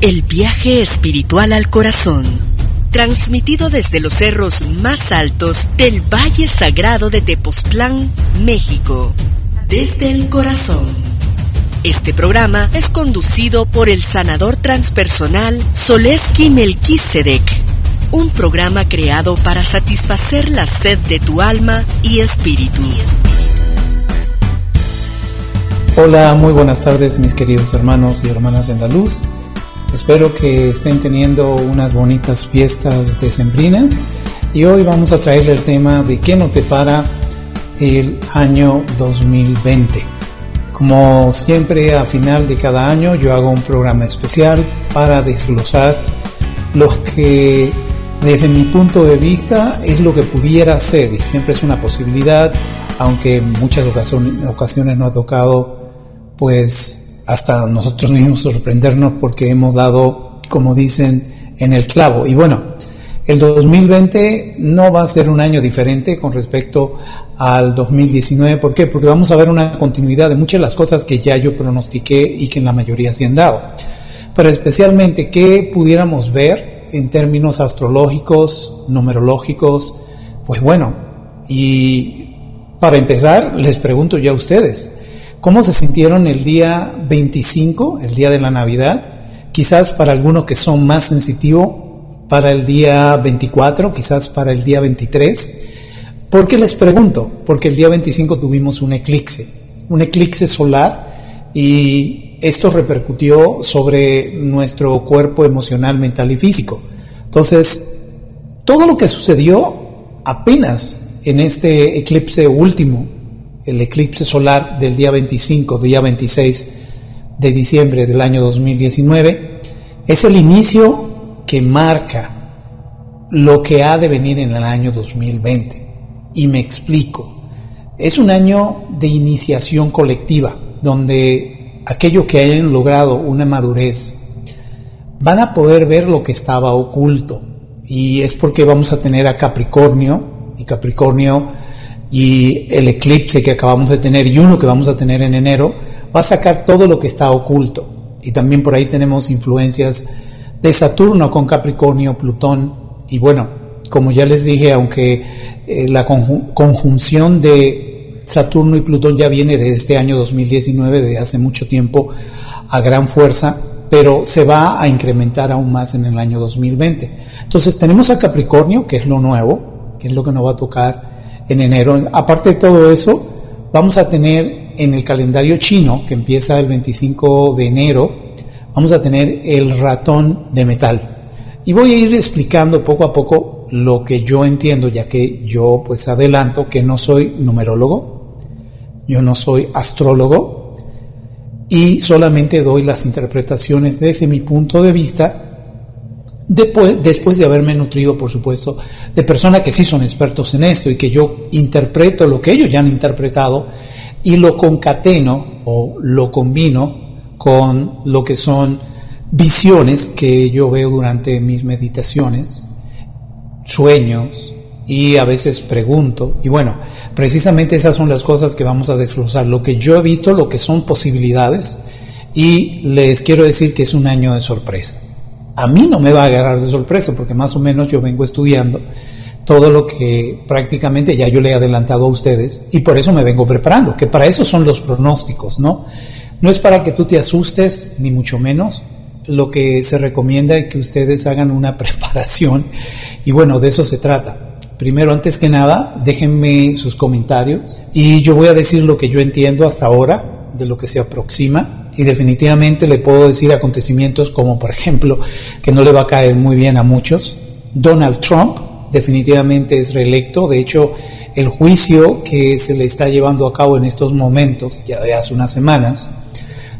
El viaje espiritual al corazón. Transmitido desde los cerros más altos del Valle Sagrado de Tepoztlán, México. Desde el corazón. Este programa es conducido por el sanador transpersonal Soleski Melquisedec. Un programa creado para satisfacer la sed de tu alma y espíritu. Hola, muy buenas tardes mis queridos hermanos y hermanas en la luz. Espero que estén teniendo unas bonitas fiestas decembrinas y hoy vamos a traerle el tema de qué nos depara el año 2020. Como siempre a final de cada año yo hago un programa especial para desglosar lo que desde mi punto de vista es lo que pudiera ser y siempre es una posibilidad, aunque en muchas ocasiones no ha tocado pues hasta nosotros mismos sorprendernos porque hemos dado, como dicen, en el clavo. Y bueno, el 2020 no va a ser un año diferente con respecto al 2019. ¿Por qué? Porque vamos a ver una continuidad de muchas de las cosas que ya yo pronostiqué y que en la mayoría se han dado. Pero especialmente, ¿qué pudiéramos ver en términos astrológicos, numerológicos? Pues bueno, y para empezar, les pregunto ya a ustedes, ¿Cómo se sintieron el día 25, el día de la Navidad? Quizás para algunos que son más sensitivos, para el día 24, quizás para el día 23. ¿Por qué les pregunto? Porque el día 25 tuvimos un eclipse, un eclipse solar y esto repercutió sobre nuestro cuerpo emocional, mental y físico. Entonces, todo lo que sucedió apenas en este eclipse último el eclipse solar del día 25, día 26 de diciembre del año 2019, es el inicio que marca lo que ha de venir en el año 2020. Y me explico. Es un año de iniciación colectiva, donde aquellos que hayan logrado una madurez van a poder ver lo que estaba oculto. Y es porque vamos a tener a Capricornio, y Capricornio y el eclipse que acabamos de tener y uno que vamos a tener en enero, va a sacar todo lo que está oculto. Y también por ahí tenemos influencias de Saturno con Capricornio, Plutón. Y bueno, como ya les dije, aunque eh, la conjunción de Saturno y Plutón ya viene de este año 2019, de hace mucho tiempo, a gran fuerza, pero se va a incrementar aún más en el año 2020. Entonces tenemos a Capricornio, que es lo nuevo, que es lo que nos va a tocar en enero. Aparte de todo eso, vamos a tener en el calendario chino, que empieza el 25 de enero, vamos a tener el ratón de metal. Y voy a ir explicando poco a poco lo que yo entiendo, ya que yo pues adelanto que no soy numerólogo, yo no soy astrólogo y solamente doy las interpretaciones desde mi punto de vista Después, después de haberme nutrido, por supuesto, de personas que sí son expertos en esto y que yo interpreto lo que ellos ya han interpretado y lo concateno o lo combino con lo que son visiones que yo veo durante mis meditaciones, sueños y a veces pregunto. Y bueno, precisamente esas son las cosas que vamos a desglosar, lo que yo he visto, lo que son posibilidades y les quiero decir que es un año de sorpresa a mí no me va a agarrar de sorpresa porque más o menos yo vengo estudiando todo lo que prácticamente ya yo le he adelantado a ustedes y por eso me vengo preparando, que para eso son los pronósticos, ¿no? No es para que tú te asustes, ni mucho menos. Lo que se recomienda es que ustedes hagan una preparación y bueno, de eso se trata. Primero, antes que nada, déjenme sus comentarios y yo voy a decir lo que yo entiendo hasta ahora de lo que se aproxima y definitivamente le puedo decir acontecimientos como por ejemplo que no le va a caer muy bien a muchos. Donald Trump definitivamente es reelecto, de hecho el juicio que se le está llevando a cabo en estos momentos, ya de hace unas semanas,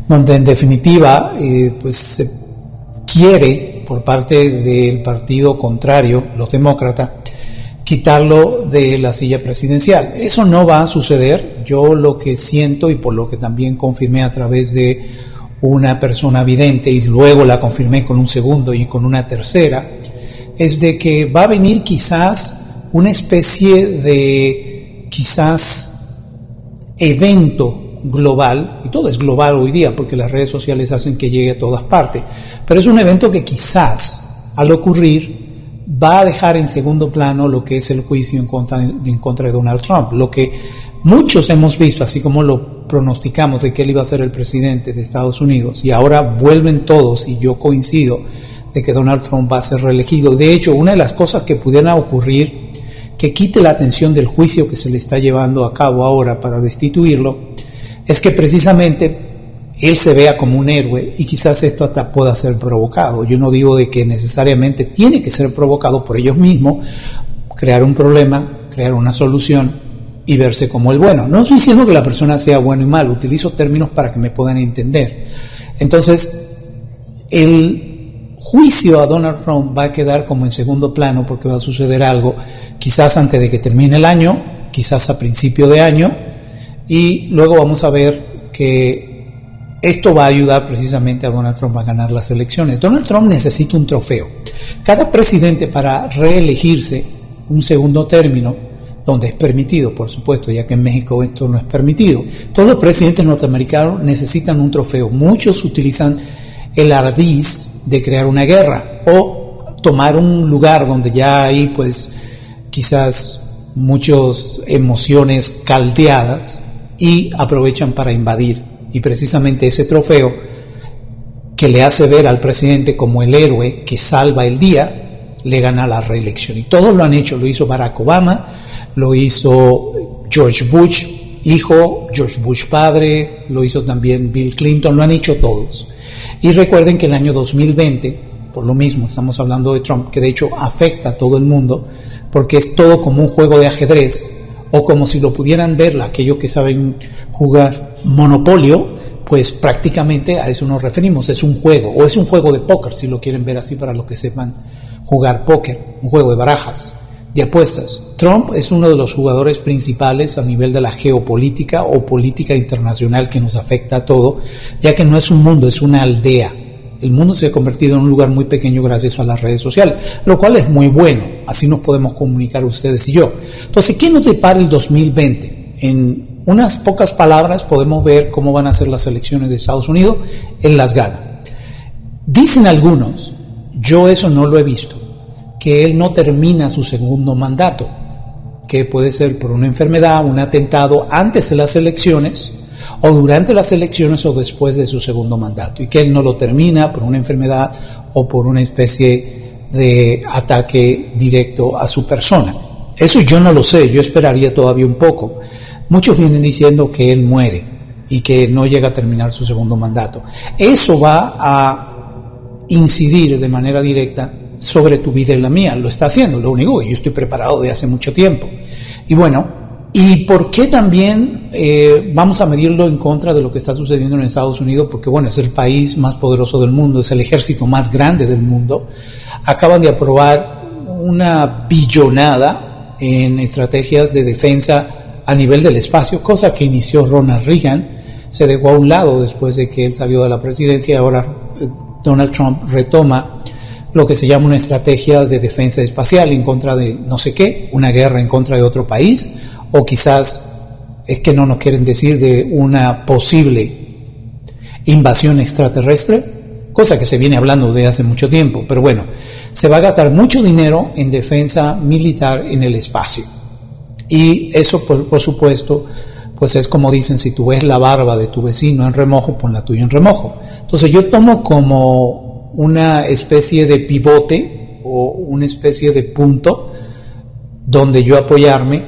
donde en definitiva eh, pues se quiere por parte del partido contrario, los demócratas, quitarlo de la silla presidencial. Eso no va a suceder. Yo lo que siento y por lo que también confirmé a través de una persona vidente y luego la confirmé con un segundo y con una tercera, es de que va a venir quizás una especie de quizás evento global, y todo es global hoy día porque las redes sociales hacen que llegue a todas partes, pero es un evento que quizás al ocurrir va a dejar en segundo plano lo que es el juicio en contra, de Donald Trump, lo que muchos hemos visto, así como lo pronosticamos de que él iba a ser el presidente de Estados Unidos, y ahora vuelven todos, y yo coincido, de que Donald Trump va a ser reelegido. De hecho, una de las cosas que pudieran ocurrir que quite la atención del juicio que se le está llevando a cabo ahora para destituirlo, es que precisamente él se vea como un héroe y quizás esto hasta pueda ser provocado. Yo no digo de que necesariamente tiene que ser provocado por ellos mismos, crear un problema, crear una solución y verse como el bueno. No estoy diciendo que la persona sea bueno y malo, utilizo términos para que me puedan entender. Entonces, el juicio a Donald Trump va a quedar como en segundo plano porque va a suceder algo, quizás antes de que termine el año, quizás a principio de año, y luego vamos a ver que esto va a ayudar precisamente a Donald Trump a ganar las elecciones. Donald Trump necesita un trofeo. Cada presidente para reelegirse un segundo término, donde es permitido, por supuesto, ya que en México esto no es permitido, todos los presidentes norteamericanos necesitan un trofeo. Muchos utilizan el ardiz de crear una guerra o tomar un lugar donde ya hay pues quizás muchas emociones caldeadas y aprovechan para invadir y precisamente ese trofeo que le hace ver al presidente como el héroe que salva el día, le gana la reelección. Y todos lo han hecho, lo hizo Barack Obama, lo hizo George Bush, hijo, George Bush padre, lo hizo también Bill Clinton, lo han hecho todos. Y recuerden que el año 2020, por lo mismo, estamos hablando de Trump, que de hecho afecta a todo el mundo, porque es todo como un juego de ajedrez, o como si lo pudieran ver aquellos que saben jugar monopolio, pues prácticamente a eso nos referimos, es un juego, o es un juego de póker, si lo quieren ver así para los que sepan jugar póker, un juego de barajas, de apuestas. Trump es uno de los jugadores principales a nivel de la geopolítica o política internacional que nos afecta a todo, ya que no es un mundo, es una aldea. El mundo se ha convertido en un lugar muy pequeño gracias a las redes sociales, lo cual es muy bueno, así nos podemos comunicar ustedes y yo. Entonces, ¿qué nos depara el 2020? En unas pocas palabras podemos ver cómo van a ser las elecciones de Estados Unidos. en las gana. Dicen algunos, yo eso no lo he visto, que él no termina su segundo mandato, que puede ser por una enfermedad, un atentado antes de las elecciones, o durante las elecciones o después de su segundo mandato, y que él no lo termina por una enfermedad o por una especie de ataque directo a su persona. Eso yo no lo sé, yo esperaría todavía un poco. Muchos vienen diciendo que él muere y que no llega a terminar su segundo mandato. Eso va a incidir de manera directa sobre tu vida y la mía. Lo está haciendo, lo único que yo estoy preparado de hace mucho tiempo. Y bueno, ¿y por qué también eh, vamos a medirlo en contra de lo que está sucediendo en Estados Unidos? Porque bueno, es el país más poderoso del mundo, es el ejército más grande del mundo. Acaban de aprobar una billonada en estrategias de defensa a nivel del espacio, cosa que inició Ronald Reagan, se dejó a un lado después de que él salió de la presidencia ahora eh, Donald Trump retoma lo que se llama una estrategia de defensa espacial en contra de no sé qué, una guerra en contra de otro país, o quizás es que no nos quieren decir de una posible invasión extraterrestre, cosa que se viene hablando de hace mucho tiempo, pero bueno, se va a gastar mucho dinero en defensa militar en el espacio. Y eso, por, supuesto, pues es como dicen, si tú ves la barba de tu vecino en remojo, pon la tuya en remojo. Entonces yo tomo como una especie de pivote o una especie de punto donde yo apoyarme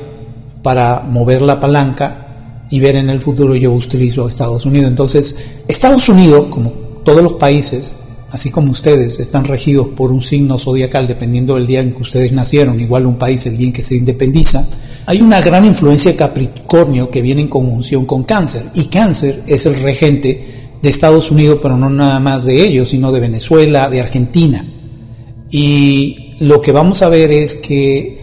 para mover la palanca y ver en el futuro yo utilizo a Estados Unidos. Entonces, Estados Unidos, como todos los países, así como ustedes están regidos por un signo zodiacal dependiendo del día en que ustedes nacieron, igual un país el día en que se independiza, hay una gran influencia Capricornio que viene en conjunción con Cáncer, y Cáncer es el regente de Estados Unidos, pero no nada más de ellos, sino de Venezuela, de Argentina. Y lo que vamos a ver es que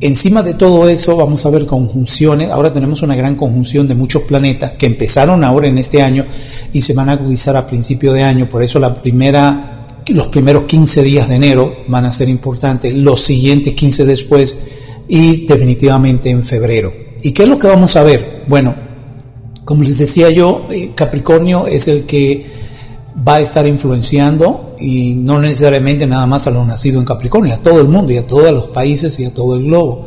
encima de todo eso vamos a ver conjunciones, ahora tenemos una gran conjunción de muchos planetas que empezaron ahora en este año y se van a agudizar a principio de año, por eso la primera, los primeros 15 días de enero van a ser importantes, los siguientes 15 después y definitivamente en febrero. ¿Y qué es lo que vamos a ver? Bueno, Como les decía yo, eh, Capricornio es el que va a estar influenciando y no necesariamente nada más a los nacidos en Capricornio, a todo el mundo y a todos los países y a todo el globo.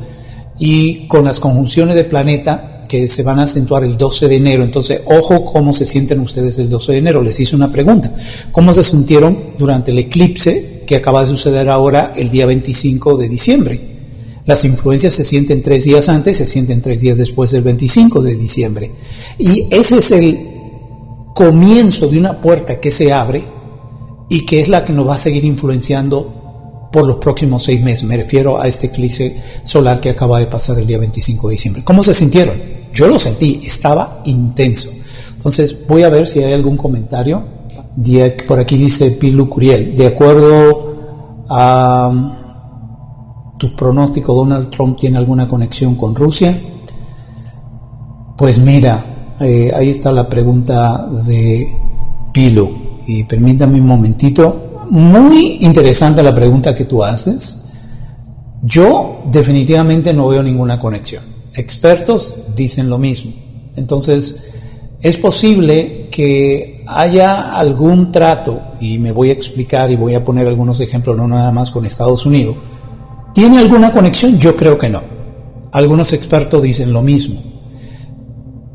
Y con las conjunciones de planeta que se van a acentuar el 12 de enero, entonces ojo cómo se sienten ustedes el 12 de enero. Les hice una pregunta, ¿cómo se sintieron durante el eclipse que acaba de suceder ahora el día 25 de diciembre? Las influencias se sienten tres días antes, se sienten tres días después del 25 de diciembre. Y ese es el comienzo de una puerta que se abre y que es la que nos va a seguir influenciando por los próximos seis meses. Me refiero a este eclipse solar que acaba de pasar el día 25 de diciembre. ¿Cómo se sintieron? Yo lo sentí, estaba intenso. Entonces voy a ver si hay algún comentario. Por aquí dice Pilu Curiel, de acuerdo a tus pronósticos, Donald Trump tiene alguna conexión con Rusia. Pues mira, eh, ahí está la pregunta de Pilu y permítame un momentito. Muy interesante la pregunta que tú haces. Yo definitivamente no veo ninguna conexión. Expertos dicen lo mismo. Entonces, es posible que haya algún trato, y me voy a explicar y voy a poner algunos ejemplos, no nada más con Estados Unidos. ¿Tiene alguna conexión? Yo creo que no. Algunos expertos dicen lo mismo.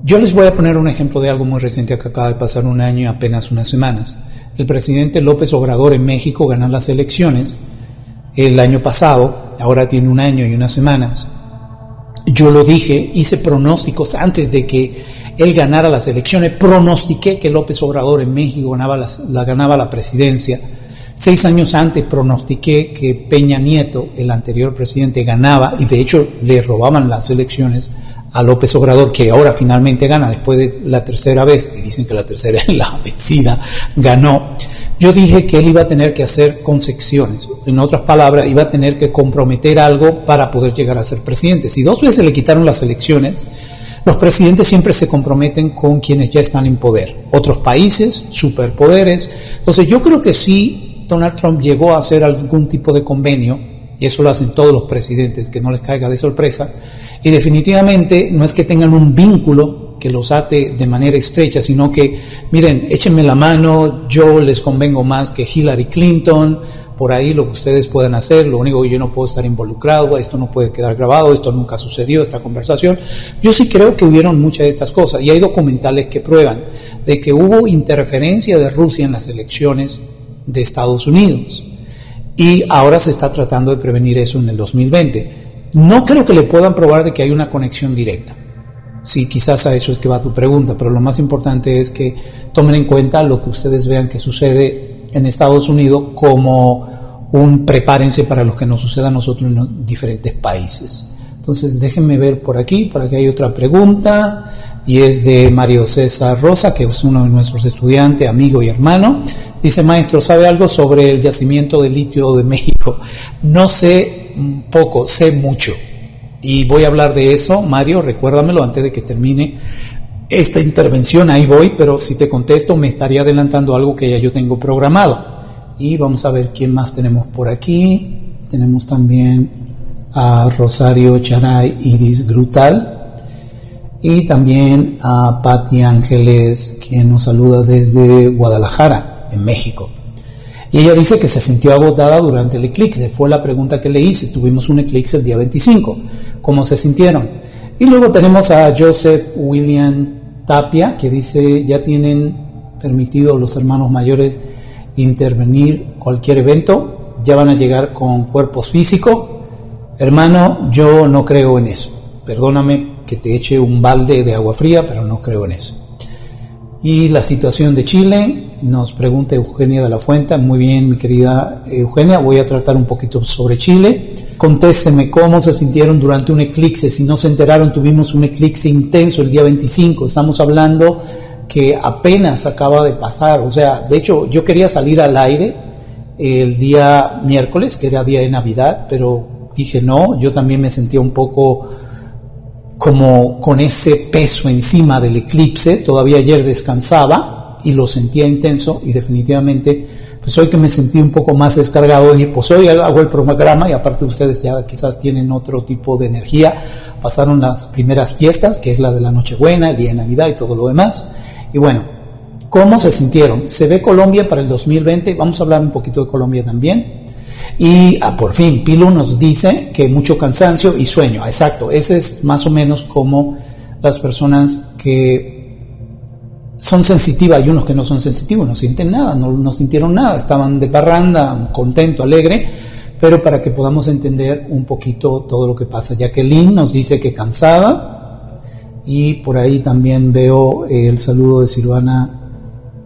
Yo les voy a poner un ejemplo de algo muy reciente que acaba de pasar un año y apenas unas semanas. El presidente López Obrador en México ganó las elecciones el año pasado, ahora tiene un año y unas semanas. Yo lo dije, hice pronósticos antes de que él ganara las elecciones, pronostiqué que López Obrador en México ganaba la, ganaba la presidencia. Seis años antes pronostiqué que Peña Nieto, el anterior presidente, ganaba y de hecho le robaban las elecciones a López Obrador, que ahora finalmente gana después de la tercera vez, y dicen que la tercera es la vencida, ganó, yo dije que él iba a tener que hacer concesiones. En otras palabras, iba a tener que comprometer algo para poder llegar a ser presidente. Si dos veces le quitaron las elecciones, los presidentes siempre se comprometen con quienes ya están en poder. Otros países, superpoderes. Entonces yo creo que sí, Donald Trump llegó a hacer algún tipo de convenio, y eso lo hacen todos los presidentes, que no les caiga de sorpresa, y definitivamente no es que tengan un vínculo que los ate de manera estrecha, sino que, miren, échenme la mano, yo les convengo más que Hillary Clinton, por ahí lo que ustedes puedan hacer, lo único que yo no puedo estar involucrado, esto no puede quedar grabado, esto nunca sucedió, esta conversación. Yo sí creo que hubieron muchas de estas cosas y hay documentales que prueban de que hubo interferencia de Rusia en las elecciones de Estados Unidos y ahora se está tratando de prevenir eso en el 2020. No creo que le puedan probar de que hay una conexión directa. Sí, quizás a eso es que va tu pregunta, pero lo más importante es que tomen en cuenta lo que ustedes vean que sucede en Estados Unidos como un prepárense para lo que nos suceda a nosotros en diferentes países. Entonces déjenme ver por aquí, por aquí hay otra pregunta y es de Mario César Rosa, que es uno de nuestros estudiantes, amigo y hermano. Dice, maestro, ¿sabe algo sobre el yacimiento de litio de México? No sé poco, sé mucho. Y voy a hablar de eso, Mario, recuérdamelo antes de que termine esta intervención, ahí voy, pero si te contesto me estaría adelantando algo que ya yo tengo programado. Y vamos a ver quién más tenemos por aquí. Tenemos también a Rosario Charay Iris Grutal y también a Patti Ángeles, quien nos saluda desde Guadalajara, en México. Y ella dice que se sintió agotada durante el eclipse. Fue la pregunta que le hice. Tuvimos un eclipse el día 25. ¿Cómo se sintieron? Y luego tenemos a Joseph William Tapia, que dice, ya tienen permitido los hermanos mayores intervenir cualquier evento, ya van a llegar con cuerpos físicos. Hermano, yo no creo en eso. Perdóname que te eche un balde de agua fría, pero no creo en eso. Y la situación de Chile, nos pregunta Eugenia de la Fuente. Muy bien, mi querida Eugenia, voy a tratar un poquito sobre Chile. Contésteme cómo se sintieron durante un eclipse. Si no se enteraron, tuvimos un eclipse intenso el día 25. Estamos hablando que apenas acaba de pasar. O sea, de hecho, yo quería salir al aire el día miércoles, que era día de Navidad, pero dije no, yo también me sentía un poco como con ese peso encima del eclipse, todavía ayer descansaba y lo sentía intenso y definitivamente pues hoy que me sentí un poco más descargado dije pues hoy hago el programa y aparte ustedes ya quizás tienen otro tipo de energía. Pasaron las primeras fiestas que es la de la Nochebuena el día de Navidad y todo lo demás. Y bueno ¿cómo se sintieron? se ve Colombia para el 2020 vamos a hablar un poquito de Colombia también y ah, por fin, Pilu nos dice que mucho cansancio y sueño. Exacto, ese es más o menos como las personas que son sensitivas y unos que no son sensitivos, no sienten nada, no, no sintieron nada, estaban de parranda, contento, alegre, pero para que podamos entender un poquito todo lo que pasa. Jacqueline nos dice que cansada y por ahí también veo el saludo de Silvana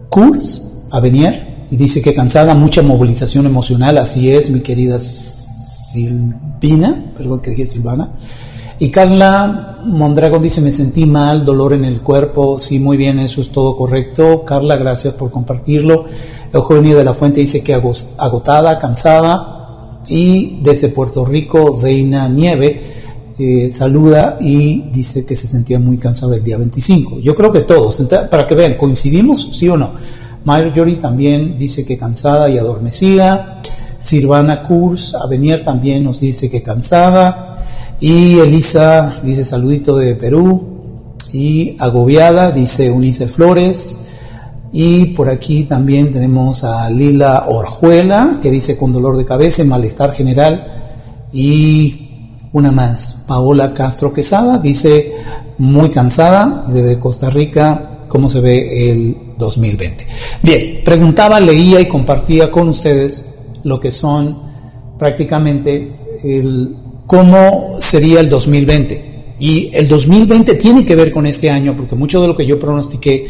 Kurz, Avenier, y dice que cansada, mucha movilización emocional, así es, mi querida Silvina, perdón que dije Silvana. Y Carla Mondragón dice, me sentí mal, dolor en el cuerpo. Sí, muy bien, eso es todo correcto. Carla, gracias por compartirlo. Eugenio de la Fuente dice que agotada, cansada. Y desde Puerto Rico, Reina Nieve eh, saluda y dice que se sentía muy cansada el día 25. Yo creo que todos, para que vean, ¿coincidimos? ¿Sí o no? Marjorie también dice que cansada y adormecida. Silvana Kurz Avenier también nos dice que cansada. Y Elisa dice saludito de Perú. Y agobiada dice Unice Flores. Y por aquí también tenemos a Lila Orjuela que dice con dolor de cabeza malestar general. Y una más, Paola Castro Quesada dice muy cansada desde Costa Rica, cómo se ve el 2020. Bien, preguntaba, leía y compartía con ustedes lo que son prácticamente el cómo sería el 2020. Y el 2020 tiene que ver con este año, porque mucho de lo que yo pronostiqué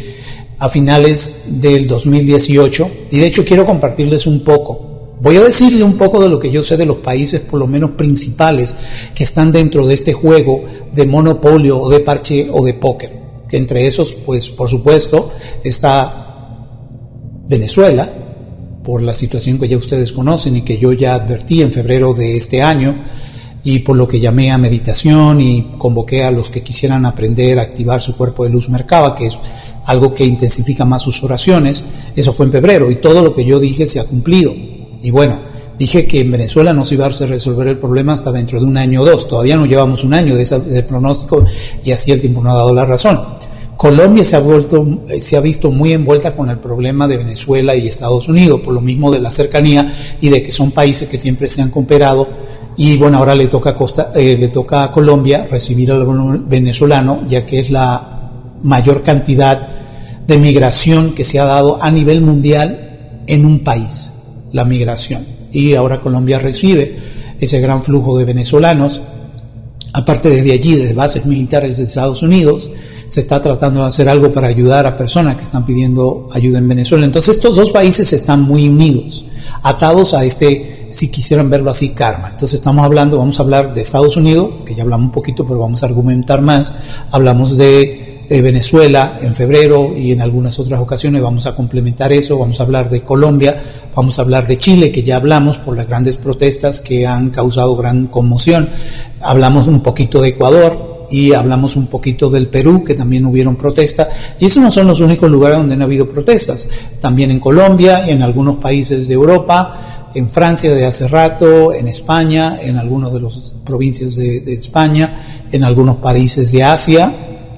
a finales del 2018, y de hecho quiero compartirles un poco. Voy a decirle un poco de lo que yo sé de los países, por lo menos principales, que están dentro de este juego de monopolio o de parche o de póker. Que entre esos, pues por supuesto, está Venezuela, por la situación que ya ustedes conocen y que yo ya advertí en febrero de este año, y por lo que llamé a meditación y convoqué a los que quisieran aprender a activar su cuerpo de luz Merkaba, que es algo que intensifica más sus oraciones. Eso fue en febrero y todo lo que yo dije se ha cumplido. Y bueno, dije que en Venezuela no se iba a resolver el problema hasta dentro de un año o dos. Todavía no llevamos un año de ese pronóstico y así el tiempo no ha dado la razón. Colombia se ha, vuelto, se ha visto muy envuelta con el problema de Venezuela y Estados Unidos, por lo mismo de la cercanía y de que son países que siempre se han cooperado y bueno, ahora le toca Costa, eh, le toca a Colombia recibir al venezolano, ya que es la mayor cantidad de migración que se ha dado a nivel mundial en un país, la migración. Y ahora Colombia recibe ese gran flujo de venezolanos. Aparte desde allí, desde bases militares de Estados Unidos, se está tratando de hacer algo para ayudar a personas que están pidiendo ayuda en Venezuela. Entonces estos dos países están muy unidos, atados a este si quisieran verlo así, karma. Entonces estamos hablando, vamos a hablar de Estados Unidos, que ya hablamos un poquito, pero vamos a argumentar más. Hablamos de eh, Venezuela en febrero y en algunas otras ocasiones vamos a complementar eso, vamos a hablar de Colombia, vamos a hablar de Chile, que ya hablamos por las grandes protestas que han causado gran conmoción. Hablamos un poquito de Ecuador, y hablamos un poquito del Perú, que también hubieron protestas, y esos no son los únicos lugares donde han habido protestas, también en Colombia en algunos países de Europa, en Francia de hace rato, en España, en algunas de las provincias de, España, en algunos países de Asia,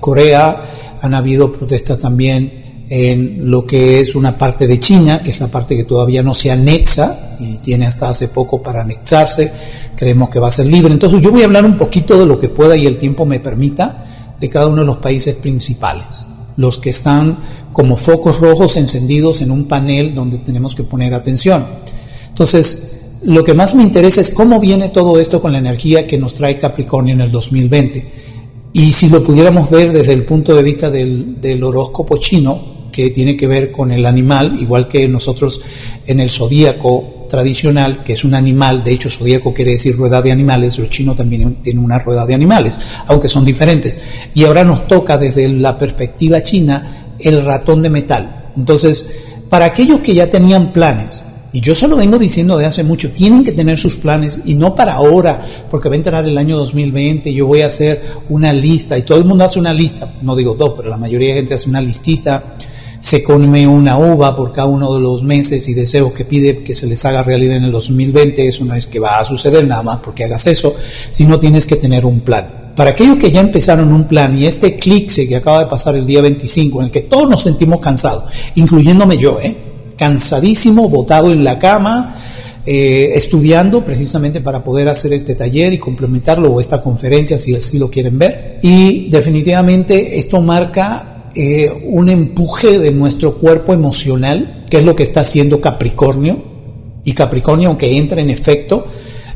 Corea, han habido protestas también en lo que es una parte de China, que es la parte que todavía no se anexa y tiene hasta hace poco para anexarse, creemos que va a ser libre. Entonces yo voy a hablar un poquito de lo que pueda y el tiempo me permita de cada uno de los países principales, los que están como focos rojos encendidos en un panel donde tenemos que poner atención. Entonces, lo que más me interesa es cómo viene todo esto con la energía que nos trae Capricornio en el 2020. Y si lo pudiéramos ver desde el punto de vista del, horóscopo chino, que tiene que ver con el animal, igual que nosotros en el zodíaco tradicional, que es un animal, de hecho zodíaco quiere decir rueda de animales, los chinos también tienen una rueda de animales, aunque son diferentes. Y ahora nos toca desde la perspectiva china el ratón de metal. Entonces, para aquellos que ya tenían planes, y yo se lo vengo diciendo de hace mucho, tienen que tener sus planes y no para ahora, porque va a entrar el año 2020, yo voy a hacer una lista y todo el mundo hace una lista, no digo todo, pero la mayoría de gente hace una listita se come una uva por cada uno de los meses y deseos que pide que se les haga realidad en el 2020, eso no es que va a suceder nada más porque hagas eso, sino tienes que tener un plan. Para aquellos que ya empezaron un plan y este eclipse que acaba de pasar el día 25, en el que todos nos sentimos cansados, incluyéndome yo, ¿eh? Cansadísimo, botado en la cama, eh, estudiando precisamente para poder hacer este taller y complementarlo o esta conferencia si así lo quieren ver. Y definitivamente esto marca eh, un empuje de nuestro cuerpo emocional, que es lo que está haciendo Capricornio. Y Capricornio, aunque entra en efecto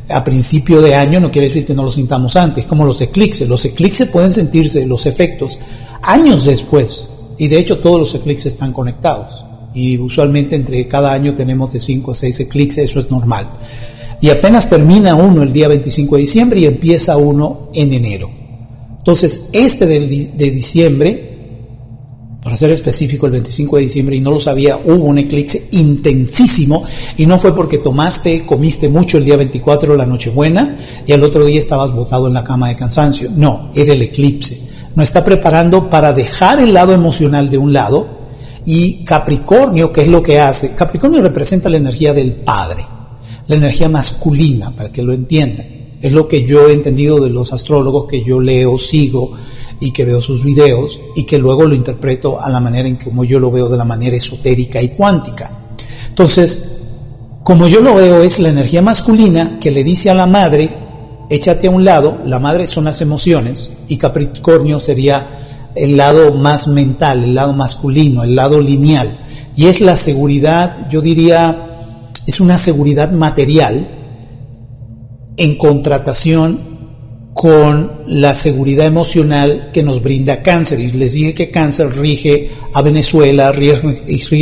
a principio de año, no quiere decir que no lo sintamos antes, como los eclipses. Los eclipses pueden sentirse los efectos años después. Y de hecho todos los eclipses están conectados. Y usualmente entre cada año tenemos de 5 a 6 eclipses, eso es normal. Y apenas termina uno el día 25 de diciembre y empieza uno en enero. Entonces, este de diciembre para ser específico, el 25 de diciembre, y no lo sabía, hubo un eclipse intensísimo, y no fue porque tomaste, comiste mucho el día 24, la Nochebuena, y al otro día estabas botado en la cama de cansancio. No, era el eclipse. Nos está preparando para dejar el lado emocional de un lado, y Capricornio, ¿qué es lo que hace? Capricornio representa la energía del padre, la energía masculina, para que lo entiendan. Es lo que yo he entendido de los astrólogos que yo leo, sigo, y que veo sus videos y que luego lo interpreto a la manera en como yo lo veo de la manera esotérica y cuántica. Entonces, como yo lo veo es la energía masculina que le dice a la madre, échate a un lado, la madre son las emociones y Capricornio sería el lado más mental, el lado masculino, el lado lineal. Y es la seguridad, yo diría, es una seguridad material en contratación con la seguridad emocional que nos brinda cáncer. Y les dije que cáncer rige a Venezuela, rige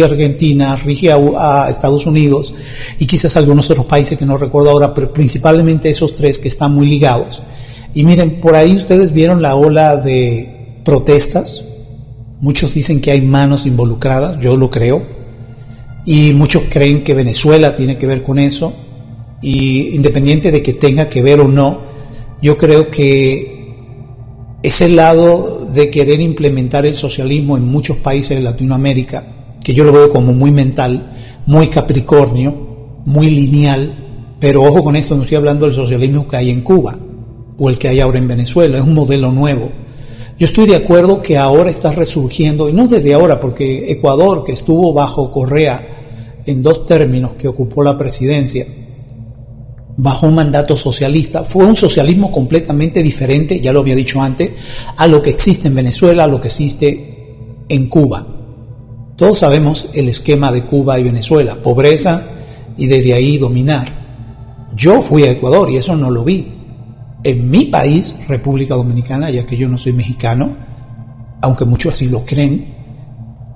a Argentina, rige a, Estados Unidos y quizás algunos otros países que no recuerdo ahora, pero principalmente esos tres que están muy ligados. Y miren, por ahí ustedes vieron la ola de protestas. Muchos dicen que hay manos involucradas, yo lo creo. Y muchos creen que Venezuela tiene que ver con eso. Y independiente de que tenga que ver o no, yo creo que ese lado de querer implementar el socialismo en muchos países de Latinoamérica, que yo lo veo como muy mental, muy capricornio, muy lineal, pero ojo con esto, no estoy hablando del socialismo que hay en Cuba o el que hay ahora en Venezuela, es un modelo nuevo. Yo estoy de acuerdo que ahora está resurgiendo, y no desde ahora, porque Ecuador, que estuvo bajo Correa en dos términos que ocupó la presidencia, bajo un mandato socialista. Fue un socialismo completamente diferente, ya lo había dicho antes, a lo que existe en Venezuela, a lo que existe en Cuba. Todos sabemos el esquema de Cuba y Venezuela, pobreza y desde ahí dominar. Yo fui a Ecuador y eso no lo vi. En mi país, República Dominicana, ya que yo no soy mexicano, aunque muchos así lo creen,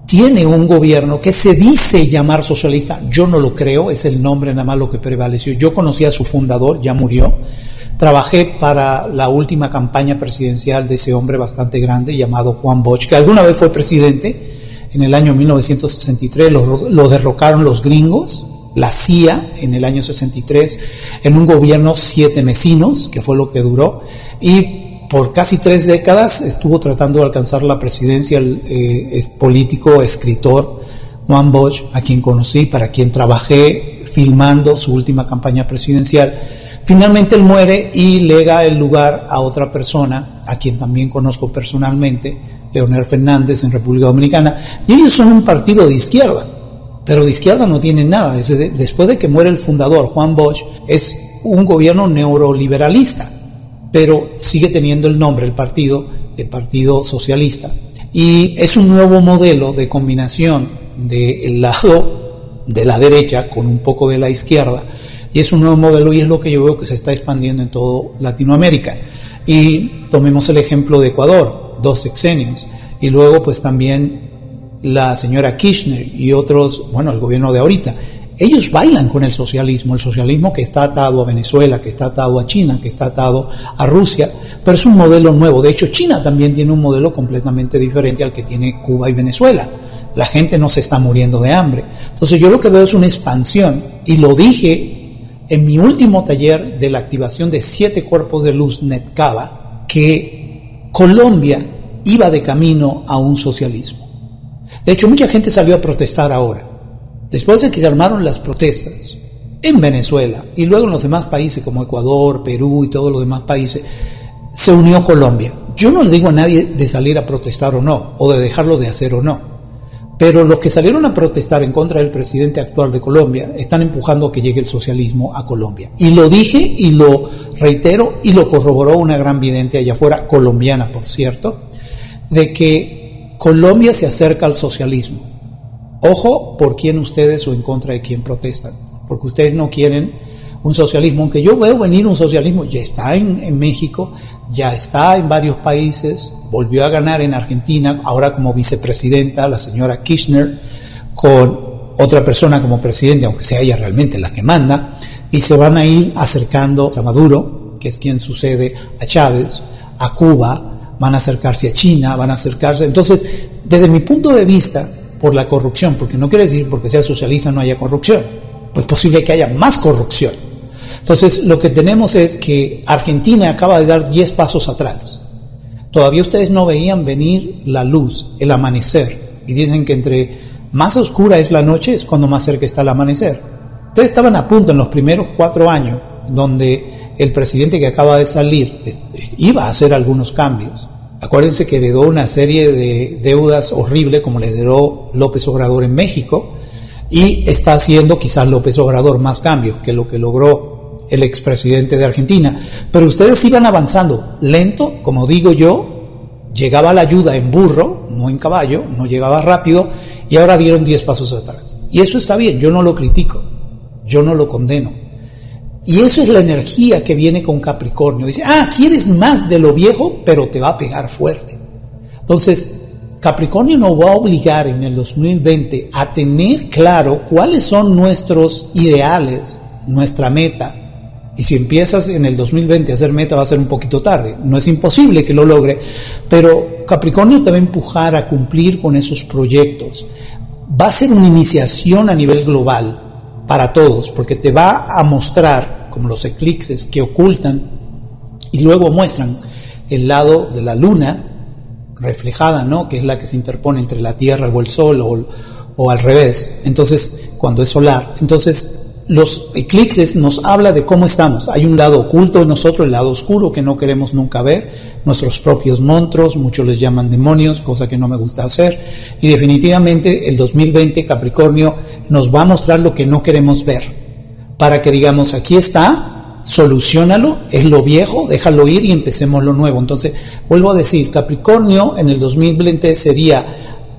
tiene un gobierno que se dice llamar socialista, yo no lo creo, es el nombre nada más lo que prevaleció. Yo conocí a su fundador, ya murió. Trabajé para la última campaña presidencial de ese hombre bastante grande llamado Juan Bosch, que alguna vez fue presidente en el año 1963, lo, lo derrocaron los gringos, la CIA en el año 63, en un gobierno siete mesinos, que fue lo que duró, y por casi tres décadas estuvo tratando de alcanzar la presidencia el eh, político, escritor Juan Bosch, a quien conocí, para quien trabajé filmando su última campaña presidencial. Finalmente él muere y lega el lugar a otra persona, a quien también conozco personalmente, Leonel Fernández en República Dominicana, y ellos son un partido de izquierda, pero de izquierda no tienen nada. Después de que muere el fundador, Juan Bosch, es un gobierno neoliberalista pero sigue teniendo el nombre, el partido, el Partido Socialista. Y es un nuevo modelo de combinación del lado de la derecha con un poco de la izquierda. Y es un nuevo modelo y es lo que yo veo que se está expandiendo en todo Latinoamérica. Y tomemos el ejemplo de Ecuador, dos sexenios. Y luego pues también la señora Kirchner y otros, bueno, el gobierno de ahorita. Ellos bailan con el socialismo, el socialismo que está atado a Venezuela, que está atado a China, que está atado a Rusia, pero es un modelo nuevo. De hecho, China también tiene un modelo completamente diferente al que tiene Cuba y Venezuela. La gente no se está muriendo de hambre. Entonces yo lo que veo es una expansión, y lo dije en mi último taller de la activación de siete cuerpos de luz Netcava, que Colombia iba de camino a un socialismo. De hecho, mucha gente salió a protestar ahora. Después de que se armaron las protestas en Venezuela y luego en los demás países como Ecuador, Perú y todos los demás países, se unió Colombia. Yo no le digo a nadie de salir a protestar o no, o de dejarlo de hacer o no. Pero los que salieron a protestar en contra del presidente actual de Colombia están empujando a que llegue el socialismo a Colombia. Y lo dije y lo reitero y lo corroboró una gran vidente allá afuera, colombiana por cierto, de que Colombia se acerca al socialismo. Ojo por quién ustedes o en contra de quién protestan, porque ustedes no quieren un socialismo, aunque yo veo venir un socialismo, ya está en, México, ya está en varios países, volvió a ganar en Argentina, ahora como vicepresidenta, la señora Kirchner, con otra persona como presidente, aunque sea ella realmente la que manda, y se van a ir acercando a Maduro, que es quien sucede a Chávez, a Cuba, van a acercarse a China, van a acercarse. Entonces, desde mi punto de vista, por la corrupción, porque no quiere decir porque sea socialista no haya corrupción, pues posible que haya más corrupción entonces, lo que tenemos es que Argentina acaba de dar 10 pasos atrás. Todavía ustedes no veían venir la luz, el amanecer. Y dicen que entre más oscura es la noche es cuando más cerca está el amanecer. Ustedes estaban a punto en los primeros cuatro años, donde el presidente que acaba de salir iba a hacer algunos cambios. Acuérdense que heredó una serie de deudas horribles, como le heredó López Obrador en México, y está haciendo quizás López Obrador más cambios que lo que logró el expresidente de Argentina. Pero ustedes iban avanzando lento, como digo yo, llegaba la ayuda en burro, no en caballo, no llegaba rápido, y ahora dieron 10 pasos atrás. Y eso está bien, yo no lo critico, yo no lo condeno. Y eso es la energía que viene con Capricornio. Dice, ah, quieres más de lo viejo, pero te va a pegar fuerte. Entonces, Capricornio nos va a obligar en el 2020 a tener claro cuáles son nuestros ideales, nuestra meta, y si empiezas en el 2020 a hacer meta va a ser un poquito tarde. No es imposible que lo logre, pero Capricornio te va a empujar a cumplir con esos proyectos. Va a ser una iniciación a nivel global para todos, porque te va a mostrar, como los eclipses que ocultan y luego muestran el lado de la luna reflejada, ¿no? que es la que se interpone entre la Tierra o el Sol o, al revés. Entonces, cuando es solar. Entonces, los eclipses nos habla de cómo estamos. Hay un lado oculto en nosotros, el lado oscuro que no queremos nunca ver, nuestros propios monstruos, muchos les llaman demonios, cosa que no me gusta hacer. Y definitivamente el 2020 Capricornio nos va a mostrar lo que no queremos ver, para que digamos, aquí está, solucionalo, es lo viejo, déjalo ir y empecemos lo nuevo. Entonces, vuelvo a decir, Capricornio en el 2020 sería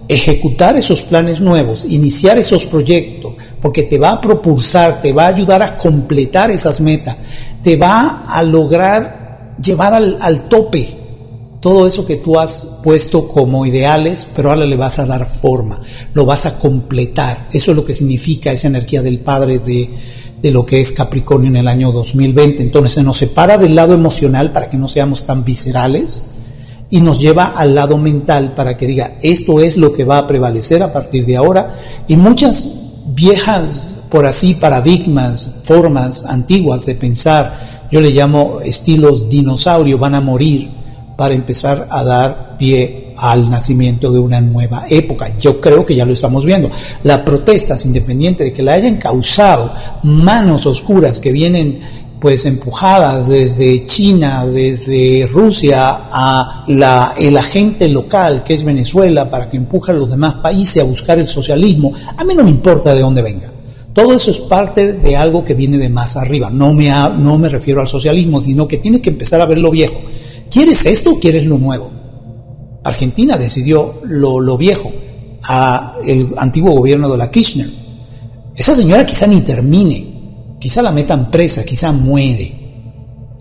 ejecutar esos planes nuevos, iniciar esos proyectos, porque te va a propulsar, te va a ayudar a completar esas metas, te va a lograr llevar al, tope todo eso que tú has puesto como ideales, pero ahora le vas a dar forma, lo vas a completar. Eso es lo que significa esa energía del Padre de, de lo que es Capricornio en el año 2020. Entonces se nos separa del lado emocional para que no seamos tan viscerales y nos lleva al lado mental para que diga, esto es lo que va a prevalecer a partir de ahora. Y muchas viejas, por así, paradigmas, formas antiguas de pensar, yo le llamo estilos dinosaurio, van a morir para empezar a dar pie al nacimiento de una nueva época. Yo creo que ya lo estamos viendo. Las protestas, independiente de que la hayan causado manos oscuras que vienen pues empujadas desde China, desde Rusia a la, el agente local que es Venezuela para que empuje a los demás países a buscar el socialismo, a mí no me importa de dónde venga. Todo eso es parte de algo que viene de más arriba. No me, no me refiero al socialismo, sino que tienes que empezar a ver lo viejo. ¿Quieres esto o quieres lo nuevo? Argentina decidió lo, lo viejo, a el antiguo gobierno de la Kirchner. Esa señora quizá ni termine, Quizá la metan presa, quizá muere.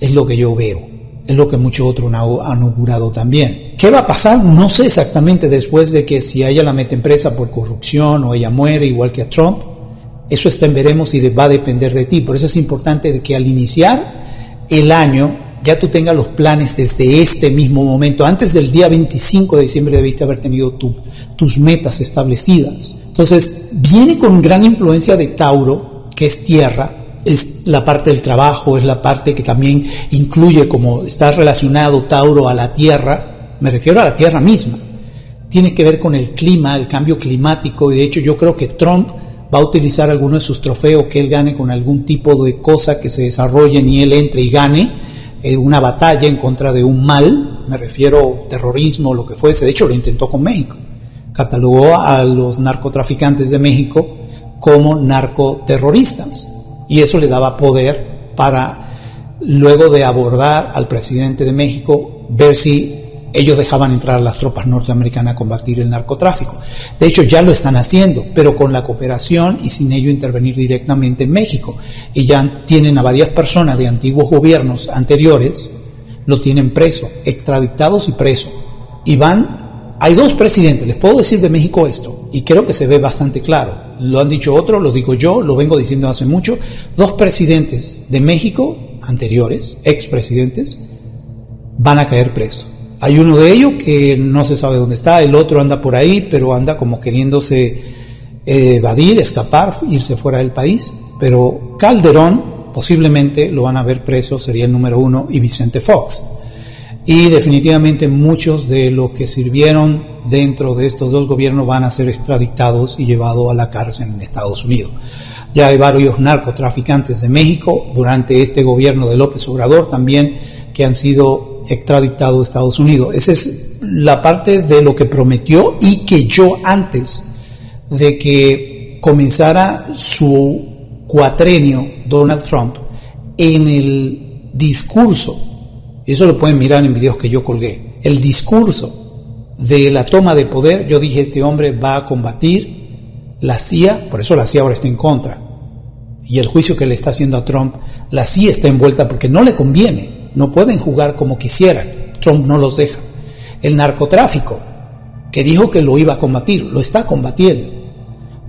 Es lo que yo veo. Es lo que muchos otros han augurado también. ¿Qué va a pasar? No sé exactamente después de que si a ella la meten presa por corrupción o ella muere igual que a Trump. Eso está en veremos y va a depender de ti. Por eso es importante que al iniciar el año ya tú tengas los planes desde este mismo momento. Antes del día 25 de diciembre debiste haber tenido tus metas establecidas. Entonces, viene con gran influencia de Tauro, que es tierra, es la parte del trabajo, es la parte que también incluye como está relacionado Tauro a la tierra, me refiero a la tierra misma. tiene que ver con el clima, el cambio climático, y de hecho yo creo que Trump va a utilizar alguno de sus trofeos que él gane con algún tipo de cosa que se desarrolle y él entre y gane eh, una batalla en contra de un mal, me refiero terrorismo, lo que fuese, de hecho lo intentó con México, catalogó a los narcotraficantes de México como narcoterroristas y eso le daba poder para luego de abordar al presidente de México ver si ellos dejaban entrar a las tropas norteamericanas a combatir el narcotráfico. De hecho, ya lo están haciendo, pero con la cooperación y sin ello intervenir directamente en México. Y ya tienen a varias personas de antiguos gobiernos anteriores, lo tienen preso, extraditados y preso. Y van, hay dos presidentes, les puedo decir de México esto, y creo que se ve bastante claro. Lo han dicho otros, lo digo yo, lo vengo diciendo hace mucho. Dos presidentes de México anteriores, expresidentes, van a caer presos hay uno de ellos que no se sabe dónde está, el otro anda por ahí, pero anda como queriéndose eh, evadir, escapar, irse fuera del país. Pero Calderón posiblemente lo van a ver preso, sería el número uno, y Vicente Fox. Y definitivamente muchos de los que sirvieron dentro de estos dos gobiernos van a ser extraditados y llevados a la cárcel en Estados Unidos. Ya hay varios narcotraficantes de México durante este gobierno de López Obrador también que han sido extraditado a Estados Unidos. Esa es la parte de lo que prometió y que yo antes de que comenzara su cuatrenio Donald Trump en el discurso, y eso lo pueden mirar en videos que yo colgué, el discurso de la toma de poder, yo dije, este hombre va a combatir la CIA, por eso la CIA ahora está en contra. Y el juicio que le está haciendo a Trump, la CIA está envuelta porque no le conviene no pueden jugar como quisieran. Trump no los deja. El narcotráfico, que dijo que lo iba a combatir, lo está combatiendo.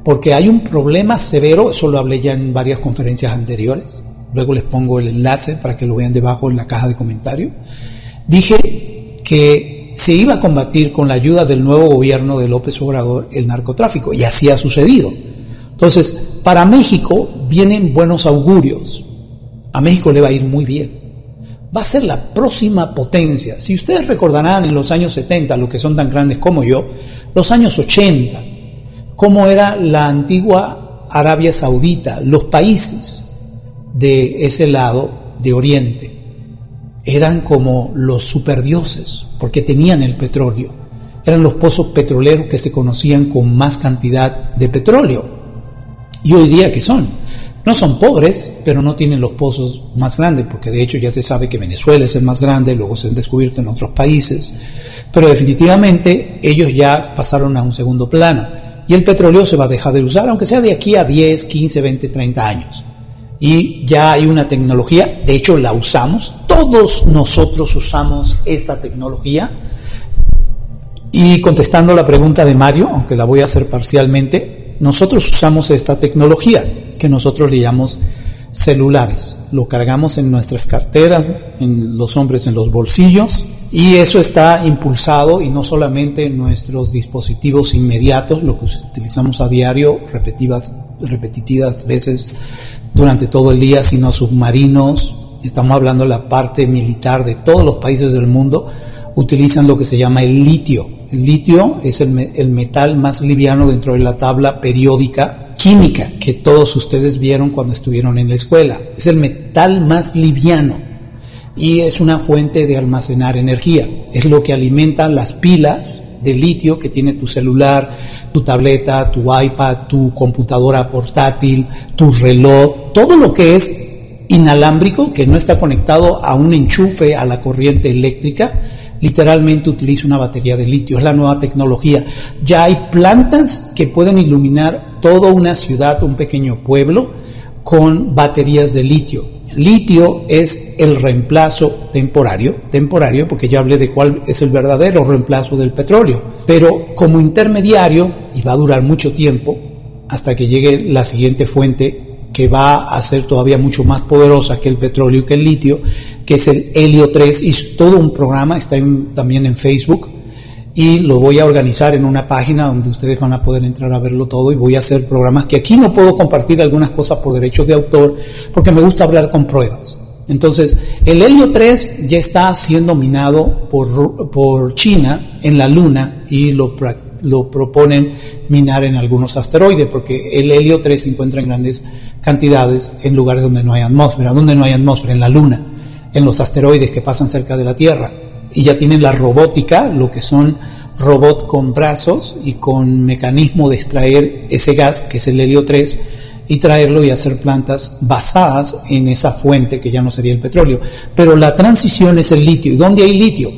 Porque hay un problema severo, eso lo hablé ya en varias conferencias anteriores. Luego les pongo el enlace para que lo vean debajo en la caja de comentarios. Dije que se iba a combatir con la ayuda del nuevo gobierno de López Obrador el narcotráfico, y así ha sucedido. Entonces, para México vienen buenos augurios. A México le va a ir muy bien va a ser la próxima potencia. Si ustedes recordarán en los años 70, los que son tan grandes como yo, los años 80, cómo era la antigua Arabia Saudita, los países de ese lado de Oriente, eran como los superdioses, porque tenían el petróleo. Eran los pozos petroleros que se conocían con más cantidad de petróleo. Y hoy día, ¿qué son? No son pobres, pero no tienen los pozos más grandes, porque de hecho ya se sabe que Venezuela es el más grande, luego se han descubierto en otros países, pero definitivamente ellos ya pasaron a un segundo plano y el petróleo se va a dejar de usar, aunque sea de aquí a 10, 15, 20, 30 años. Y ya hay una tecnología, de hecho la usamos, todos nosotros usamos esta tecnología. Y contestando la pregunta de Mario, aunque la voy a hacer parcialmente, nosotros usamos esta tecnología que nosotros le llamamos celulares. Lo cargamos en nuestras carteras, en los hombres en los bolsillos y eso está impulsado y no solamente en nuestros dispositivos inmediatos, lo que utilizamos a diario, repetidas, repetitivas veces durante todo el día, sino submarinos. Estamos hablando de la parte militar de todos los países del mundo utilizan lo que se llama el litio. El litio es el, el metal más liviano dentro de la tabla periódica química que todos ustedes vieron cuando estuvieron en la escuela. Es el metal más liviano y es una fuente de almacenar energía. Es lo que alimenta las pilas de litio que tiene tu celular, tu tableta, tu iPad, tu computadora portátil, tu reloj, todo lo que es inalámbrico, que no está conectado a un enchufe a la corriente eléctrica, literalmente utiliza una batería de litio, es la nueva tecnología. Ya hay plantas que pueden iluminar toda una ciudad, un pequeño pueblo, con baterías de litio. Litio es el reemplazo temporario, temporario porque ya hablé de cuál es el verdadero reemplazo del petróleo, pero como intermediario, y va a durar mucho tiempo, hasta que llegue la siguiente fuente que va a ser todavía mucho más poderosa que el petróleo y que el litio, que es el helio 3, y todo un programa, está también en Facebook, y lo voy a organizar en una página donde ustedes van a poder entrar a verlo todo y voy a hacer programas que aquí no puedo compartir algunas cosas por derechos de autor porque me gusta hablar con pruebas. Entonces, el helio 3 ya está siendo minado por, por China en la Luna y lo, lo proponen minar en algunos asteroides, porque el helio 3 se encuentra en grandes cantidades en lugares donde no hay atmósfera. donde no hay atmósfera? En la Luna, en los asteroides que pasan cerca de la Tierra. Y ya tienen la robótica, lo que son robots con brazos y con mecanismo de extraer ese gas, que es el helio 3 y traerlo y hacer plantas basadas en esa fuente que ya no sería el petróleo. Pero la transición es el litio. ¿Y dónde hay litio?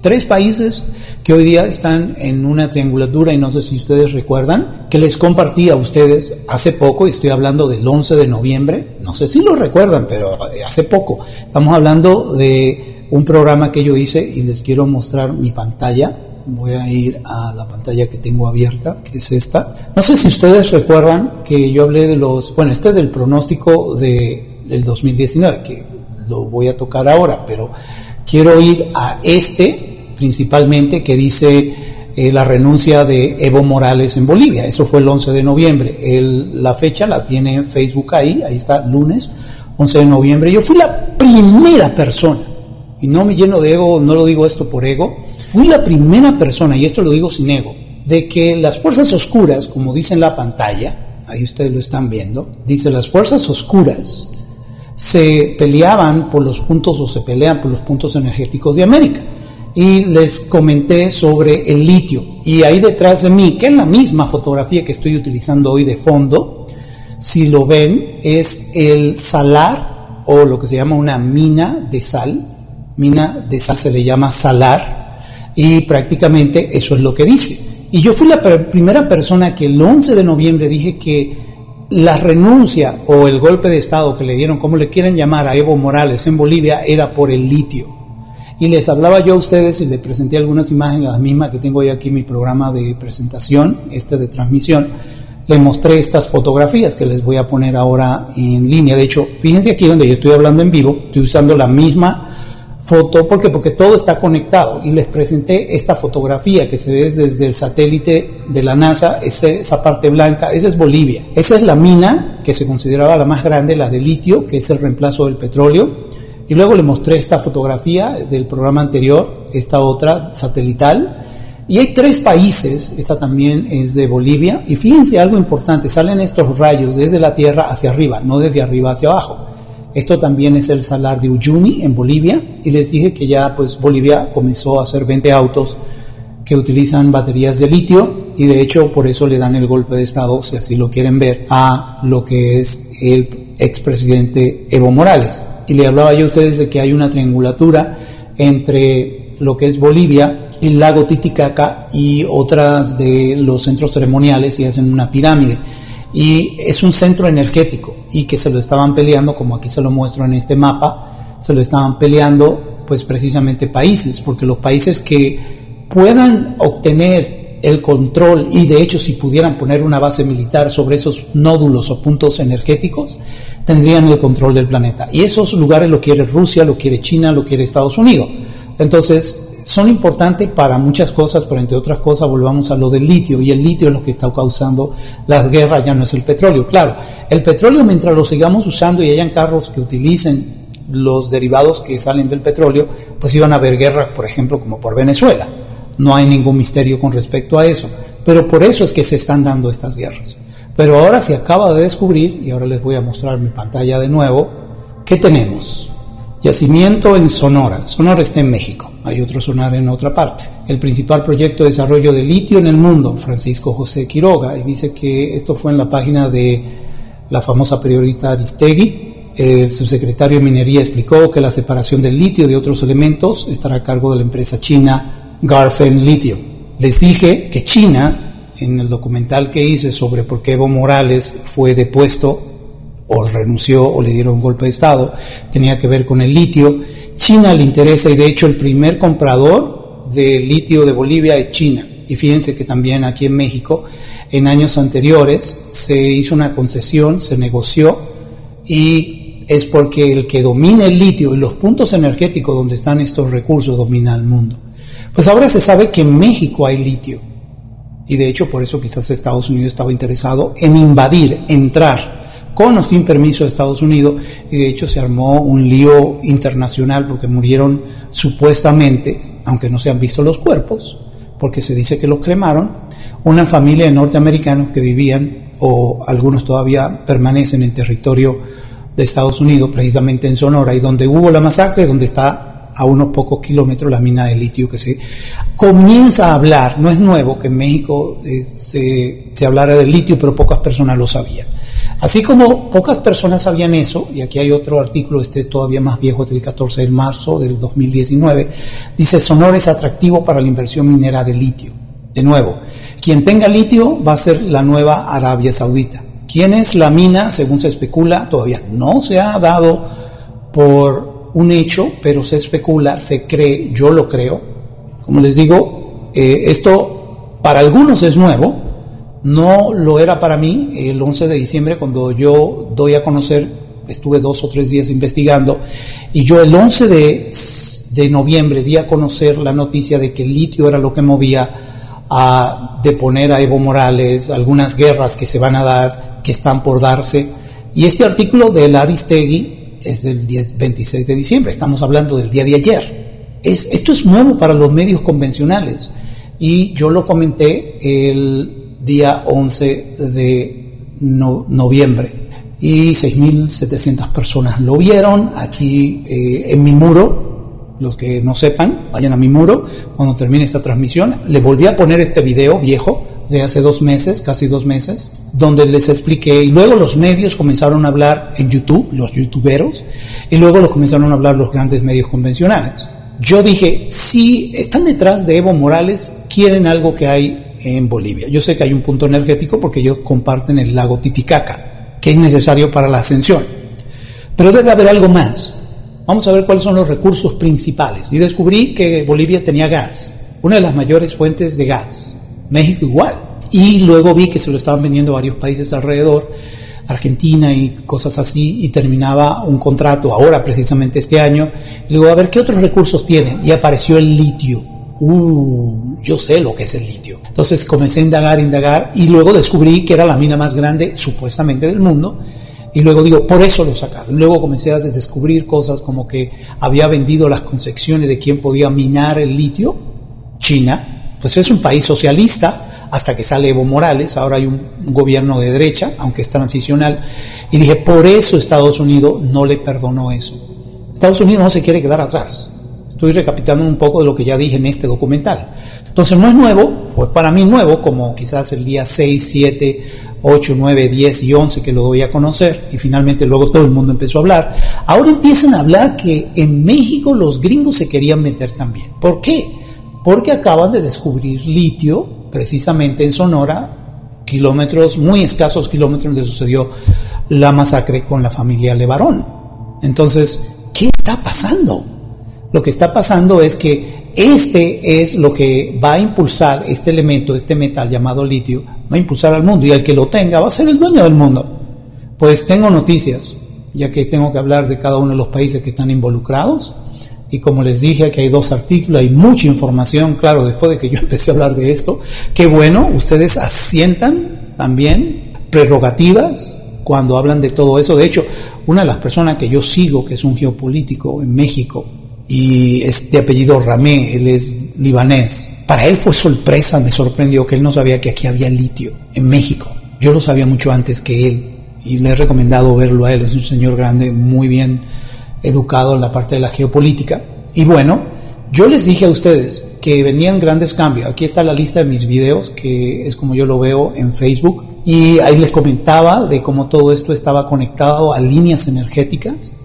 Tres países que hoy día están en una triangulatura y no sé si ustedes recuerdan, que les compartí a ustedes hace poco, y estoy hablando del 11 de noviembre, no sé si lo recuerdan, pero hace poco, estamos hablando de un programa que yo hice y les quiero mostrar mi pantalla voy a ir a la pantalla que tengo abierta, que es esta. No sé si ustedes recuerdan que yo hablé de los, bueno, este del pronóstico de, del 2019, que lo voy a tocar ahora, pero quiero ir a este principalmente que dice eh, la renuncia de Evo Morales en Bolivia. Eso fue el 11 de noviembre. la fecha la tiene Facebook ahí, ahí está, lunes 11 de noviembre. Yo fui la primera persona, y no me lleno de ego, no lo digo esto por ego, Fui la primera persona, y esto lo digo sin ego, de que las fuerzas oscuras, como dice en la pantalla, ahí ustedes lo están viendo, dice las fuerzas oscuras se peleaban por los puntos o se pelean por los puntos energéticos de América. Y les comenté sobre el litio. Y ahí detrás de mí, que es la misma fotografía que estoy utilizando hoy de fondo, si lo ven, es el salar o lo que se llama una mina de sal. Mina de sal se le llama salar y prácticamente eso es lo que dice. Y yo fui la primera persona que el 11 de noviembre dije que la renuncia o el golpe de Estado que le dieron, como le quieren llamar, a Evo Morales en Bolivia era por el litio. Y les hablaba yo a ustedes y les presenté algunas imágenes, las mismas que tengo hoy aquí en mi programa de presentación, este de transmisión. Les mostré estas fotografías que les voy a poner ahora en línea. De hecho, fíjense aquí donde yo estoy hablando en vivo, estoy usando la misma foto, ¿por Porque todo está conectado y les presenté esta fotografía que se ve desde el satélite de la NASA, esa parte blanca, esa es Bolivia. Esa es la mina que se consideraba la más grande, la de litio, que es el reemplazo del petróleo. Y luego le mostré esta fotografía del programa anterior, esta otra satelital. Y hay tres países, esta también es de Bolivia, y fíjense algo importante, salen estos rayos desde la Tierra hacia arriba, no desde arriba hacia abajo. Esto también es el salar de Uyuni en Bolivia y les dije que ya pues Bolivia comenzó a hacer 20 autos que utilizan baterías de litio y de hecho por eso le dan el golpe de estado, si así lo quieren ver, a lo que es el expresidente Evo Morales. Y le hablaba yo a ustedes de que hay una triangulatura entre lo que es Bolivia, el lago Titicaca y otras de los centros ceremoniales y hacen una pirámide y es un centro energético y que se lo estaban peleando, como aquí se lo muestro en este mapa, se lo estaban peleando pues precisamente países, porque los países que puedan obtener el control y de hecho si pudieran poner una base militar sobre esos nódulos o puntos energéticos, tendrían el control del planeta. Y esos lugares lo quiere Rusia, lo quiere China, lo quiere Estados Unidos. Entonces, son importantes para muchas cosas, pero entre otras cosas volvamos a lo del litio, y el litio es lo que está causando las guerras, ya no es el petróleo. Claro, el petróleo mientras lo sigamos usando y hayan carros que utilicen los derivados que salen del petróleo, pues iban a haber guerras, por ejemplo, como por Venezuela. No hay ningún misterio con respecto a eso, pero por eso es que se están dando estas guerras. Pero ahora se acaba de descubrir, y ahora les voy a mostrar mi pantalla de nuevo, ¿qué tenemos? Yacimiento en Sonora. Sonora está en México hay otro sonar en otra parte. El principal proyecto de desarrollo de litio en el mundo, Francisco José Quiroga, y dice que esto fue en la página de la famosa periodista Aristegui. El subsecretario de Minería explicó que la separación del litio de otros elementos estará a cargo de la empresa china Garfen Lithium. Les dije que China, en el documental que hice sobre por qué Evo Morales fue depuesto o renunció o le dieron un golpe de Estado, tenía que ver con el litio China le interesa y de hecho el primer comprador de litio de Bolivia es China. Y fíjense que también aquí en México en años anteriores se hizo una concesión, se negoció y es porque el que domina el litio y los puntos energéticos donde están estos recursos domina el mundo. Pues ahora se sabe que en México hay litio y de hecho por eso quizás Estados Unidos estaba interesado en invadir, entrar con o sin permiso de Estados Unidos, y de hecho se armó un lío internacional porque murieron supuestamente, aunque no se han visto los cuerpos, porque se dice que los cremaron, una familia de norteamericanos que vivían, o algunos todavía permanecen en territorio de Estados Unidos, precisamente en Sonora, y donde hubo la masacre, donde está a unos pocos kilómetros la mina de litio que se comienza a hablar, no es nuevo que en México eh, se, se hablara de litio, pero pocas personas lo sabían. Así como pocas personas sabían eso, y aquí hay otro artículo, este es todavía más viejo, del 14 de marzo del 2019, dice Sonora es atractivo para la inversión minera de litio. De nuevo, quien tenga litio va a ser la nueva Arabia Saudita. ¿Quién es la mina? Según se especula, todavía no se ha dado por un hecho, pero se especula, se cree, yo lo creo. Como les digo, eh, esto para algunos es nuevo, no lo era para mí el 11 de diciembre cuando yo doy a conocer, estuve dos o tres días investigando, y yo el 11 de, de noviembre di a conocer la noticia de que el litio era lo que movía a deponer a Evo Morales, algunas guerras que se van a dar, que están por darse. Y este artículo de Aristegui es del 10, 26 de diciembre, estamos hablando del día de ayer. Es, esto es nuevo para los medios convencionales y yo lo comenté el día 11 de noviembre y 6.700 personas lo vieron aquí eh, en mi muro. Los que no sepan, vayan a mi muro cuando termine esta transmisión. Le volví a poner este video viejo de hace dos meses, casi dos meses, donde les expliqué, y luego los medios comenzaron a hablar en YouTube, los youtuberos, y luego lo comenzaron a hablar los grandes medios convencionales. Yo dije, si están detrás de Evo Morales, quieren algo que hay en Bolivia. Yo sé que hay un punto energético porque ellos comparten el lago Titicaca, que es necesario para la ascensión. Pero debe haber algo más. Vamos a ver cuáles son los recursos principales. Y descubrí que Bolivia tenía gas, una de las mayores fuentes de gas. México igual. Y luego vi que se lo estaban vendiendo varios países alrededor, Argentina y cosas así, y terminaba un contrato ahora, precisamente este año. Y luego, a ver, ¿qué otros recursos tienen? Y apareció el litio. Uh, yo sé lo que es el litio. Entonces comencé a indagar, indagar, y luego descubrí que era la mina más grande, supuestamente, del mundo. Y luego digo, por eso lo sacaron. Luego comencé a descubrir cosas como que había vendido las concepciones de quién podía minar el litio, China, pues es un país socialista hasta que sale Evo Morales, ahora hay un gobierno de derecha, aunque es transicional, y dije, por eso Estados Unidos no le perdonó eso. Estados Unidos no se quiere quedar atrás. Estoy recapitulando un poco de lo que ya dije en este documental. Entonces no es nuevo, pues para mí nuevo, como quizás el día 6, 7, 8, 9, 10 y 11 que lo doy a conocer, y finalmente luego todo el mundo empezó a hablar. Ahora empiezan a hablar que en México los gringos se querían meter también. ¿Por qué? porque acaban de descubrir litio precisamente en Sonora, kilómetros, muy escasos kilómetros donde sucedió la masacre con la familia Levarón. Entonces, ¿qué está pasando? Lo que está pasando es que este es lo que va a impulsar este elemento, este metal llamado litio, va a impulsar al mundo y el que lo tenga va a ser el dueño del mundo. Pues tengo noticias, ya que tengo que hablar de cada uno de los países que están involucrados. Y como les dije, aquí hay dos artículos, hay mucha información, claro, después de que yo empecé a hablar de esto, qué bueno, ustedes asientan también prerrogativas cuando hablan de todo eso. De hecho, una de las personas que yo sigo, que es un geopolítico en México, y es de apellido Ramé, él es libanés, para él fue sorpresa, me sorprendió que él no sabía que aquí había litio en México. Yo lo sabía mucho antes que él y le he recomendado verlo a él, es un señor grande, muy bien educado en la parte de la geopolítica. Y bueno, yo les dije a ustedes que venían grandes cambios. Aquí está la lista de mis videos, que es como yo lo veo en Facebook. Y ahí les comentaba de cómo todo esto estaba conectado a líneas energéticas.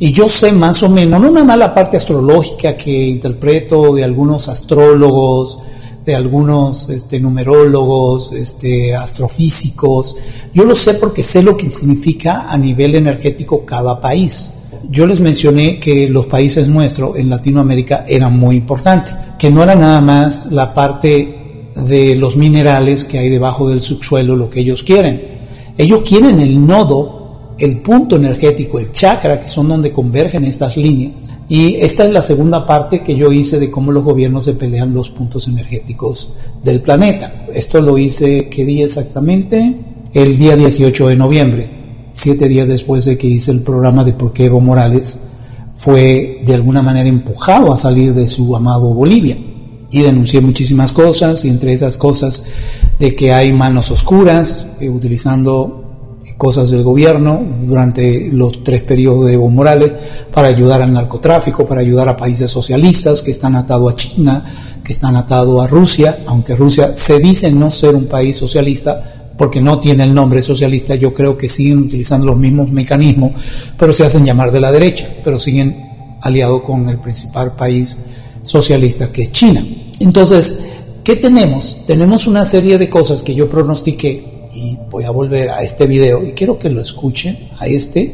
Y yo sé más o menos, no nada más la parte astrológica que interpreto de algunos astrólogos, de algunos este, numerólogos, este, astrofísicos. Yo lo sé porque sé lo que significa a nivel energético cada país yo les mencioné que los países nuestros en Latinoamérica eran muy importantes, que no era nada más la parte de los minerales que hay debajo del subsuelo lo que ellos quieren. Ellos quieren el nodo, el punto energético, el chakra, que son donde convergen estas líneas. Y esta es la segunda parte que yo hice de cómo los gobiernos se pelean los puntos energéticos del planeta. Esto lo hice, ¿qué día exactamente? El día 18 de noviembre siete días después de que hice el programa de por qué Evo Morales fue de alguna manera empujado a salir de su amado Bolivia. Y denuncié muchísimas cosas, y entre esas cosas de que hay manos oscuras, eh, utilizando cosas del gobierno durante los tres periodos de Evo Morales para ayudar al narcotráfico, para ayudar a países socialistas que están atados a China, que están atados a Rusia, aunque Rusia se dice no ser un país socialista porque no tiene el nombre socialista, yo creo que siguen utilizando los mismos mecanismos, pero se hacen llamar de la derecha, pero siguen aliados con el principal país socialista que es China. Entonces, ¿qué tenemos? Tenemos una serie de cosas que yo pronostiqué y voy a volver a este video y quiero que lo escuchen, a este,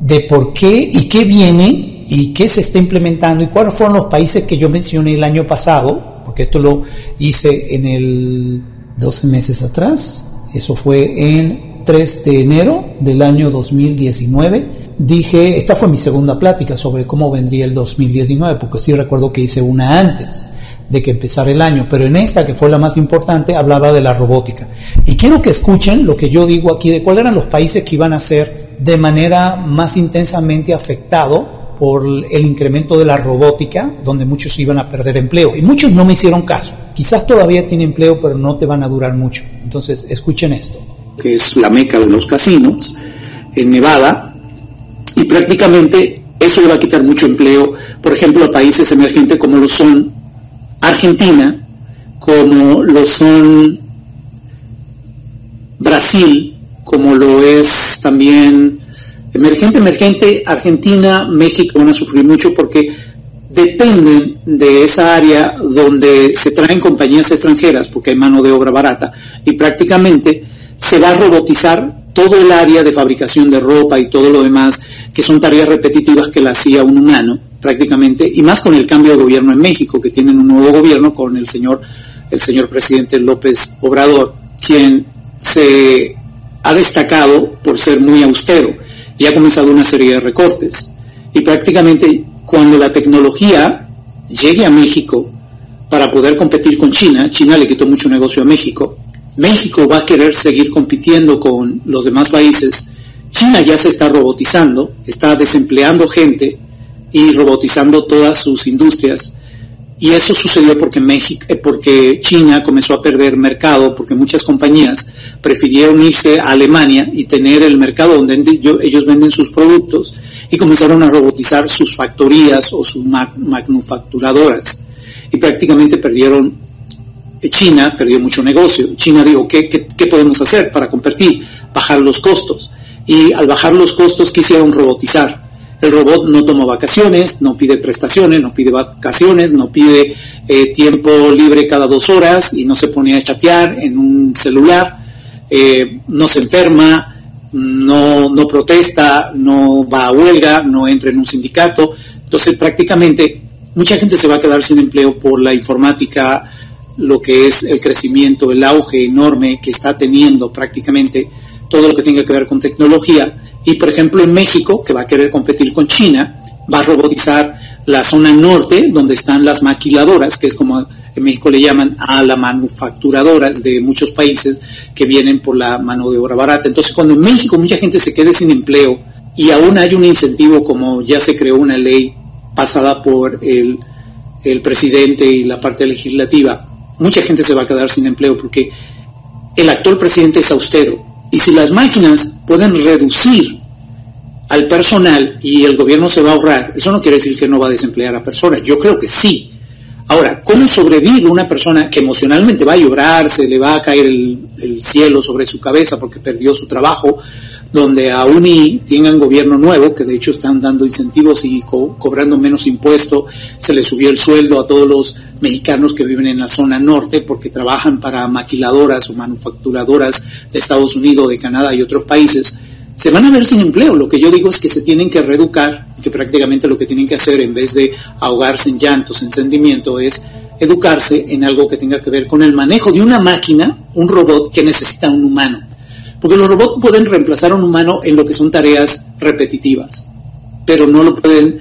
de por qué y qué viene y qué se está implementando y cuáles fueron los países que yo mencioné el año pasado, porque esto lo hice en el 12 meses atrás, eso fue en 3 de enero del año 2019. Dije, esta fue mi segunda plática sobre cómo vendría el 2019, porque sí recuerdo que hice una antes de que empezara el año, pero en esta, que fue la más importante, hablaba de la robótica. Y quiero que escuchen lo que yo digo aquí de cuáles eran los países que iban a ser de manera más intensamente afectado por el incremento de la robótica, donde muchos iban a perder empleo. Y muchos no me hicieron caso. Quizás todavía tienen empleo, pero no te van a durar mucho. Entonces, escuchen esto. Que es la meca de los casinos en Nevada, y prácticamente eso le va a quitar mucho empleo, por ejemplo, a países emergentes como lo son Argentina, como lo son Brasil, como lo es también emergente, emergente, Argentina, México van a sufrir mucho porque dependen de esa área donde se traen compañías extranjeras, porque hay mano de obra barata, y prácticamente se va a robotizar todo el área de fabricación de ropa y todo lo demás, que son tareas repetitivas que la hacía un humano prácticamente, y más con el cambio de gobierno en México, que tienen un nuevo gobierno con el señor, el señor presidente López Obrador, quien se ha destacado por ser muy austero y ha comenzado una serie de recortes. Y prácticamente cuando la tecnología llegue a México para poder competir con China, China le quitó mucho negocio a México, México va a querer seguir compitiendo con los demás países, China ya se está robotizando, está desempleando gente, y robotizando todas sus industrias. Y eso sucedió porque, México, eh, porque China comenzó a perder mercado, porque muchas compañías prefirieron irse a Alemania y tener el mercado donde ellos venden sus productos y comenzaron a robotizar sus factorías o sus manufacturadoras. Y prácticamente perdieron, eh, China perdió mucho negocio. China dijo, ¿qué, qué, qué podemos hacer para competir? Bajar los costos. Y al bajar los costos quisieron robotizar el robot no toma vacaciones, no pide prestaciones, no pide vacaciones, no pide eh, tiempo libre cada dos horas y no se pone a chatear en un celular, eh, no se enferma, no, no protesta, no va a huelga, no entra en un sindicato. Entonces prácticamente mucha gente se va a quedar sin empleo por la informática, lo que es el crecimiento, el auge enorme que está teniendo prácticamente todo lo que tenga que ver con tecnología y por ejemplo en México, que va a querer competir con China, va a robotizar la zona norte, donde están las maquiladoras, que es como en México le llaman a las manufacturadoras de muchos países que vienen por la mano de obra barata. Entonces, cuando en México mucha gente se quede sin empleo y aún hay un incentivo, como ya se creó una ley pasada por el, el presidente y la parte legislativa, mucha gente se va a quedar sin empleo porque el actual presidente es austero. Y si las máquinas pueden reducir al personal y el gobierno se va a ahorrar, eso no quiere decir que no va a desemplear a personas. Yo creo que sí. Ahora, ¿cómo sobrevive una persona que emocionalmente va a llorar, se le va a caer el, cielo sobre su cabeza porque perdió su trabajo, donde aún y tengan gobierno nuevo, que de hecho están dando incentivos y cobrando menos impuestos, se le subió el sueldo a todos los mexicanos que viven en la zona norte porque trabajan para maquiladoras o manufacturadoras de Estados Unidos, de Canadá y otros países, se van a ver sin empleo. Lo que yo digo es que se tienen que reeducar, que prácticamente lo que tienen que hacer en vez de ahogarse en llantos, en sentimiento, es educarse en algo que tenga que ver con el manejo de una máquina, un robot que necesita un humano. Porque los robots pueden reemplazar a un humano en lo que son tareas repetitivas, pero no lo pueden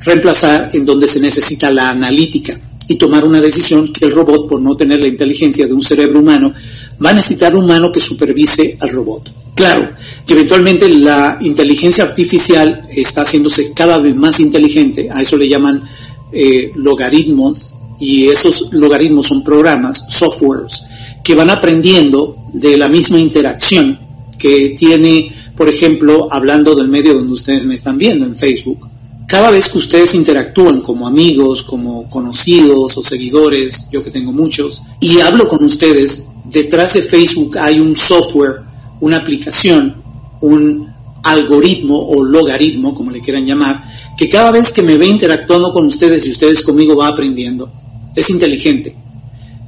reemplazar en donde se necesita la analítica y tomar una decisión que el robot, por no tener la inteligencia de un cerebro humano, va a necesitar un humano que supervise al robot. Claro, que eventualmente la inteligencia artificial está haciéndose cada vez más inteligente, a eso le llaman eh, logaritmos, y esos logaritmos son programas, softwares, que van aprendiendo de la misma interacción que tiene, por ejemplo, hablando del medio donde ustedes me están viendo, en Facebook. Cada vez que ustedes interactúan como amigos, como conocidos o seguidores, yo que tengo muchos, y hablo con ustedes, detrás de Facebook hay un software, una aplicación, un algoritmo o logaritmo, como le quieran llamar, que cada vez que me ve interactuando con ustedes y ustedes conmigo va aprendiendo. Es inteligente.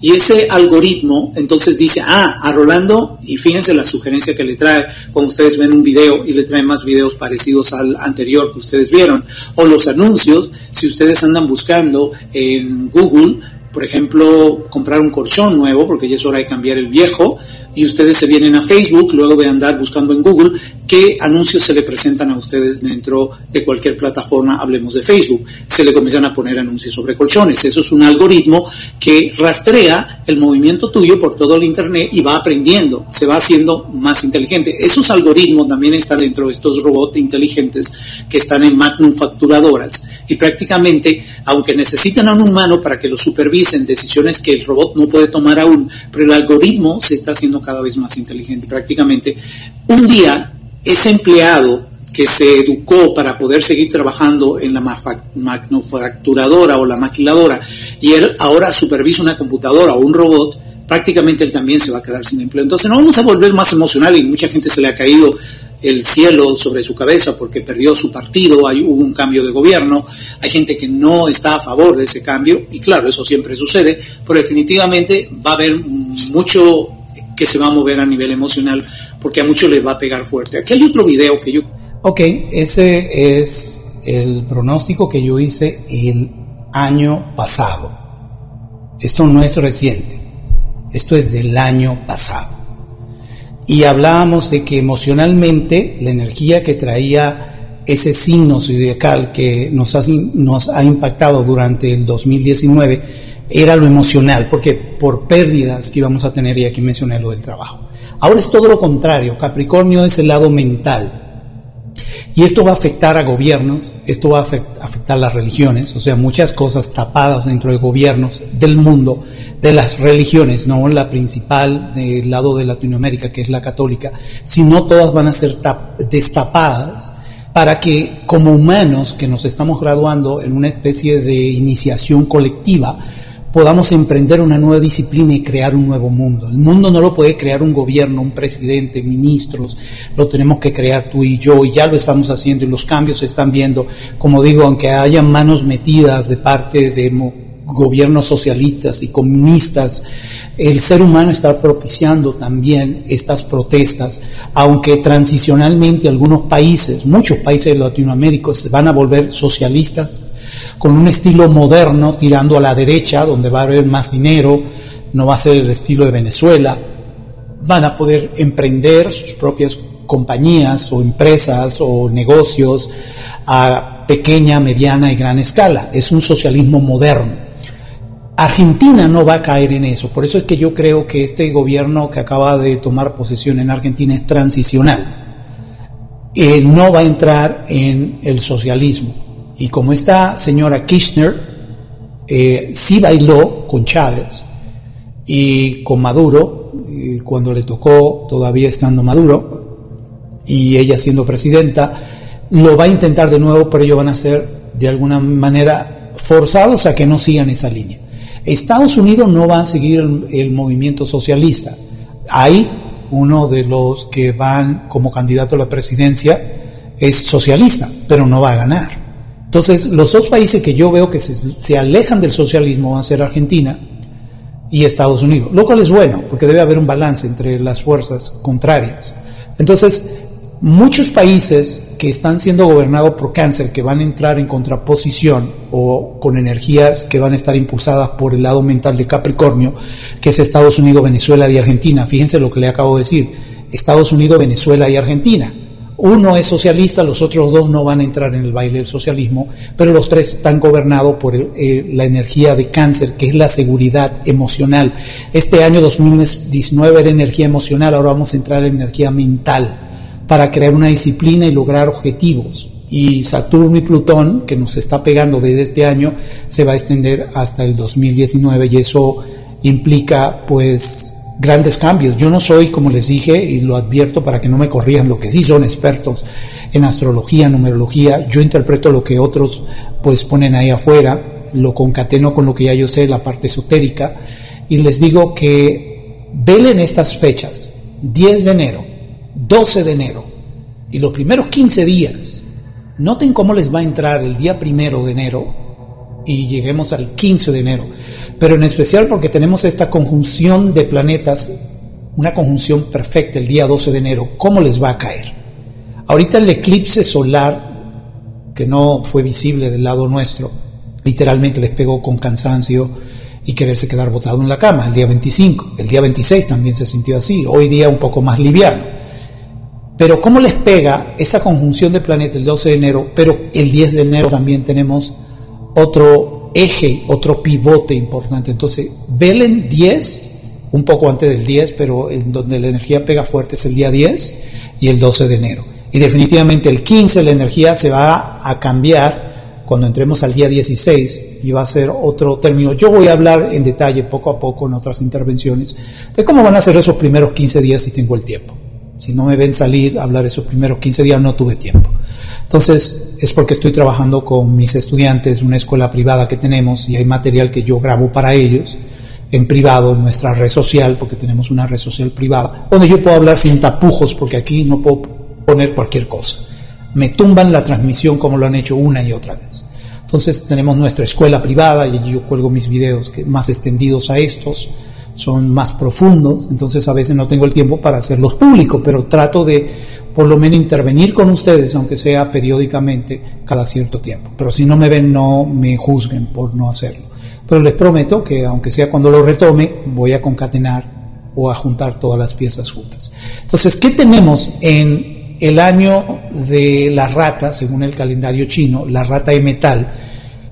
Y ese algoritmo entonces dice, ah, a Rolando, y fíjense la sugerencia que le trae cuando ustedes ven un video y le trae más videos parecidos al anterior que ustedes vieron, o los anuncios, si ustedes andan buscando en Google, por ejemplo, comprar un colchón nuevo, porque ya es hora de cambiar el viejo, y ustedes se vienen a Facebook luego de andar buscando en Google qué anuncios se le presentan a ustedes dentro de cualquier plataforma, hablemos de Facebook. Se le comienzan a poner anuncios sobre colchones. Eso es un algoritmo que rastrea el movimiento tuyo por todo el Internet y va aprendiendo, se va haciendo más inteligente. Esos algoritmos también están dentro de estos robots inteligentes que están en manufacturadoras y prácticamente, aunque necesitan a un humano para que lo supervisen decisiones que el robot no puede tomar aún, pero el algoritmo se está haciendo cada vez más inteligente. Prácticamente un día ese empleado que se educó para poder seguir trabajando en la manufacturadora o la maquiladora y él ahora supervisa una computadora o un robot, prácticamente él también se va a quedar sin empleo. Entonces no vamos a volver más emocional y mucha gente se le ha caído el cielo sobre su cabeza porque perdió su partido, hay, hubo un cambio de gobierno, hay gente que no está a favor de ese cambio y claro, eso siempre sucede, pero definitivamente va a haber mucho que se va a mover a nivel emocional porque a muchos les va a pegar fuerte. Aquí hay otro video que yo... Ok, ese es el pronóstico que yo hice el año pasado. Esto no es reciente, esto es del año pasado. Y hablábamos de que emocionalmente la energía que traía ese signo zodiacal que nos ha, nos ha impactado durante el 2019 era lo emocional, porque por pérdidas que íbamos a tener, y aquí mencioné lo del trabajo. Ahora es todo lo contrario, Capricornio es el lado mental. Y esto va a afectar a gobiernos, esto va a afectar a las religiones, o sea, muchas cosas tapadas dentro de gobiernos del mundo, de las religiones, no la principal del lado de Latinoamérica, que es la católica, sino todas van a ser destapadas para que como humanos que nos estamos graduando en una especie de iniciación colectiva, podamos emprender una nueva disciplina y crear un nuevo mundo. El mundo no lo puede crear un gobierno, un presidente, ministros, lo tenemos que crear tú y yo y ya lo estamos haciendo y los cambios se están viendo. Como digo, aunque haya manos metidas de parte de gobiernos socialistas y comunistas, el ser humano está propiciando también estas protestas, aunque transicionalmente algunos países, muchos países de Latinoamérica se van a volver socialistas, con un estilo moderno tirando a la derecha, donde va a haber más dinero, no va a ser el estilo de Venezuela, van a poder emprender sus propias compañías o empresas o negocios a pequeña, mediana y gran escala. Es un socialismo moderno. Argentina no va a caer en eso. Por eso es que yo creo que este gobierno que acaba de tomar posesión en Argentina es transicional. Eh, no va a entrar en el socialismo. Y como esta señora Kirchner eh, sí bailó con Chávez y con Maduro, cuando le tocó todavía estando Maduro, y ella siendo presidenta, lo va a intentar de nuevo, pero ellos van a ser de alguna manera forzados a que no sigan esa línea. Estados Unidos no va a seguir el, el movimiento socialista. Hay uno de los que van como candidato a la presidencia es socialista, pero no va a ganar. Entonces, los dos países que yo veo que se, alejan del socialismo van a ser Argentina y Estados Unidos, lo cual es bueno, porque debe haber un balance entre las fuerzas contrarias. Entonces, muchos países que están siendo gobernados por cáncer, que van a entrar en contraposición o con energías que van a estar impulsadas por el lado mental de Capricornio, que es Estados Unidos, Venezuela y Argentina. Fíjense lo que le acabo de decir, Estados Unidos, Venezuela y Argentina uno es socialista, los otros dos no van a entrar en el baile del socialismo, pero los tres están gobernados por la energía de cáncer, que es la seguridad emocional. Este año 2019 era energía emocional, ahora vamos a entrar en energía mental para crear una disciplina y lograr objetivos. Y Saturno y Plutón, que nos está pegando desde este año, se va a extender hasta el 2019 y eso implica pues grandes cambios. Yo no soy, como les dije, y lo advierto para que no me corrijan, lo que sí son expertos en astrología, numerología. Yo interpreto lo que otros pues ponen ahí afuera, lo concateno con lo que ya yo sé, la parte esotérica, y les digo que velen estas fechas, 10 de enero, 12 de enero, y los primeros 15 días. Noten cómo les va a entrar el día primero de enero y lleguemos al 15 de enero pero en especial porque tenemos esta conjunción de planetas, una conjunción perfecta el día 12 de enero, ¿cómo les va a caer? Ahorita el eclipse solar, que no fue visible del lado nuestro, literalmente les pegó con cansancio y quererse quedar botado en la cama, el día 25, el día 26 también se sintió así, hoy día un poco más liviano. Pero ¿cómo les pega esa conjunción de planetas el 12 de enero? Pero el 10 de enero también tenemos otro eje, otro pivote importante. Entonces, velen 10, un poco antes del 10, pero en donde la energía pega fuerte es el día 10 y el 12 de enero. Y definitivamente el 15 la energía se va a cambiar cuando entremos al día 16 y va a ser otro término. Yo voy a hablar en detalle poco a poco en otras intervenciones de cómo van a ser esos primeros 15 días si tengo el tiempo. Si no me ven salir a hablar esos primeros 15 días, no tuve tiempo. Entonces, es porque estoy trabajando con mis estudiantes, una escuela privada que tenemos y hay material que yo grabo para ellos en privado, nuestra red social, porque tenemos una red social privada, donde yo puedo hablar sin tapujos, porque aquí no puedo poner cualquier cosa. Me tumban la transmisión como lo han hecho una y otra vez. Entonces tenemos nuestra escuela privada y yo cuelgo mis videos que más extendidos a estos, son más profundos, entonces a veces no tengo el tiempo para hacerlos públicos, pero trato de por lo menos intervenir con ustedes, aunque sea periódicamente, cada cierto tiempo. Pero si no me ven, no me juzguen por no hacerlo. Pero les prometo que, aunque sea cuando lo retome, voy a concatenar o a juntar todas las piezas juntas. Entonces, ¿qué tenemos en el año de la rata, según el calendario chino, la rata de metal,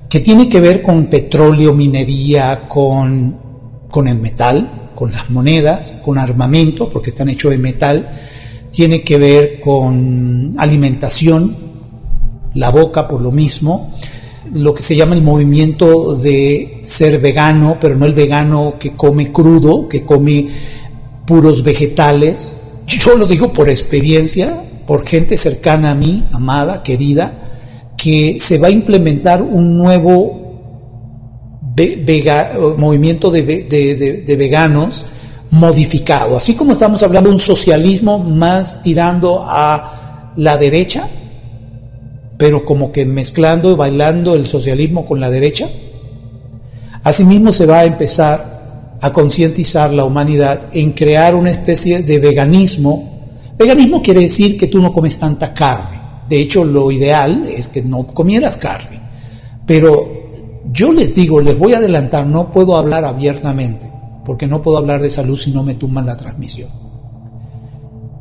que tiene que ver con petróleo, minería, con, con el metal, con las monedas, con armamento, porque están hechos de metal, tiene que ver con alimentación, la boca por lo mismo, lo que se llama el movimiento de ser vegano, pero no el vegano que come crudo, que come puros vegetales. Yo lo digo por experiencia, por gente cercana a mí, amada, querida, que se va a implementar un nuevo movimiento de veganos modificado. Así como estamos hablando de un socialismo más tirando a la derecha, pero como que mezclando y bailando el socialismo con la derecha, asimismo se va a empezar a concientizar la humanidad en crear una especie de veganismo. Veganismo quiere decir que tú no comes tanta carne. De hecho, lo ideal es que no comieras carne. Pero yo les digo, les voy a adelantar, no puedo hablar abiertamente porque no puedo hablar de salud si no me tumban la transmisión.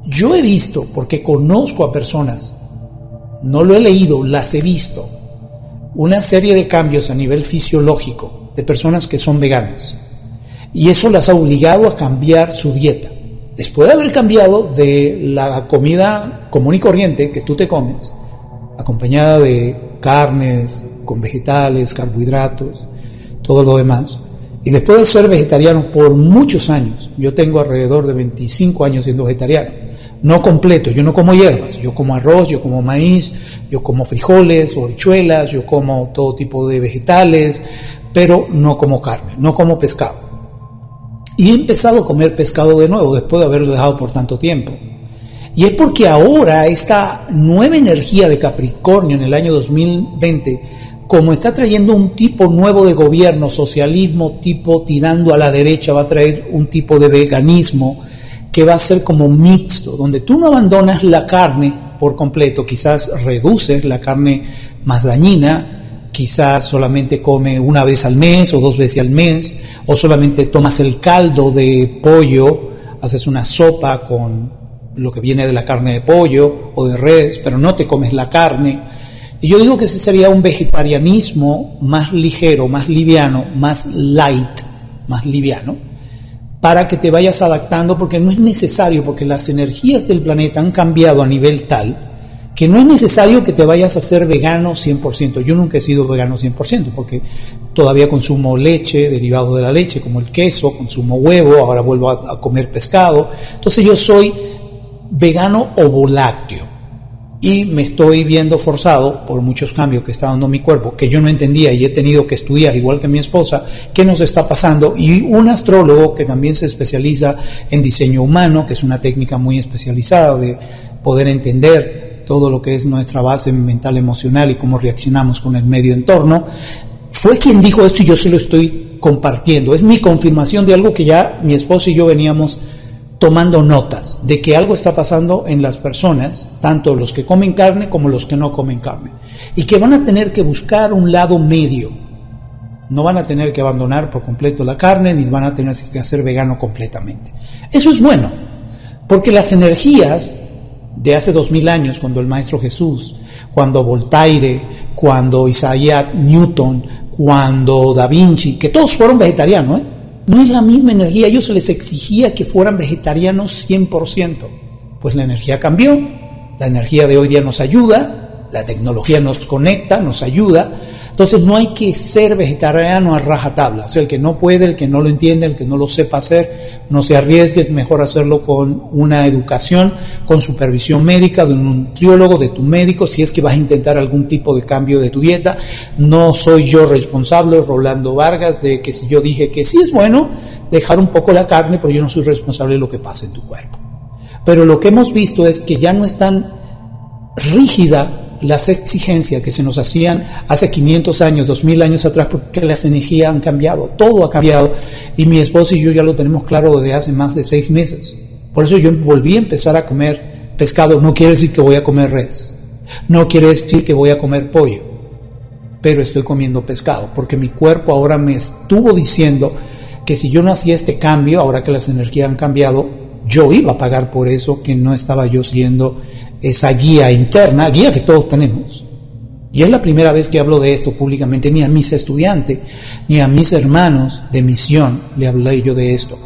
Yo he visto, porque conozco a personas, no lo he leído, las he visto, una serie de cambios a nivel fisiológico de personas que son veganas. Y eso las ha obligado a cambiar su dieta. Después de haber cambiado de la comida común y corriente que tú te comes, acompañada de carnes, con vegetales, carbohidratos, todo lo demás, y después de ser vegetariano por muchos años, yo tengo alrededor de 25 años siendo vegetariano, no completo, yo no como hierbas, yo como arroz, yo como maíz, yo como frijoles habichuelas, yo como todo tipo de vegetales, pero no como carne, no como pescado. Y he empezado a comer pescado de nuevo después de haberlo dejado por tanto tiempo. Y es porque ahora esta nueva energía de Capricornio en el año 2020 como está trayendo un tipo nuevo de gobierno, socialismo tipo tirando a la derecha, va a traer un tipo de veganismo que va a ser como mixto, donde tú no abandonas la carne por completo, quizás reduces la carne más dañina, quizás solamente come una vez al mes o dos veces al mes, o solamente tomas el caldo de pollo, haces una sopa con lo que viene de la carne de pollo o de res, pero no te comes la carne. Y yo digo que ese sería un vegetarianismo más ligero, más liviano, más light, más liviano, para que te vayas adaptando, porque no es necesario, porque las energías del planeta han cambiado a nivel tal que no es necesario que te vayas a ser vegano 100%. Yo nunca he sido vegano 100%, porque todavía consumo leche, derivado de la leche, como el queso, consumo huevo, ahora vuelvo a, comer pescado. Entonces yo soy vegano ovolácteo y me estoy viendo forzado por muchos cambios que está dando mi cuerpo, que yo no entendía y he tenido que estudiar, igual que mi esposa, qué nos está pasando. Y un astrólogo que también se especializa en diseño humano, que es una técnica muy especializada de poder entender todo lo que es nuestra base mental emocional y cómo reaccionamos con el medio entorno, fue quien dijo esto y yo se lo estoy compartiendo. Es mi confirmación de algo que ya mi esposa y yo veníamos tomando notas de que algo está pasando en las personas, tanto los que comen carne como los que no comen carne, y que van a tener que buscar un lado medio. No van a tener que abandonar por completo la carne, ni van a tener que hacer vegano completamente. Eso es bueno, porque las energías de hace dos mil años, cuando el Maestro Jesús, cuando Voltaire, cuando Isaiah Newton, cuando Da Vinci, que todos fueron vegetarianos, ¿eh? No es la misma energía, ellos se les exigía que fueran vegetarianos 100%. Pues la energía cambió, la energía de hoy día nos ayuda, la tecnología nos conecta, nos ayuda, entonces no hay que ser vegetariano a rajatabla, o sea, el que no puede, el que no lo entiende, el que no lo sepa hacer, no se arriesgue, es mejor hacerlo con una educación, con supervisión médica de un nutriólogo, de tu médico, si es que vas a intentar algún tipo de cambio de tu dieta. No soy yo responsable, Rolando Vargas, de que si yo dije que sí es bueno dejar un poco la carne, pero yo no soy responsable de lo que pasa en tu cuerpo. Pero lo que hemos visto es que ya no es tan rígida las exigencias que se nos hacían hace 500 años, 2000 años atrás, porque las energías han cambiado, todo ha cambiado y mi esposo y yo ya lo tenemos claro desde hace más de seis meses. Por eso yo volví a empezar a comer pescado, no quiere decir que voy a comer res, no quiere decir que voy a comer pollo, pero estoy comiendo pescado, porque mi cuerpo ahora me estuvo diciendo que si yo no hacía este cambio, ahora que las energías han cambiado, yo iba a pagar por eso que no estaba yo siendo esa guía interna, guía que todos tenemos. Y es la primera vez que hablo de esto públicamente, ni a mis estudiantes, ni a mis hermanos de misión le hablé yo de esto.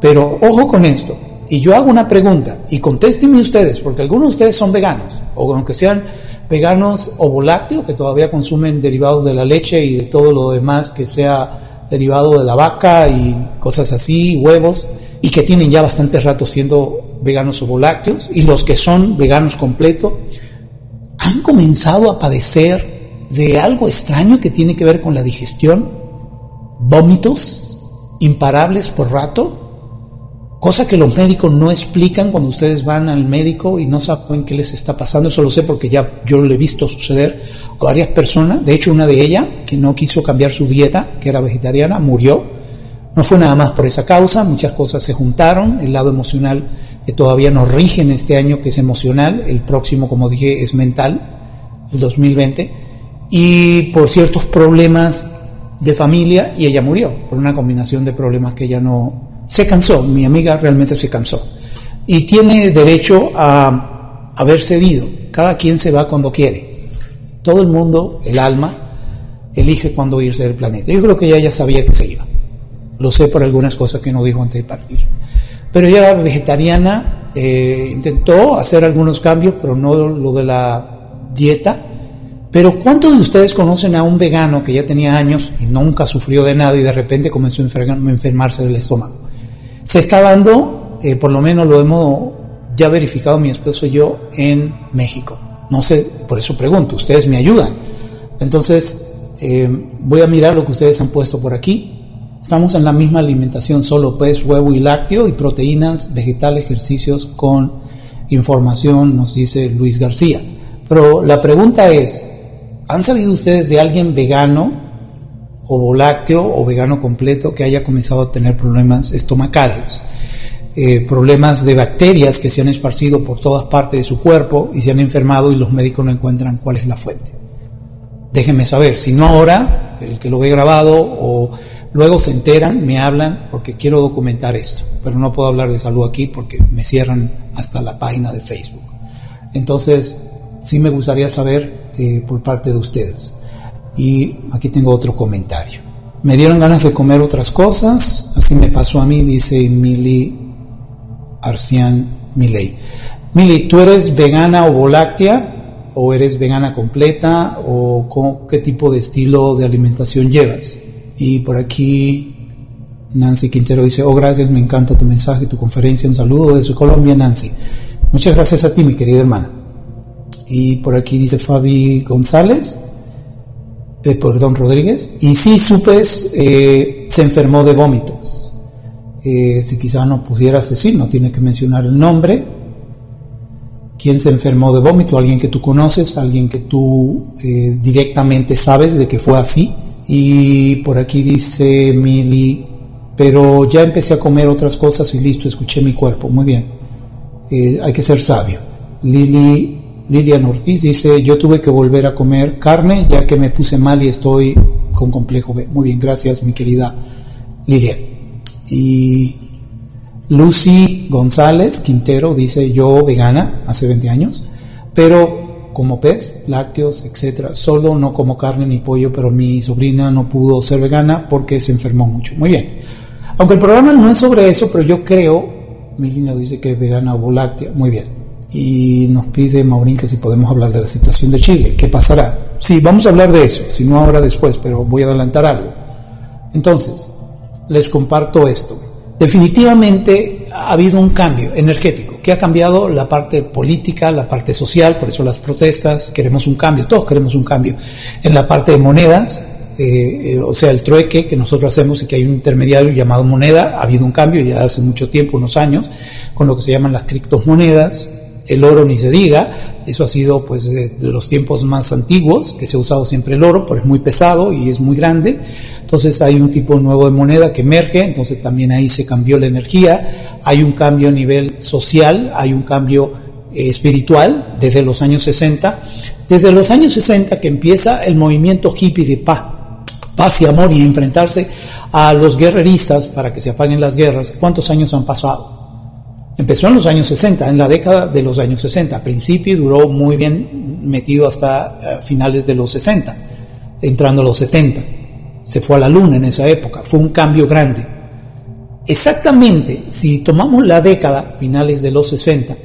Pero ojo con esto, y yo hago una pregunta, y contéstenme ustedes, porque algunos de ustedes son veganos, o aunque sean veganos ovolácteos, que todavía consumen derivados de la leche y de todo lo demás que sea derivado de la vaca y cosas así, huevos, y que tienen ya bastante rato siendo veganos o lácteos y los que son veganos completo han comenzado a padecer de algo extraño que tiene que ver con la digestión, vómitos imparables por rato, cosa que los médicos no explican cuando ustedes van al médico y no saben qué les está pasando, eso lo sé porque ya yo lo he visto suceder a varias personas, de hecho una de ellas que no quiso cambiar su dieta, que era vegetariana, murió, no fue nada más por esa causa, muchas cosas se juntaron, el lado emocional que todavía nos rige en este año, que es emocional, el próximo, como dije, es mental, el 2020, y por ciertos problemas de familia, y ella murió, por una combinación de problemas que ella no... Se cansó, mi amiga realmente se cansó, y tiene derecho a haber cedido, cada quien se va cuando quiere, todo el mundo, el alma, elige cuándo irse del planeta. Yo creo que ella ya sabía que se iba, lo sé por algunas cosas que no dijo antes de partir. Pero ella era vegetariana, eh, intentó hacer algunos cambios, pero no lo de la dieta. Pero ¿cuántos de ustedes conocen a un vegano que ya tenía años y nunca sufrió de nada y de repente comenzó a enfermarse del estómago? Se está dando, eh, por lo menos lo hemos ya verificado mi esposo y yo en México. No sé, por eso pregunto, ustedes me ayudan. Entonces, eh, voy a mirar lo que ustedes han puesto por aquí. Estamos en la misma alimentación, solo pez, huevo y lácteo y proteínas, vegetal, ejercicios con información, nos dice Luis García. Pero la pregunta es, ¿han sabido ustedes de alguien vegano o lácteo o vegano completo que haya comenzado a tener problemas estomacales? Eh, problemas de bacterias que se han esparcido por todas partes de su cuerpo y se han enfermado y los médicos no encuentran cuál es la fuente. Déjenme saber, si no ahora, el que lo ve grabado o Luego se enteran, me hablan porque quiero documentar esto. pero no puedo hablar de salud aquí porque me cierran hasta la página de Facebook. Entonces, sí me gustaría saber eh, por parte de ustedes. Y aquí tengo otro comentario. Me dieron ganas de comer otras cosas, así me pasó a mí, dice Mili Arcián Miley. Mili, ¿tú eres vegana o voláctea? ¿O eres vegana completa? ¿O qué tipo de estilo de alimentación llevas? Y por aquí Nancy Quintero dice, oh gracias, me encanta tu mensaje, tu conferencia, un saludo desde Colombia, Nancy. Muchas gracias a ti, mi querida hermana. Y por aquí dice Fabi González, eh, perdón, Rodríguez. Y sí, Supes eh, se enfermó de vómitos. Eh, si quizá no pudieras decir, no tiene que mencionar el nombre. ¿Quién se enfermó de vómito? Alguien que tú conoces, alguien que tú eh, directamente sabes de que fue así. Y por aquí dice Mili, pero ya empecé a comer otras cosas y listo, escuché mi cuerpo. Muy bien, hay que ser sabio. Lili Lilian Ortiz dice, yo tuve que volver a comer carne ya que me puse mal y estoy con complejo B. Muy bien, gracias mi querida Lilian. Y Lucy González Quintero dice, yo vegana hace 20 años, pero como pez, lácteos, etcétera, solo no como carne ni pollo, pero mi sobrina no pudo ser vegana porque se enfermó mucho. Muy bien. Aunque el programa no es sobre eso, pero yo creo, mi línea dice que es vegana o láctea. Muy bien y nos pide Maurín que si podemos hablar de la situación de Chile. ¿Qué pasará? Sí, vamos a hablar de eso, si no ahora después, pero voy a adelantar algo. Entonces, les comparto esto. Definitivamente ha habido un cambio energético que ha cambiado la parte política, la parte social, por eso las protestas, queremos un cambio, todos queremos un cambio. En la parte de monedas, eh, eh, o sea, el trueque que nosotros hacemos y que hay un intermediario llamado moneda, ha habido un cambio ya hace mucho tiempo, unos años, con lo que se llaman las criptomonedas, el oro ni se diga, eso ha sido pues de, los tiempos más antiguos, que se ha usado siempre el oro, pero es muy pesado y es muy grande, entonces hay un tipo nuevo de moneda que emerge, entonces también ahí se cambió la energía, hay un cambio a nivel social, hay un cambio eh, espiritual desde los años 60, desde los años 60 que empieza el movimiento hippie de paz, paz y amor y enfrentarse a los guerreristas para que se apaguen las guerras, ¿cuántos años han pasado? Empezó en los años 60, en la década de los años 60. Al principio duró muy bien metido hasta eh, finales de los 60, entrando a los 70. Se fue a la luna en esa época. Fue un cambio grande. Exactamente, si tomamos la década, finales de los 60,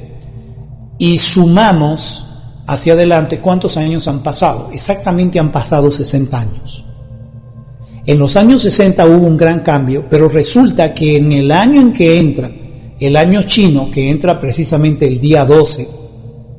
y sumamos hacia adelante cuántos años han pasado, exactamente han pasado 60 años. En los años 60 hubo un gran cambio, pero resulta que en el año en que entra el año chino, que entra precisamente el día 12,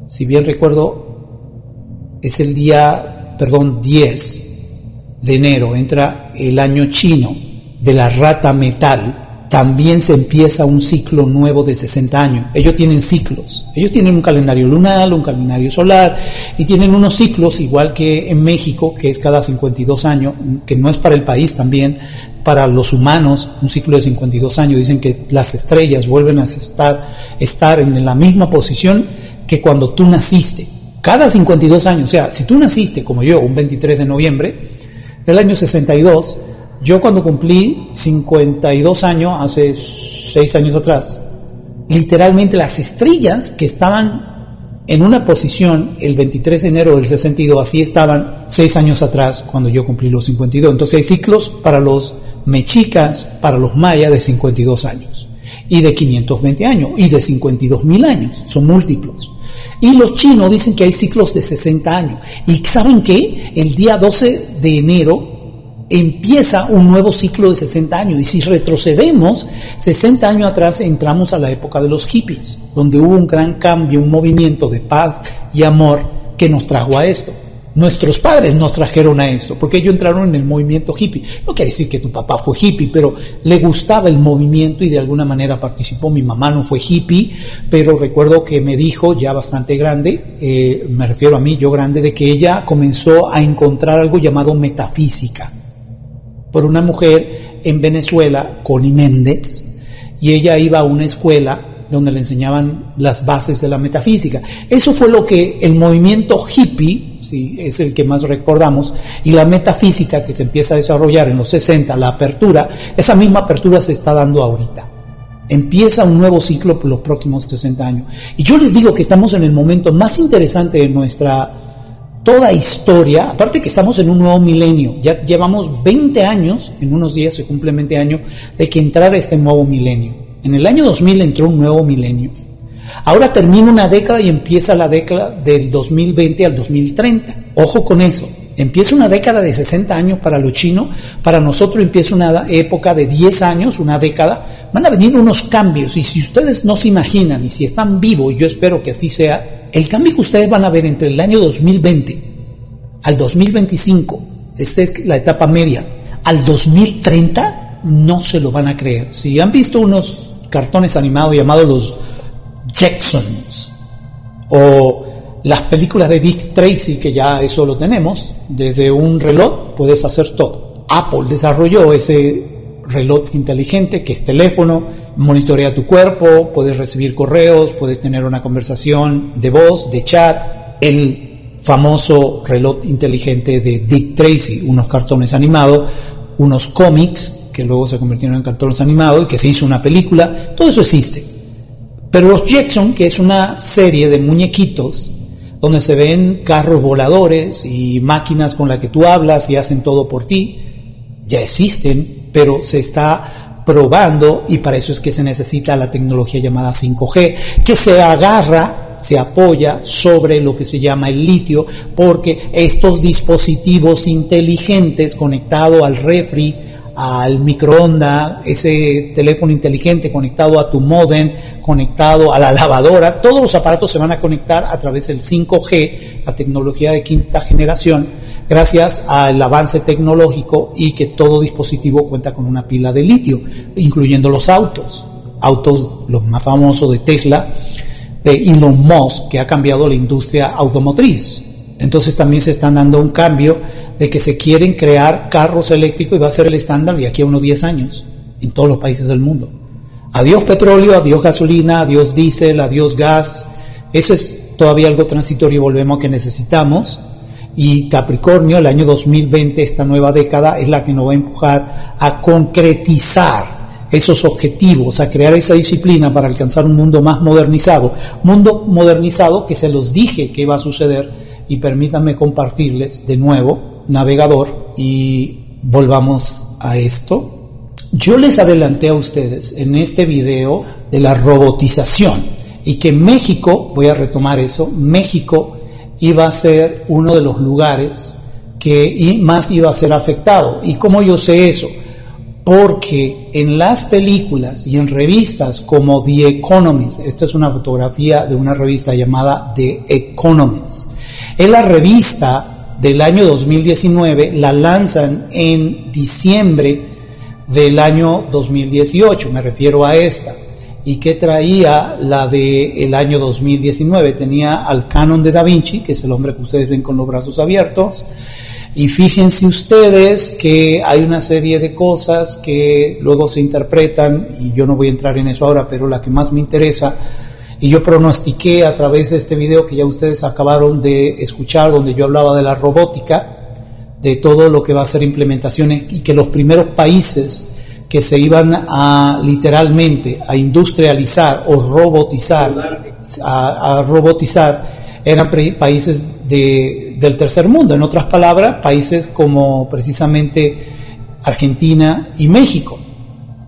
si bien recuerdo, es el día, perdón, 10 de enero, entra el año chino de la rata metal, también se empieza un ciclo nuevo de 60 años. Ellos tienen ciclos, ellos tienen un calendario lunar, un calendario solar y tienen unos ciclos igual que en México, que es cada 52 años, que no es para el país también, para los humanos, un ciclo de 52 años. Dicen que las estrellas vuelven a estar, estar en la misma posición que cuando tú naciste. Cada 52 años, o sea, si tú naciste como yo, un 23 de noviembre del año 62, yo cuando cumplí 52 años, hace 6 años atrás, literalmente las estrellas que estaban en una posición el 23 de enero del 62, así estaban 6 años atrás cuando yo cumplí los 52. Entonces hay ciclos para los mexicas, para los mayas de 52 años, y de 520 años, y de 52 mil años, son múltiplos. Y los chinos dicen que hay ciclos de 60 años. ¿Y saben qué? El día 12 de enero empieza un nuevo ciclo de 60 años. Y si retrocedemos 60 años atrás, entramos a la época de los hippies, donde hubo un gran cambio, un movimiento de paz y amor que nos trajo a esto. Nuestros padres nos trajeron a esto, porque ellos entraron en el movimiento hippie. No quiere decir que tu papá fue hippie, pero le gustaba el movimiento y de alguna manera participó. Mi mamá no fue hippie, pero recuerdo que me dijo, ya bastante grande, eh, me refiero a mí, yo grande, de que ella comenzó a encontrar algo llamado metafísica por una mujer en Venezuela, Connie Méndez, y ella iba a una escuela donde le enseñaban las bases de la metafísica. Eso fue lo que el movimiento hippie, si es el que más recordamos, y la metafísica que se empieza a desarrollar en los 60, la apertura, esa misma apertura se está dando ahorita. Empieza un nuevo ciclo por los próximos 60 años. Y yo les digo que estamos en el momento más interesante de nuestra toda historia, aparte que estamos en un nuevo milenio, ya llevamos 20 años, en unos días se cumple 20 años, de que entrara este nuevo milenio. En el año 2000 entró un nuevo milenio. Ahora termina una década y empieza la década del 2020 al 2030. Ojo con eso. Empieza una década de 60 años para lo chino, para nosotros empieza una época de 10 años, una década. Van a venir unos cambios y si ustedes no se imaginan y si están vivos, yo espero que así sea, el cambio que ustedes van a ver entre el año 2020 al 2025, esta es la etapa media, al 2030, no se lo van a creer. Si han visto unos cartones animados llamados los Jacksons o las películas de Dick Tracy, que ya eso lo tenemos, desde un reloj puedes hacer todo. Apple desarrolló ese reloj inteligente que es teléfono, monitorea tu cuerpo, puedes recibir correos, puedes tener una conversación de voz, de chat. El famoso reloj inteligente de Dick Tracy, unos cartones animados, unos cómics que luego se convirtieron en cartones animados y que se hizo una película, todo eso existe. Pero los Jackson, que es una serie de muñequitos donde se ven carros voladores y máquinas con las que tú hablas y hacen todo por ti, ya existen, pero se está probando y para eso es que se necesita la tecnología llamada 5G, que se agarra, se apoya sobre lo que se llama el litio, porque estos dispositivos inteligentes conectados al refri, al microondas, ese teléfono inteligente conectado a tu modem, conectado a la lavadora, todos los aparatos se van a conectar a través del 5G, la tecnología de quinta generación, gracias al avance tecnológico y que todo dispositivo cuenta con una pila de litio, incluyendo los autos, autos los más famosos de Tesla, de Elon Musk, que ha cambiado la industria automotriz. Entonces también se están dando un cambio de que se quieren crear carros eléctricos y va a ser el estándar de aquí a unos 10 años en todos los países del mundo. Adiós petróleo, adiós gasolina, adiós diésel, adiós gas. Eso es todavía algo transitorio y volvemos a que necesitamos. Y Capricornio, el año 2020, esta nueva década, es la que nos va a empujar a concretizar esos objetivos, a crear esa disciplina para alcanzar un mundo más modernizado. Mundo modernizado que se los dije que iba a suceder y permítanme compartirles de nuevo navegador y volvamos a esto. Yo les adelanté a ustedes en este video de la robotización y que México, voy a retomar eso, México iba a ser uno de los lugares que más iba a ser afectado. ¿Y cómo yo sé eso? Porque en las películas y en revistas como The Economist, esto es una fotografía de una revista llamada The Economist, es la revista del año 2019 la lanzan en diciembre del año 2018, me refiero a esta. ¿Y que traía la del año 2019? Tenía al canon de Da Vinci, que es el hombre que ustedes ven con los brazos abiertos. Y fíjense ustedes que hay una serie de cosas que luego se interpretan, y yo no voy a entrar en eso ahora, pero la que más me interesa y yo pronostiqué a través de este video que ya ustedes acabaron de escuchar, donde yo hablaba de la robótica, de todo lo que va a ser implementaciones y que los primeros países que se iban a literalmente a industrializar o robotizar, a, robotizar, eran países de, del tercer mundo. En otras palabras, países como precisamente Argentina y México.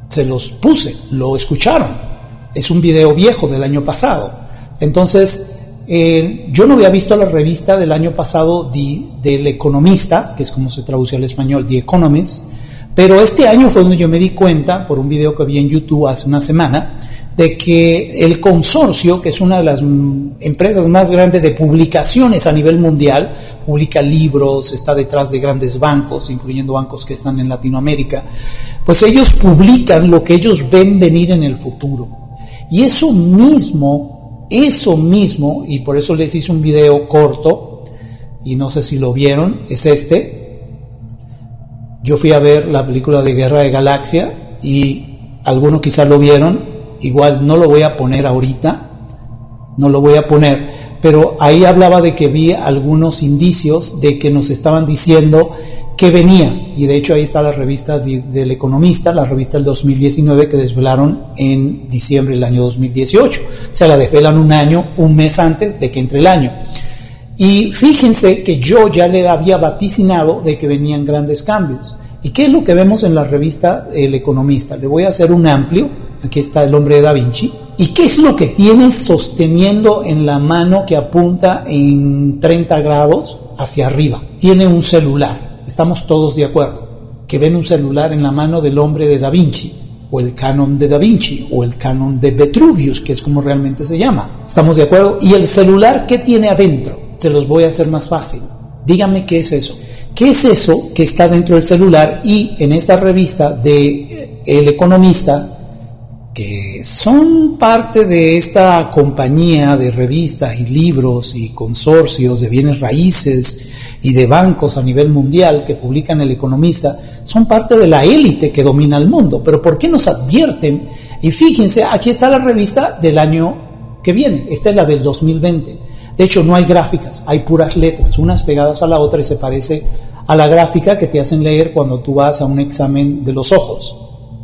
Se los puse, lo escucharon es un video viejo del año pasado. Entonces, eh, yo no había visto la revista del año pasado de, del Economista, que es como se traduce al español, The Economist, pero este año fue donde yo me di cuenta, por un video que vi en YouTube hace una semana, de que el consorcio, que es una de las empresas más grandes de publicaciones a nivel mundial, publica libros, está detrás de grandes bancos, incluyendo bancos que están en Latinoamérica, pues ellos publican lo que ellos ven venir en el futuro. Y eso mismo, eso mismo, y por eso les hice un video corto, y no sé si lo vieron, es este. Yo fui a ver la película de Guerra de Galaxia y algunos quizás lo vieron, igual no lo voy a poner ahorita, no lo voy a poner, pero ahí hablaba de que vi algunos indicios de que nos estaban diciendo que venía, y de hecho ahí está la revista del Economista, la revista del 2019 que desvelaron en diciembre del año 2018. O sea, la desvelan un año, un mes antes de que entre el año. Y fíjense que yo ya le había vaticinado de que venían grandes cambios. ¿Y qué es lo que vemos en la revista El Economista? Le voy a hacer un amplio, aquí está el hombre de Da Vinci. ¿Y qué es lo que tiene sosteniendo en la mano que apunta en 30 grados hacia arriba? Tiene un celular estamos todos de acuerdo, que ven un celular en la mano del hombre de Da Vinci, o el canon de Da Vinci, o el canon de Vitruvius, que es como realmente se llama. ¿Estamos de acuerdo? ¿Y el celular qué tiene adentro? Se los voy a hacer más fácil. Díganme qué es eso. ¿Qué es eso que está dentro del celular? Y en esta revista de eh, El Economista, que son parte de esta compañía de revistas y libros y consorcios de bienes raíces y de bancos a nivel mundial que publican El Economista, son parte de la élite que domina el mundo. Pero ¿por qué nos advierten? Y fíjense, aquí está la revista del año que viene, esta es la del 2020. De hecho, no hay gráficas, hay puras letras, unas pegadas a la otra y se parece a la gráfica que te hacen leer cuando tú vas a un examen de los ojos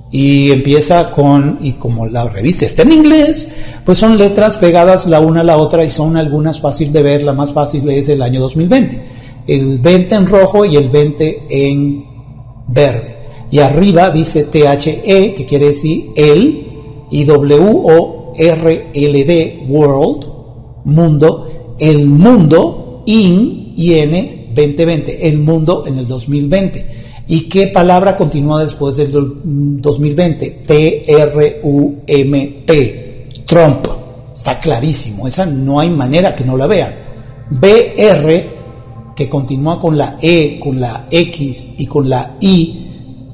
y empieza con, y como la revista está en inglés, pues son letras pegadas la una a la otra y son algunas fáciles de ver, la más fácil es el año 2020. El 20 en rojo y el 20 en verde. Y arriba dice THE, que quiere decir el, y W-O-R-L-D, World, mundo, el mundo, IN, IN, 2020, el mundo en el 2020. ¿Y qué palabra continúa después del 2020? T-R-U-M-P. Trump. Está clarísimo. Esa no hay manera que no la vean. B-R, que continúa con la E, con la X y con la I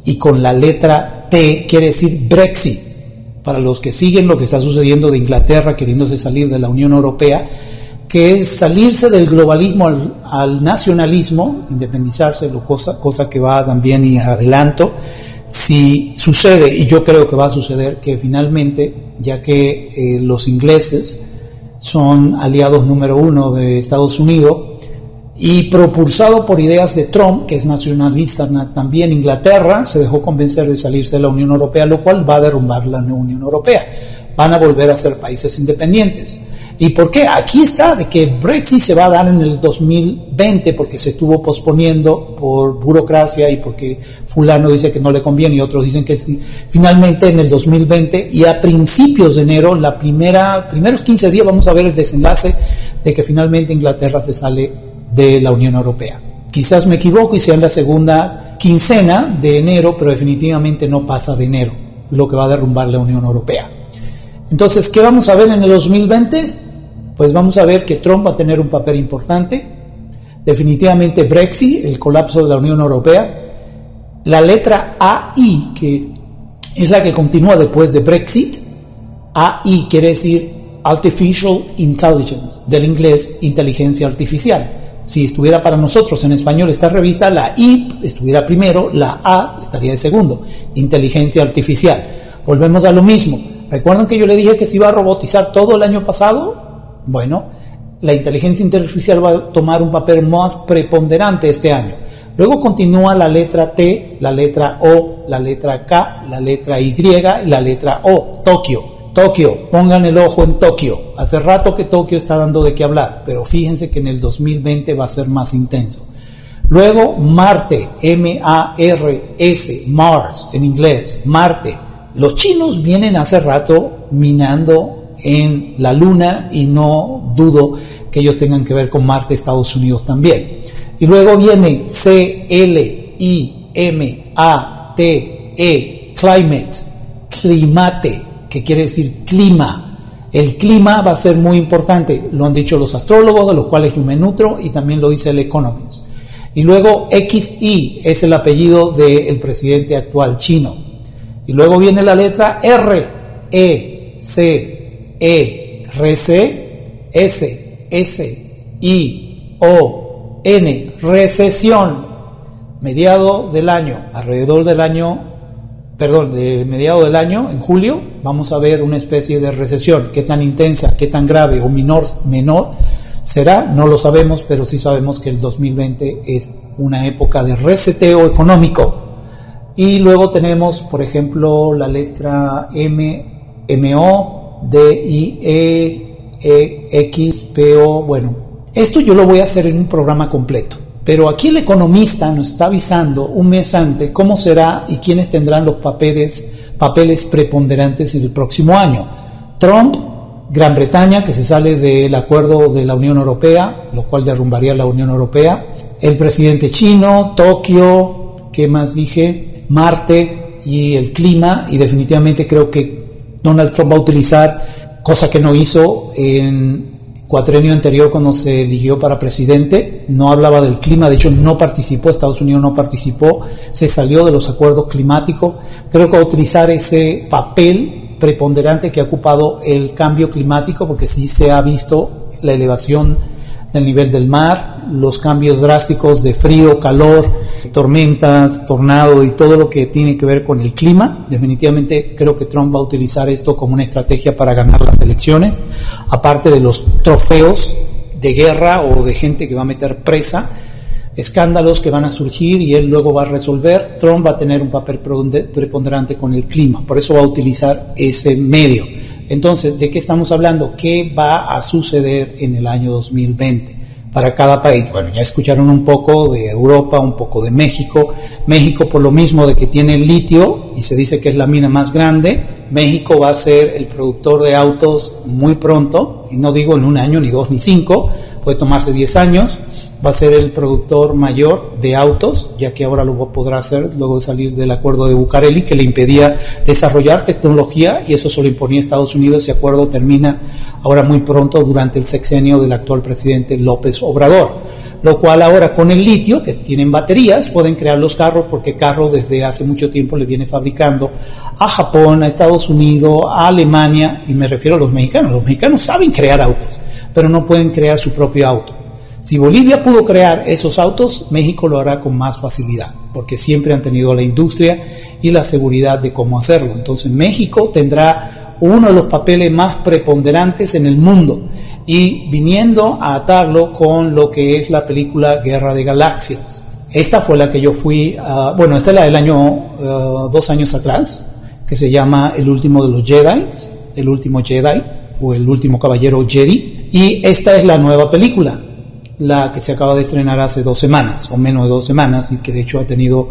y con la letra T, quiere decir Brexit. Para los que siguen lo que está sucediendo de Inglaterra queriéndose salir de la Unión Europea, que es salirse del globalismo al, nacionalismo, independizarse, lo cosa, cosa que va también y adelanto, si sucede, y yo creo que va a suceder, que finalmente, ya que eh, los ingleses son aliados número uno de Estados Unidos, y propulsado por ideas de Trump, que es nacionalista también, Inglaterra se dejó convencer de salirse de la Unión Europea, lo cual va a derrumbar la Unión Europea. Van a volver a ser países independientes. ¿Y por qué? Aquí está, de que Brexit se va a dar en el 2020 porque se estuvo posponiendo por burocracia y porque fulano dice que no le conviene y otros dicen que sí. Finalmente en el 2020 y a principios de enero, la primera, primeros 15 días vamos a ver el desenlace de que finalmente Inglaterra se sale de la Unión Europea. Quizás me equivoco y sea en la segunda quincena de enero, pero definitivamente no pasa de enero, lo que va a derrumbar la Unión Europea. Entonces, ¿qué vamos a ver en el 2020? Pues vamos a ver que Trump va a tener un papel importante. Definitivamente Brexit, el colapso de la Unión Europea. La letra AI, que es la que continúa después de Brexit. AI quiere decir Artificial Intelligence, del inglés inteligencia artificial. Si estuviera para nosotros en español esta revista, la I estuviera primero, la A estaría de segundo, inteligencia artificial. Volvemos a lo mismo. ¿Recuerdan que yo le dije que se iba a robotizar todo el año pasado? Bueno, la inteligencia artificial va a tomar un papel más preponderante este año. Luego continúa la letra T, la letra O, la letra K, la letra Y y la letra O, Tokio. Tokio, pongan el ojo en Tokio. Hace rato que Tokio está dando de qué hablar, pero fíjense que en el 2020 va a ser más intenso. Luego Marte, M-A-R-S, Mars en inglés, Marte. Los chinos vienen hace rato minando en la Luna y no dudo que ellos tengan que ver con Marte, Estados Unidos también. Y luego viene C, L, I, M, A, T, E, climate, climate, que quiere decir clima. El clima va a ser muy importante, lo han dicho los astrólogos, de los cuales yo me nutro, y también lo dice el Economist. Y luego XI es el apellido del presidente actual chino. Y luego viene la letra R, E, C, e, R, C, S, S, I, O, N, recesión, mediado del año, alrededor del año, perdón, de mediado del año, en julio, vamos a ver una especie de recesión, qué tan intensa, qué tan grave o menor, menor será, no lo sabemos, pero sí sabemos que el 2020 es una época de reseteo económico. Y luego tenemos, por ejemplo, la letra M, M, O, D, I, E. Bueno, esto yo lo voy a hacer en un programa completo. Pero aquí el economista nos está avisando un mes antes cómo será y quiénes tendrán los papeles, papeles preponderantes en el próximo año. Trump Gran Bretaña, que se sale del acuerdo de la Unión Europea, lo cual derrumbaría la Unión Europea, el presidente chino, Tokio, ¿qué más dije? Marte y el clima, y definitivamente creo que Donald Trump va a utilizar, cosa que no hizo en cuatrenio anterior cuando se eligió para presidente, no hablaba del clima, de hecho no participó, Estados Unidos no participó, se salió de los acuerdos climáticos, creo que va a utilizar ese papel preponderante que ha ocupado el cambio climático, porque sí se ha visto la elevación del nivel del mar, los cambios drásticos de frío, calor, tormentas, tornado y todo lo que tiene que ver con el clima. Definitivamente creo que Trump va a utilizar esto como una estrategia para ganar las elecciones, aparte de los trofeos de guerra o de gente que va a meter presa escándalos que van a surgir y él luego va a resolver. Trump va a tener un papel preponderante con el clima, por eso va a utilizar ese medio. Entonces, ¿de qué estamos hablando? ¿Qué va a suceder en el año 2020 para cada país? Bueno, ya escucharon un poco de Europa, un poco de México. México por lo mismo de que tiene litio y se dice que es la mina más grande. México va a ser el productor de autos muy pronto, y no digo en un año, ni dos, ni cinco, puede tomarse 10 años va a ser el productor mayor de autos, ya que ahora lo podrá hacer luego de salir del acuerdo de Bucareli, que le impedía desarrollar tecnología y eso se lo imponía Estados Unidos. Ese acuerdo termina ahora muy pronto durante el sexenio del actual presidente López Obrador. Lo cual ahora con el litio, que tienen baterías, pueden crear los carros porque carro desde hace mucho tiempo le viene fabricando a Japón, a Estados Unidos, a Alemania, y me refiero a los mexicanos. Los mexicanos saben crear autos, pero no pueden crear su propio auto. Si Bolivia pudo crear esos autos, México lo hará con más facilidad, porque siempre han tenido la industria y la seguridad de cómo hacerlo. Entonces México tendrá uno de los papeles más preponderantes en el mundo y viniendo a atarlo con lo que es la película Guerra de Galaxias. Esta fue la que yo fui, bueno, esta es la del año, uh, dos años atrás, que se llama El último de los Jedi, El último Jedi, o El último caballero Jedi, y esta es la nueva película la que se acaba de estrenar hace dos semanas, o menos de dos semanas, y que de hecho ha tenido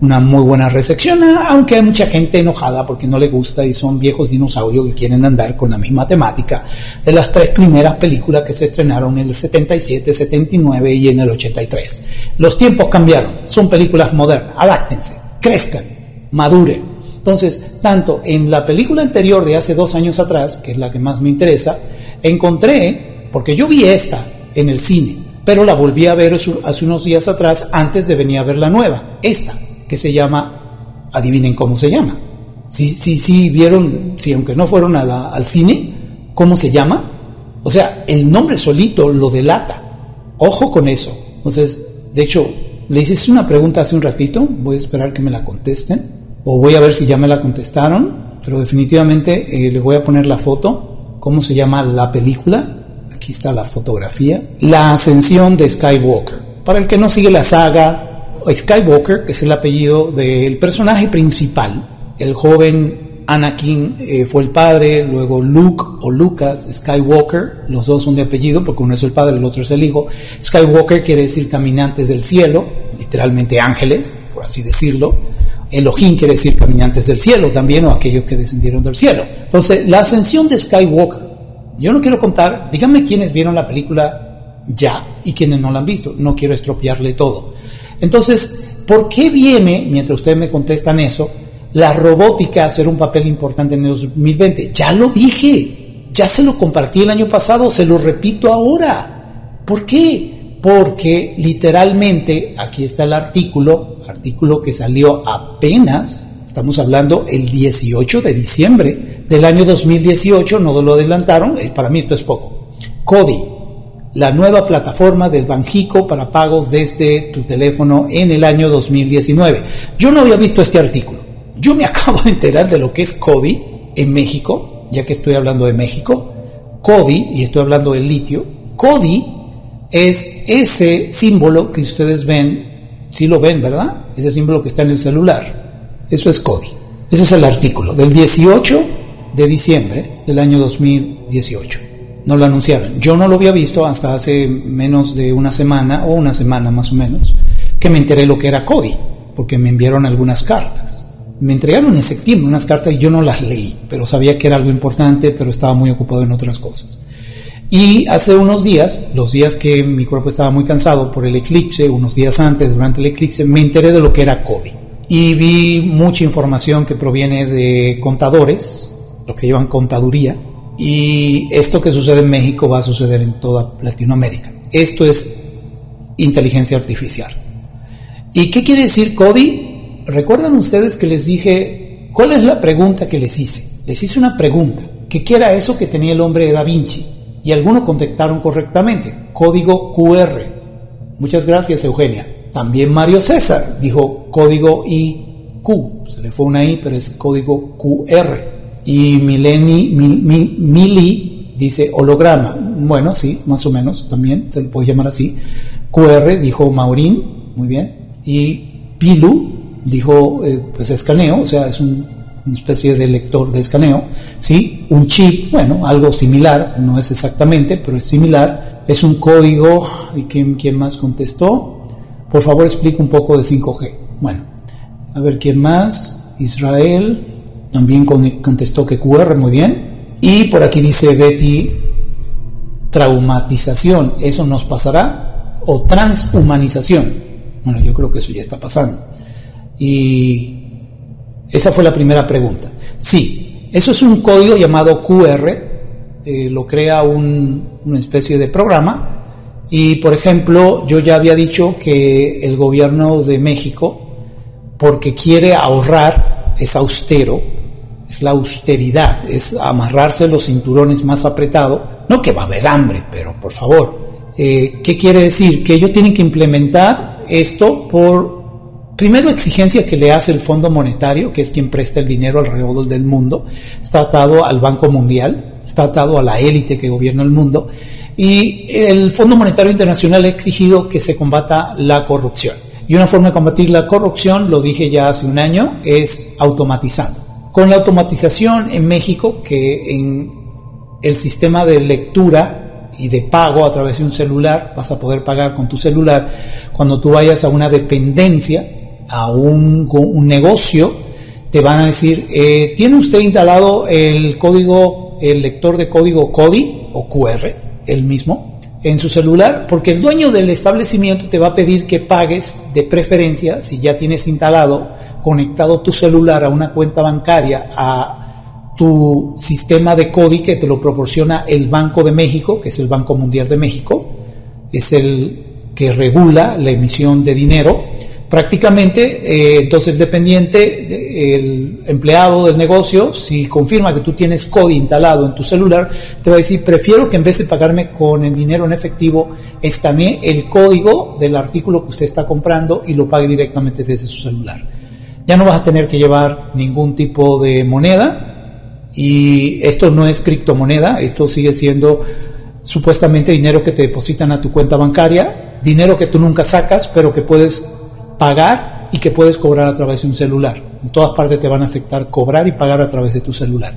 una muy buena recepción, aunque hay mucha gente enojada porque no le gusta y son viejos dinosaurios que quieren andar con la misma temática de las tres primeras películas que se estrenaron en el 77, 79 y en el 83. Los tiempos cambiaron, son películas modernas, adáctense, crezcan, maduren. Entonces, tanto en la película anterior de hace dos años atrás, que es la que más me interesa, encontré, porque yo vi esta en el cine, pero la volví a ver hace unos días atrás antes de venir a ver la nueva, esta, que se llama, adivinen cómo se llama. Sí, sí, sí, vieron, si aunque no fueron al cine, ¿cómo se llama? O sea, el nombre solito lo delata. Ojo con eso. Entonces, de hecho, le hice una pregunta hace un ratito, voy a esperar que me la contesten, o voy a ver si ya me la contestaron, pero definitivamente eh, le voy a poner la foto, cómo se llama la película, aquí está la fotografía, la ascensión de Skywalker. Para el que no sigue la saga, Skywalker, que es el apellido del personaje principal, el joven Anakin eh, fue el padre, luego Luke o Lucas Skywalker, los dos son de apellido porque uno es el padre, el otro es el hijo. Skywalker quiere decir caminantes del cielo, literalmente ángeles, por así decirlo. Elohim quiere decir caminantes del cielo también, o aquellos que descendieron del cielo. Entonces, la ascensión de Skywalker yo no quiero contar, díganme quiénes vieron la película ya y quiénes no la han visto. No quiero estropearle todo. Entonces, ¿por qué viene, mientras ustedes me contestan eso, la robótica a hacer un papel importante en el 2020? Ya lo dije, ya se lo compartí el año pasado, se lo repito ahora. ¿Por qué? Porque literalmente, aquí está el artículo, artículo que salió apenas, estamos hablando el 18 de diciembre del año 2018, no lo adelantaron, eh, para mí esto es poco. CODI, la nueva plataforma del Banjico para pagos desde tu teléfono en el año 2019. Yo no había visto este artículo. Yo me acabo de enterar de lo que es CODI en México, ya que estoy hablando de México. CODI, y estoy hablando del litio, CODI es ese símbolo que ustedes ven, si lo ven, ¿verdad? Ese símbolo que está en el celular. Eso es CODI. Ese es el artículo del 18 de diciembre del año 2018. No lo anunciaron. Yo no lo había visto hasta hace menos de una semana o una semana más o menos que me enteré lo que era CODI, porque me enviaron algunas cartas. Me entregaron en septiembre unas cartas y yo no las leí, pero sabía que era algo importante, pero estaba muy ocupado en otras cosas. Y hace unos días, los días que mi cuerpo estaba muy cansado por el eclipse, unos días antes, durante el eclipse, me enteré de lo que era CODI. Y vi mucha información que proviene de contadores, los que llevan contaduría, y esto que sucede en México va a suceder en toda Latinoamérica. Esto es inteligencia artificial. ¿Y qué quiere decir CODI? ¿Recuerdan ustedes que les dije cuál es la pregunta que les hice? Les hice una pregunta, que qué era eso que tenía el hombre de Da Vinci, y algunos contestaron correctamente, código QR. Muchas gracias, Eugenia. También Mario César dijo código IQ, se le fue una I, pero es código QR. Y Mileni, Mili dice holograma. Bueno, sí, más o menos, también se le puede llamar así. QR dijo Maurín, muy bien. Y Pilu dijo, eh, pues escaneo, o sea, es una especie de lector de escaneo. ¿sí? Un chip, bueno, algo similar, no es exactamente, pero es similar. Es un código, ¿y quién, quién más contestó? Por favor, explica un poco de 5G. Bueno, a ver quién más. Israel también contestó que QR, muy bien. Y por aquí dice Betty, traumatización, ¿eso nos pasará? O transhumanización. Bueno, yo creo que eso ya está pasando. Y esa fue la primera pregunta. Sí, eso es un código llamado QR, eh, lo crea una especie de programa y por ejemplo, yo ya había dicho que el gobierno de México, porque quiere ahorrar, es austero, es la austeridad, es amarrarse los cinturones más apretados. No que va a haber hambre, pero por favor, eh, ¿qué quiere decir? Que ellos tienen que implementar esto por, primero, exigencias que le hace el Fondo Monetario, que es quien presta el dinero alrededor del mundo, está atado al Banco Mundial, está atado a la élite que gobierna el mundo y el Fondo Monetario Internacional ha exigido que se combata la corrupción. Y una forma de combatir la corrupción, lo dije ya hace un año, es automatizando. Con la automatización en México, que en el sistema de lectura y de pago a través de un celular, vas a poder pagar con tu celular, cuando tú vayas a una dependencia, a un, negocio, te van a decir, eh, ¿tiene usted instalado el código, el lector de código CODI o QR? El mismo en su celular, porque el dueño del establecimiento te va a pedir que pagues de preferencia, si ya tienes instalado, conectado tu celular a una cuenta bancaria, a tu sistema de CODI que te lo proporciona el Banco de México, que es el Banco Mundial de México, es el que regula la emisión de dinero, Prácticamente, eh, entonces dependiente, el empleado del negocio, si confirma que tú tienes CODI instalado en tu celular, te va a decir, prefiero que en vez de pagarme con el dinero en efectivo, escanee el código del artículo que usted está comprando y lo pague directamente desde su celular. Ya no vas a tener que llevar ningún tipo de moneda y esto no es criptomoneda, esto sigue siendo supuestamente dinero que te depositan a tu cuenta bancaria, dinero que tú nunca sacas, pero que puedes pagar y que puedes cobrar a través de un celular. En todas partes te van a aceptar cobrar y pagar a través de tu celular.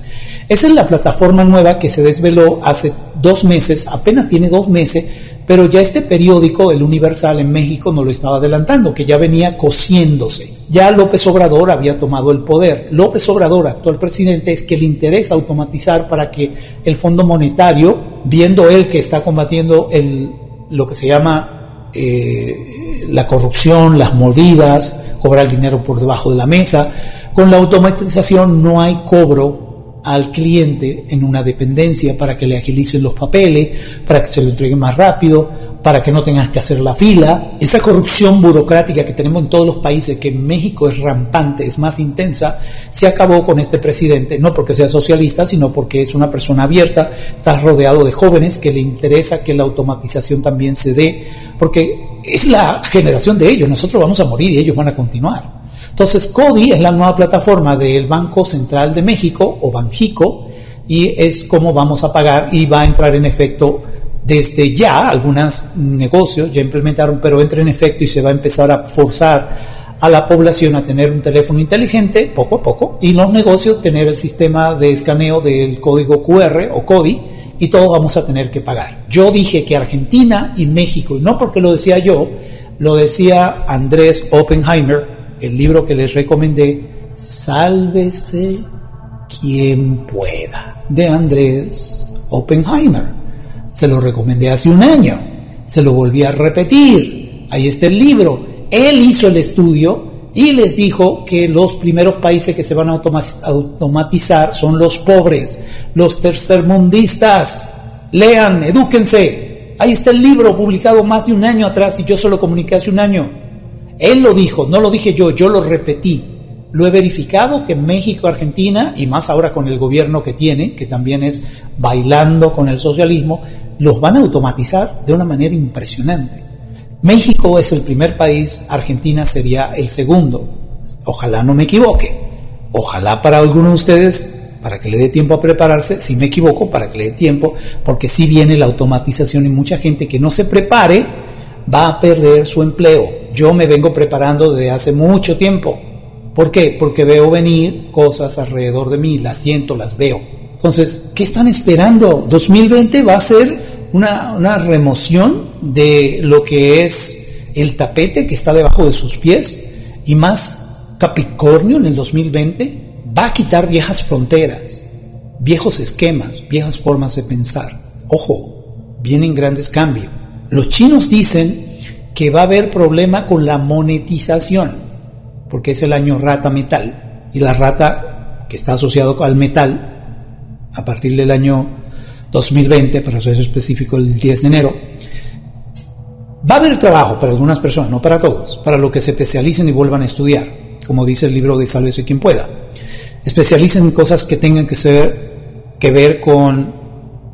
Esa es la plataforma nueva que se desveló hace dos meses, apenas tiene dos meses, pero ya este periódico, el Universal en México, no lo estaba adelantando, que ya venía cosiéndose. Ya López Obrador había tomado el poder. López Obrador, actual presidente, es que le interesa automatizar para que el Fondo Monetario, viendo él que está combatiendo el, lo que se llama eh, la corrupción, las mordidas, cobrar dinero por debajo de la mesa. Con la automatización no hay cobro al cliente en una dependencia para que le agilicen los papeles, para que se lo entreguen más rápido, para que no tengas que hacer la fila. Esa corrupción burocrática que tenemos en todos los países, que en México es rampante, es más intensa, se acabó con este presidente, no porque sea socialista, sino porque es una persona abierta, está rodeado de jóvenes que le interesa que la automatización también se dé, porque es la generación de ellos, nosotros vamos a morir y ellos van a continuar. Entonces, CODI es la nueva plataforma del Banco Central de México o Banjico y es como vamos a pagar y va a entrar en efecto desde ya algunos negocios ya implementaron, pero entra en efecto y se va a empezar a forzar a la población a tener un teléfono inteligente poco a poco y los negocios tener el sistema de escaneo del código QR o CODI y todos vamos a tener que pagar. Yo dije que Argentina y México, no porque lo decía yo, lo decía Andrés Oppenheimer, el libro que les recomendé, Sálvese quien pueda, de Andrés Oppenheimer. Se lo recomendé hace un año, se lo volví a repetir, ahí está el libro. Él hizo el estudio y les dijo que los primeros países que se van a automatizar son los pobres, los tercermundistas. Lean, edúquense. Ahí está el libro publicado más de un año atrás y yo solo comuniqué hace un año. Él lo dijo, no lo dije yo, yo lo repetí. Lo he verificado que México, Argentina, y más ahora con el gobierno que tiene, que también es bailando con el socialismo, los van a automatizar de una manera impresionante. México es el primer país, Argentina sería el segundo. Ojalá no me equivoque. Ojalá para algunos de ustedes, para que le dé tiempo a prepararse, si me equivoco, para que le dé tiempo, porque si viene la automatización y mucha gente que no se prepare va a perder su empleo. Yo me vengo preparando desde hace mucho tiempo. ¿Por qué? Porque veo venir cosas alrededor de mí, las siento, las veo. Entonces, ¿qué están esperando? 2020 va a ser una, remoción de lo que es el tapete que está debajo de sus pies y más Capricornio en el 2020 va a quitar viejas fronteras, viejos esquemas, viejas formas de pensar. Ojo, vienen grandes cambios. Los chinos dicen que va a haber problema con la monetización, porque es el año rata metal, y la rata que está asociado al metal, a partir del año 2020, para ser específico el 10 de enero, va a haber trabajo para algunas personas, no para todos, para los que se especialicen y vuelvan a estudiar, como dice el libro de Sálvese quien pueda. Especialicen en cosas que tengan que, ser, que ver con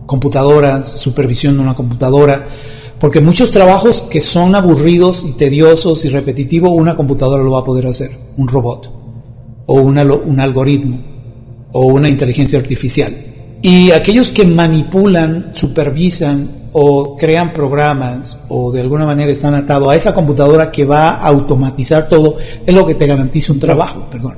computadoras, supervisión de una computadora, porque muchos trabajos que son aburridos y tediosos y repetitivos, una computadora lo va a poder hacer, un robot, o un algoritmo, o una inteligencia artificial. Y aquellos que manipulan, supervisan o crean programas o de alguna manera están atados a esa computadora que va a automatizar todo, es lo que te garantiza un trabajo, perdón.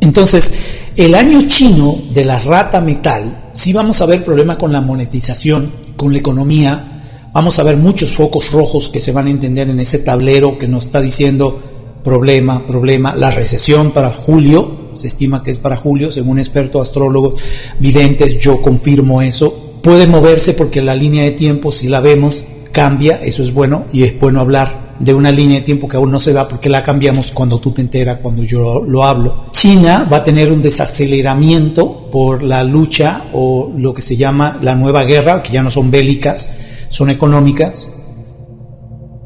Entonces, el año chino de la rata metal, sí vamos a ver problemas con la monetización, con la economía, vamos a ver muchos focos rojos que se van a entender en ese tablero que nos está diciendo problema, problema, la recesión para julio, se estima que es para julio, según expertos, astrólogos, videntes, yo confirmo eso. Puede moverse porque la línea de tiempo, si la vemos, cambia, eso es bueno y es bueno hablar de una línea de tiempo que aún no se da porque la cambiamos cuando tú te enteras, cuando yo lo hablo. China va a tener un desaceleramiento por la lucha o lo que se llama la nueva guerra, que ya no son bélicas, son económicas.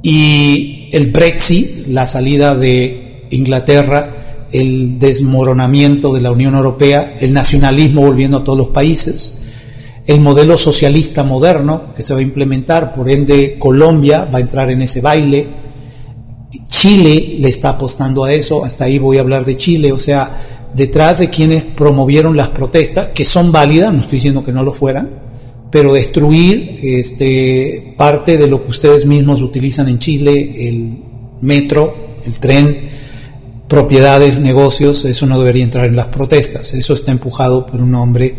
Y el Brexit, la salida de Inglaterra, el desmoronamiento de la Unión Europea, el nacionalismo volviendo a todos los países, el modelo socialista moderno que se va a implementar, por ende Colombia va a entrar en ese baile, Chile le está apostando a eso, hasta ahí voy a hablar de Chile, o sea, detrás de quienes promovieron las protestas, que son válidas, no estoy diciendo que no lo fueran, pero destruir este, parte de lo que ustedes mismos utilizan en Chile, el metro, el tren, propiedades, negocios, eso no debería entrar en las protestas. Eso está empujado por un hombre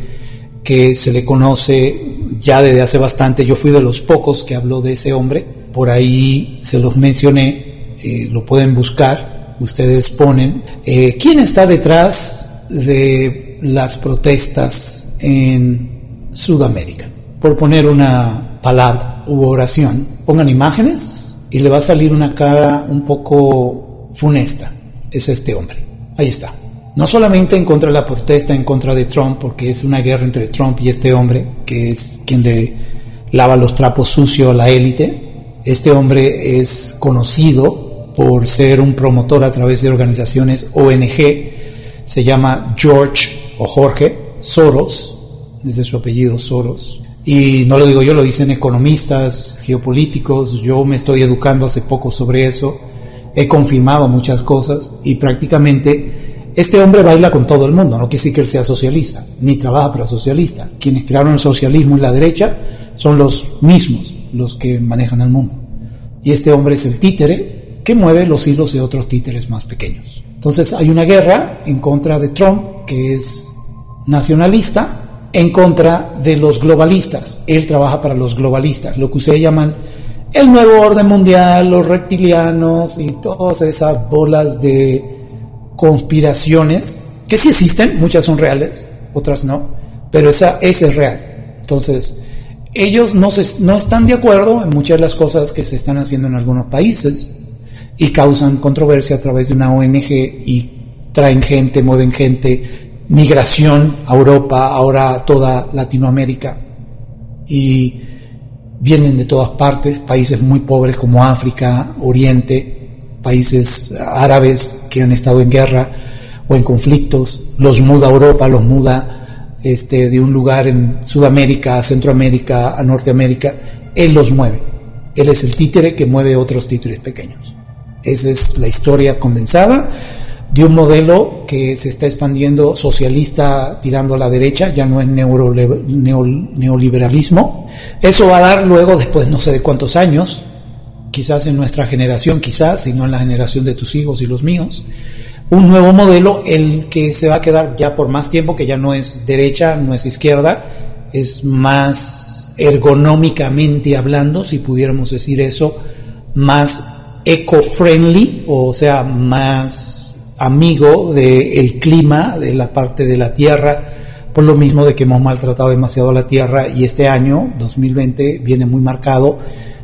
que se le conoce ya desde hace bastante. Yo fui de los pocos que habló de ese hombre. Por ahí se los mencioné, eh, lo pueden buscar, ustedes ponen. Eh, ¿Quién está detrás de las protestas en Sudamérica? Por poner una palabra u oración, pongan imágenes y le va a salir una cara un poco funesta es este hombre. Ahí está. No solamente en contra de la protesta, en contra de Trump, porque es una guerra entre Trump y este hombre, que es quien le lava los trapos sucios a la élite. Este hombre es conocido por ser un promotor a través de organizaciones ONG. Se llama George o Jorge Soros, desde su apellido Soros. Y no lo digo yo, lo dicen economistas, geopolíticos. Yo me estoy educando hace poco sobre eso he confirmado muchas cosas y prácticamente este hombre baila con todo el mundo, no quiere decir que él sea socialista, ni trabaja para socialista. Quienes crearon el socialismo en la derecha son los mismos los que manejan el mundo. Y este hombre es el títere que mueve los hilos de otros títeres más pequeños. Entonces hay una guerra en contra de Trump, que es nacionalista, en contra de los globalistas. Él trabaja para los globalistas, lo que ustedes llaman el nuevo orden mundial, los reptilianos y todas esas bolas de conspiraciones, que sí existen, muchas son reales, otras no, pero esa, es real. Entonces, ellos no, se, no están de acuerdo en muchas de las cosas que se están haciendo en algunos países y causan controversia a través de una ONG y traen gente, mueven gente, migración a Europa, ahora a toda Latinoamérica y vienen de todas partes, países muy pobres como África, Oriente, países árabes que han estado en guerra o en conflictos, los muda Europa, los muda este, de un lugar en Sudamérica, a Centroamérica, a Norteamérica, Él los mueve. Él es el títere que mueve otros títeres pequeños. Esa es la historia condensada de un modelo que se está expandiendo socialista tirando a la derecha, ya no es neoliberalismo. Eso va a dar luego, después no sé de cuántos años, quizás en nuestra generación, quizás, si no en la generación de tus hijos y los míos, un nuevo modelo, el que se va a quedar ya por más tiempo, que ya no es derecha, no es izquierda, es más ergonómicamente hablando, si pudiéramos decir eso, más eco-friendly, o sea, más amigo del clima, de la parte de la tierra, por lo mismo de que hemos maltratado demasiado la tierra y este año, 2020, viene muy marcado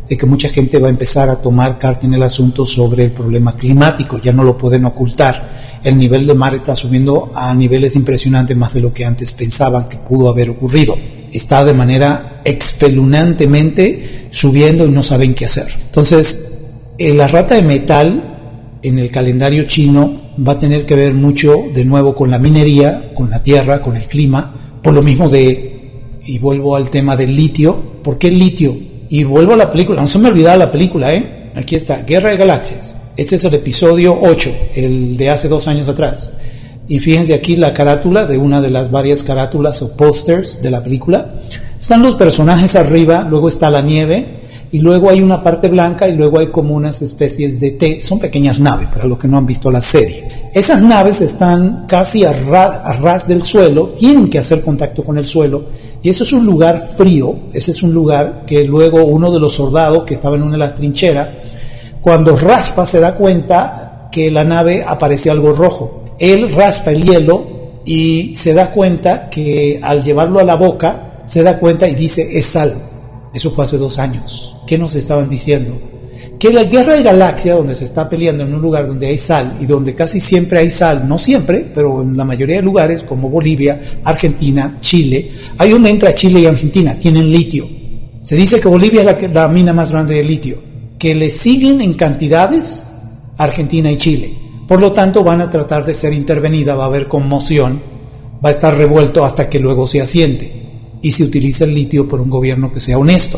de que mucha gente va a empezar a tomar carta en el asunto sobre el problema climático, ya no lo pueden ocultar. El nivel del mar está subiendo a niveles impresionantes más de lo que antes pensaban que pudo haber ocurrido. Está de manera expelunantemente subiendo y no saben qué hacer. Entonces, eh, la rata de metal en el calendario chino va a tener que ver mucho de nuevo con la minería, con la tierra, con el clima, por lo mismo de, y vuelvo al tema del litio, ¿por qué litio? Y vuelvo a la película, no se me olvidaba la película, ¿eh? Aquí está, Guerra de Galaxias. Este es el episodio 8, el de hace dos años atrás. Y fíjense aquí la carátula de una de las varias carátulas o pósters de la película. Están los personajes arriba, luego está la nieve, y luego hay una parte blanca y luego hay como unas especies de T, son pequeñas naves, para los que no han visto la serie. Esas naves están casi a ras del suelo, tienen que hacer contacto con el suelo y eso es un lugar frío, ese es un lugar que luego uno de los soldados que estaba en una de las trincheras, cuando raspa se da cuenta que la nave aparece algo rojo. Él raspa el hielo y se da cuenta que al llevarlo a la boca, se da cuenta y dice, es sal. Eso fue hace dos años. ¿Qué nos estaban diciendo? que la guerra de galaxia, donde se está peleando en un lugar donde hay sal y donde casi siempre hay sal, no siempre, pero en la mayoría de lugares como Bolivia, Argentina, Chile, hay donde entra Chile y Argentina, tienen litio. Se dice que Bolivia es la, la mina más grande de litio, que le siguen en cantidades Argentina y Chile. Por lo tanto, van a tratar de ser intervenida, va a haber conmoción, va a estar revuelto hasta que luego se asiente y se utiliza el litio por un gobierno que sea honesto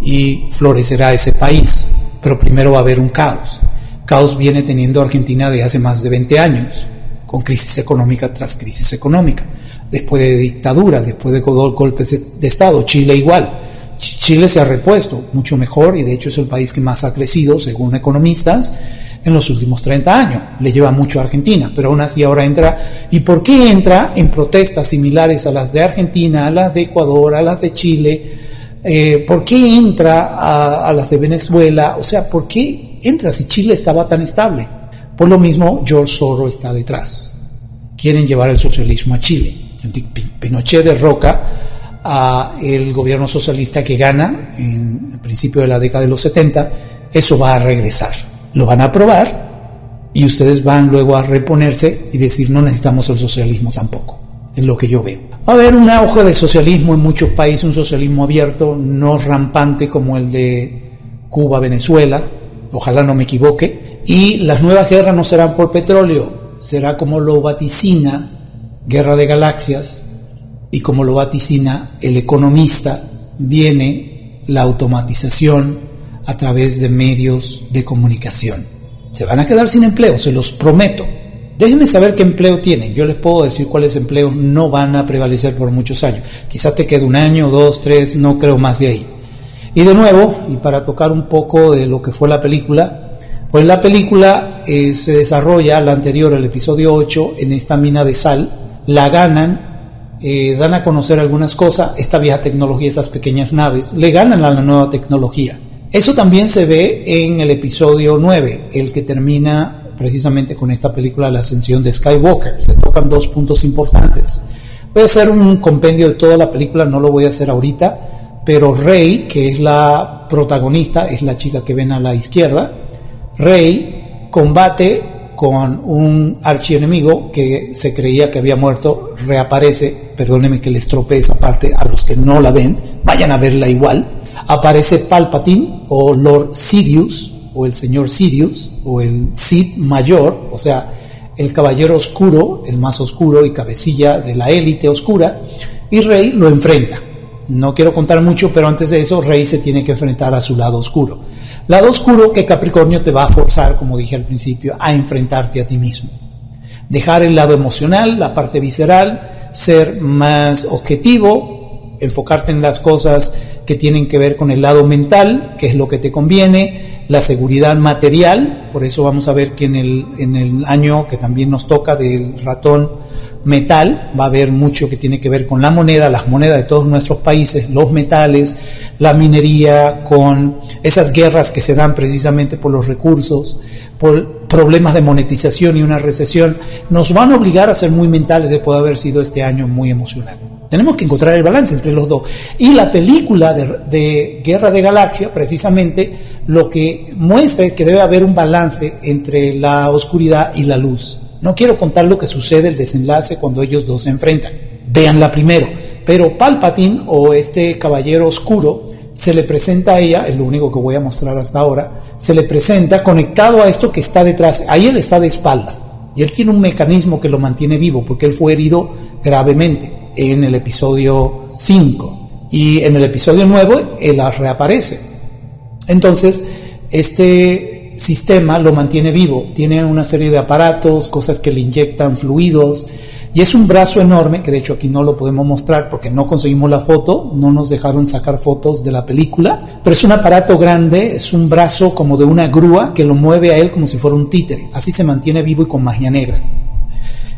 y florecerá ese país pero primero va a haber un caos. Caos viene teniendo Argentina de hace más de 20 años, con crisis económica tras crisis económica, después de dictadura, después de golpes de Estado, Chile igual. Chile se ha repuesto mucho mejor y de hecho es el país que más ha crecido, según economistas, en los últimos 30 años. Le lleva mucho a Argentina, pero aún así ahora entra. ¿Y por qué entra en protestas similares a las de Argentina, a las de Ecuador, a las de Chile? Eh, ¿Por qué entra a, las de Venezuela? O sea, ¿por qué entra si Chile estaba tan estable? Por lo mismo, George Soros está detrás. Quieren llevar el socialismo a Chile. Pinochet derroca a el gobierno socialista que gana en el principio de la década de los 70. Eso va a regresar. Lo van a aprobar y ustedes van luego a reponerse y decir no necesitamos el socialismo tampoco. Es lo que yo veo. Va a haber un auge de socialismo en muchos países, un socialismo abierto, no rampante como el de Cuba, Venezuela, ojalá no me equivoque, y las nuevas guerras no serán por petróleo, será como lo vaticina Guerra de Galaxias y como lo vaticina el economista, viene la automatización a través de medios de comunicación. Se van a quedar sin empleo, se los prometo. Déjenme saber qué empleo tienen. Yo les puedo decir cuáles empleos no van a prevalecer por muchos años. Quizás te quede un año, dos, tres, no creo más de ahí. Y de nuevo, y para tocar un poco de lo que fue la película, pues la película eh, se desarrolla, la anterior, el episodio 8, en esta mina de sal, la ganan, eh, dan a conocer algunas cosas, esta vieja tecnología, esas pequeñas naves, le ganan a la nueva tecnología. Eso también se ve en el episodio 9, el que termina precisamente con esta película La ascensión de Skywalker. Se tocan dos puntos importantes. A hacer un compendio de toda la película, no lo voy a hacer ahorita, pero Rey, que es la protagonista, es la chica que ven a la izquierda, Rey combate con un archienemigo que se creía que había muerto, reaparece, perdónenme que les tropee esa parte a los que no la ven, vayan a verla igual, aparece Palpatine o Lord Sidious, o el señor Sirius o el Cid mayor, o sea, el caballero oscuro, el más oscuro y cabecilla de la élite oscura, y Rey lo enfrenta. No quiero contar mucho, pero antes de eso Rey se tiene que enfrentar a su lado oscuro. Lado oscuro que Capricornio te va a forzar, como dije al principio, a enfrentarte a ti mismo. Dejar el lado emocional, la parte visceral, ser más objetivo, enfocarte en las cosas que tienen que ver con el lado mental, que es lo que te conviene, la seguridad material, por eso vamos a ver que en el, en el año que también nos toca del ratón metal, va a haber mucho que tiene que ver con la moneda, las monedas de todos nuestros países, los metales, la minería, con esas guerras que se dan precisamente por los recursos, por problemas de monetización y una recesión, nos van a obligar a ser muy mentales de poder haber sido este año muy emocional. Tenemos que encontrar el balance entre los dos. Y la película de, de Guerra de Galaxia, precisamente, lo que muestra es que debe haber un balance entre la oscuridad y la luz. No quiero contar lo que sucede, el desenlace cuando ellos dos se enfrentan. Véanla primero. Pero Palpatine o este caballero oscuro se le presenta a ella, es lo único que voy a mostrar hasta ahora, se le presenta conectado a esto que está detrás. Ahí él está de espalda. Y él tiene un mecanismo que lo mantiene vivo porque él fue herido gravemente en el episodio 5. Y en el episodio 9 él reaparece. Entonces, este sistema lo mantiene vivo, tiene una serie de aparatos, cosas que le inyectan fluidos, y es un brazo enorme, que de hecho aquí no lo podemos mostrar porque no conseguimos la foto, no nos dejaron sacar fotos de la película, pero es un aparato grande, es un brazo como de una grúa que lo mueve a él como si fuera un títere, así se mantiene vivo y con magia negra.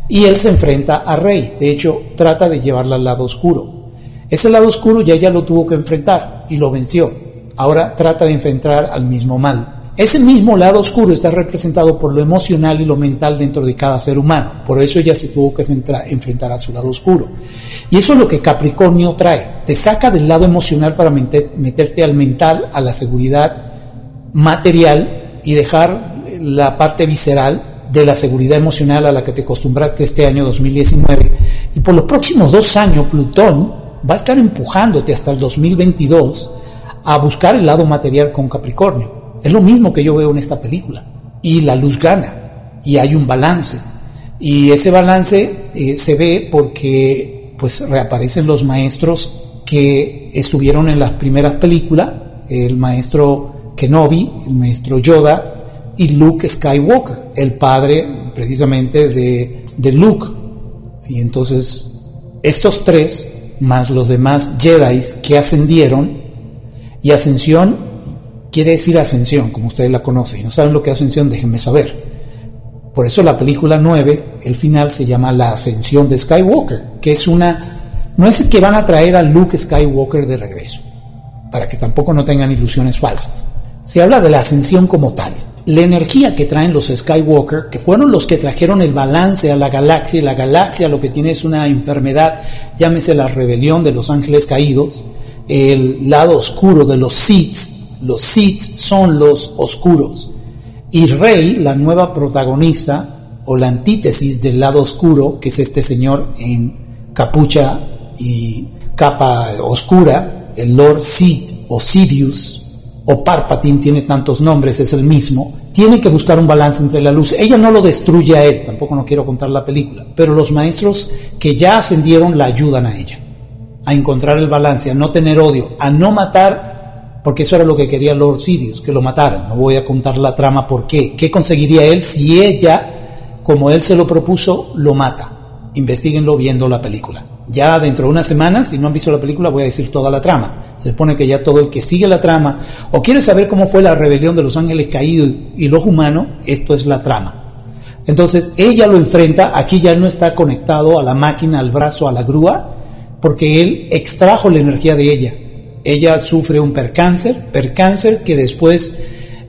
Y él se enfrenta a Rey, de hecho trata de llevarla al lado oscuro. Ese lado oscuro ya ella lo tuvo que enfrentar y lo venció ahora trata de enfrentar al mismo mal. Ese mismo lado oscuro está representado por lo emocional y lo mental dentro de cada ser humano. Por eso ella se tuvo que enfrentar a su lado oscuro. Y eso es lo que Capricornio trae. Te saca del lado emocional para meterte al mental, a la seguridad material y dejar la parte visceral de la seguridad emocional a la que te acostumbraste este año 2019. Y por los próximos dos años, Plutón va a estar empujándote hasta el 2022 a buscar el lado material con Capricornio. Es lo mismo que yo veo en esta película. Y la luz gana y hay un balance. Y ese balance eh, se ve porque pues reaparecen los maestros que estuvieron en las primeras películas, el maestro Kenobi, el maestro Yoda y Luke Skywalker, el padre precisamente de, de Luke. Y entonces estos tres, más los demás Jedi que ascendieron, y ascensión quiere decir ascensión, como ustedes la conocen. Y no saben lo que es ascensión, déjenme saber. Por eso la película 9, el final se llama La ascensión de Skywalker, que es una... No es que van a traer a Luke Skywalker de regreso, para que tampoco no tengan ilusiones falsas. Se habla de la ascensión como tal. La energía que traen los Skywalker, que fueron los que trajeron el balance a la galaxia, y la galaxia lo que tiene es una enfermedad, llámese la rebelión de los ángeles caídos, el lado oscuro de los Sith. Los Sith son los oscuros. Y Rey, la nueva protagonista, o la antítesis del lado oscuro, que es este señor en capucha y capa oscura, el Lord Sith o Sidious o Parpatin tiene tantos nombres, es el mismo, tiene que buscar un balance entre la luz. Ella no lo destruye a él, tampoco no quiero contar la película, pero los maestros que ya ascendieron la ayudan a ella a encontrar el balance, a no tener odio, a no matar, porque eso era lo que quería Lord Sidious, que lo mataran. No voy a contar la trama por qué. ¿Qué conseguiría él si ella como él se lo propuso, lo mata. Investíguenlo viendo la película. Ya dentro de unas semanas, si no han visto la película, voy a decir toda la trama. Se supone que ya todo el que sigue la trama o quiere saber cómo fue la rebelión de los ángeles caídos y los humanos, esto es la trama. Entonces ella lo enfrenta, aquí ya no está conectado a la máquina, al brazo, a la grúa, porque él extrajo la energía de ella. Ella sufre un percáncer, percáncer que después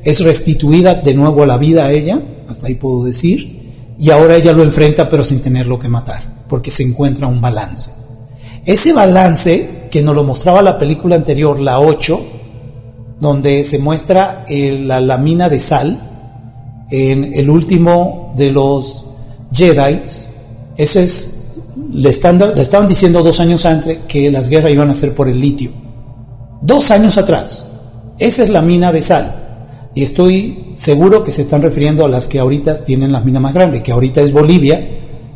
es restituida de nuevo a la vida a ella, hasta ahí puedo decir, y ahora ella lo enfrenta pero sin tenerlo que matar, porque se encuentra un balance. Ese balance que nos lo mostraba la película anterior, la 8, donde se muestra la, la mina de sal, en el último de los Jedi, ese es, le, le estaban diciendo dos años antes que las guerras iban a ser por el litio. Dos años atrás. Esa es la mina de sal. Y estoy seguro que se están refiriendo a las que ahorita tienen las minas más grandes, que ahorita es Bolivia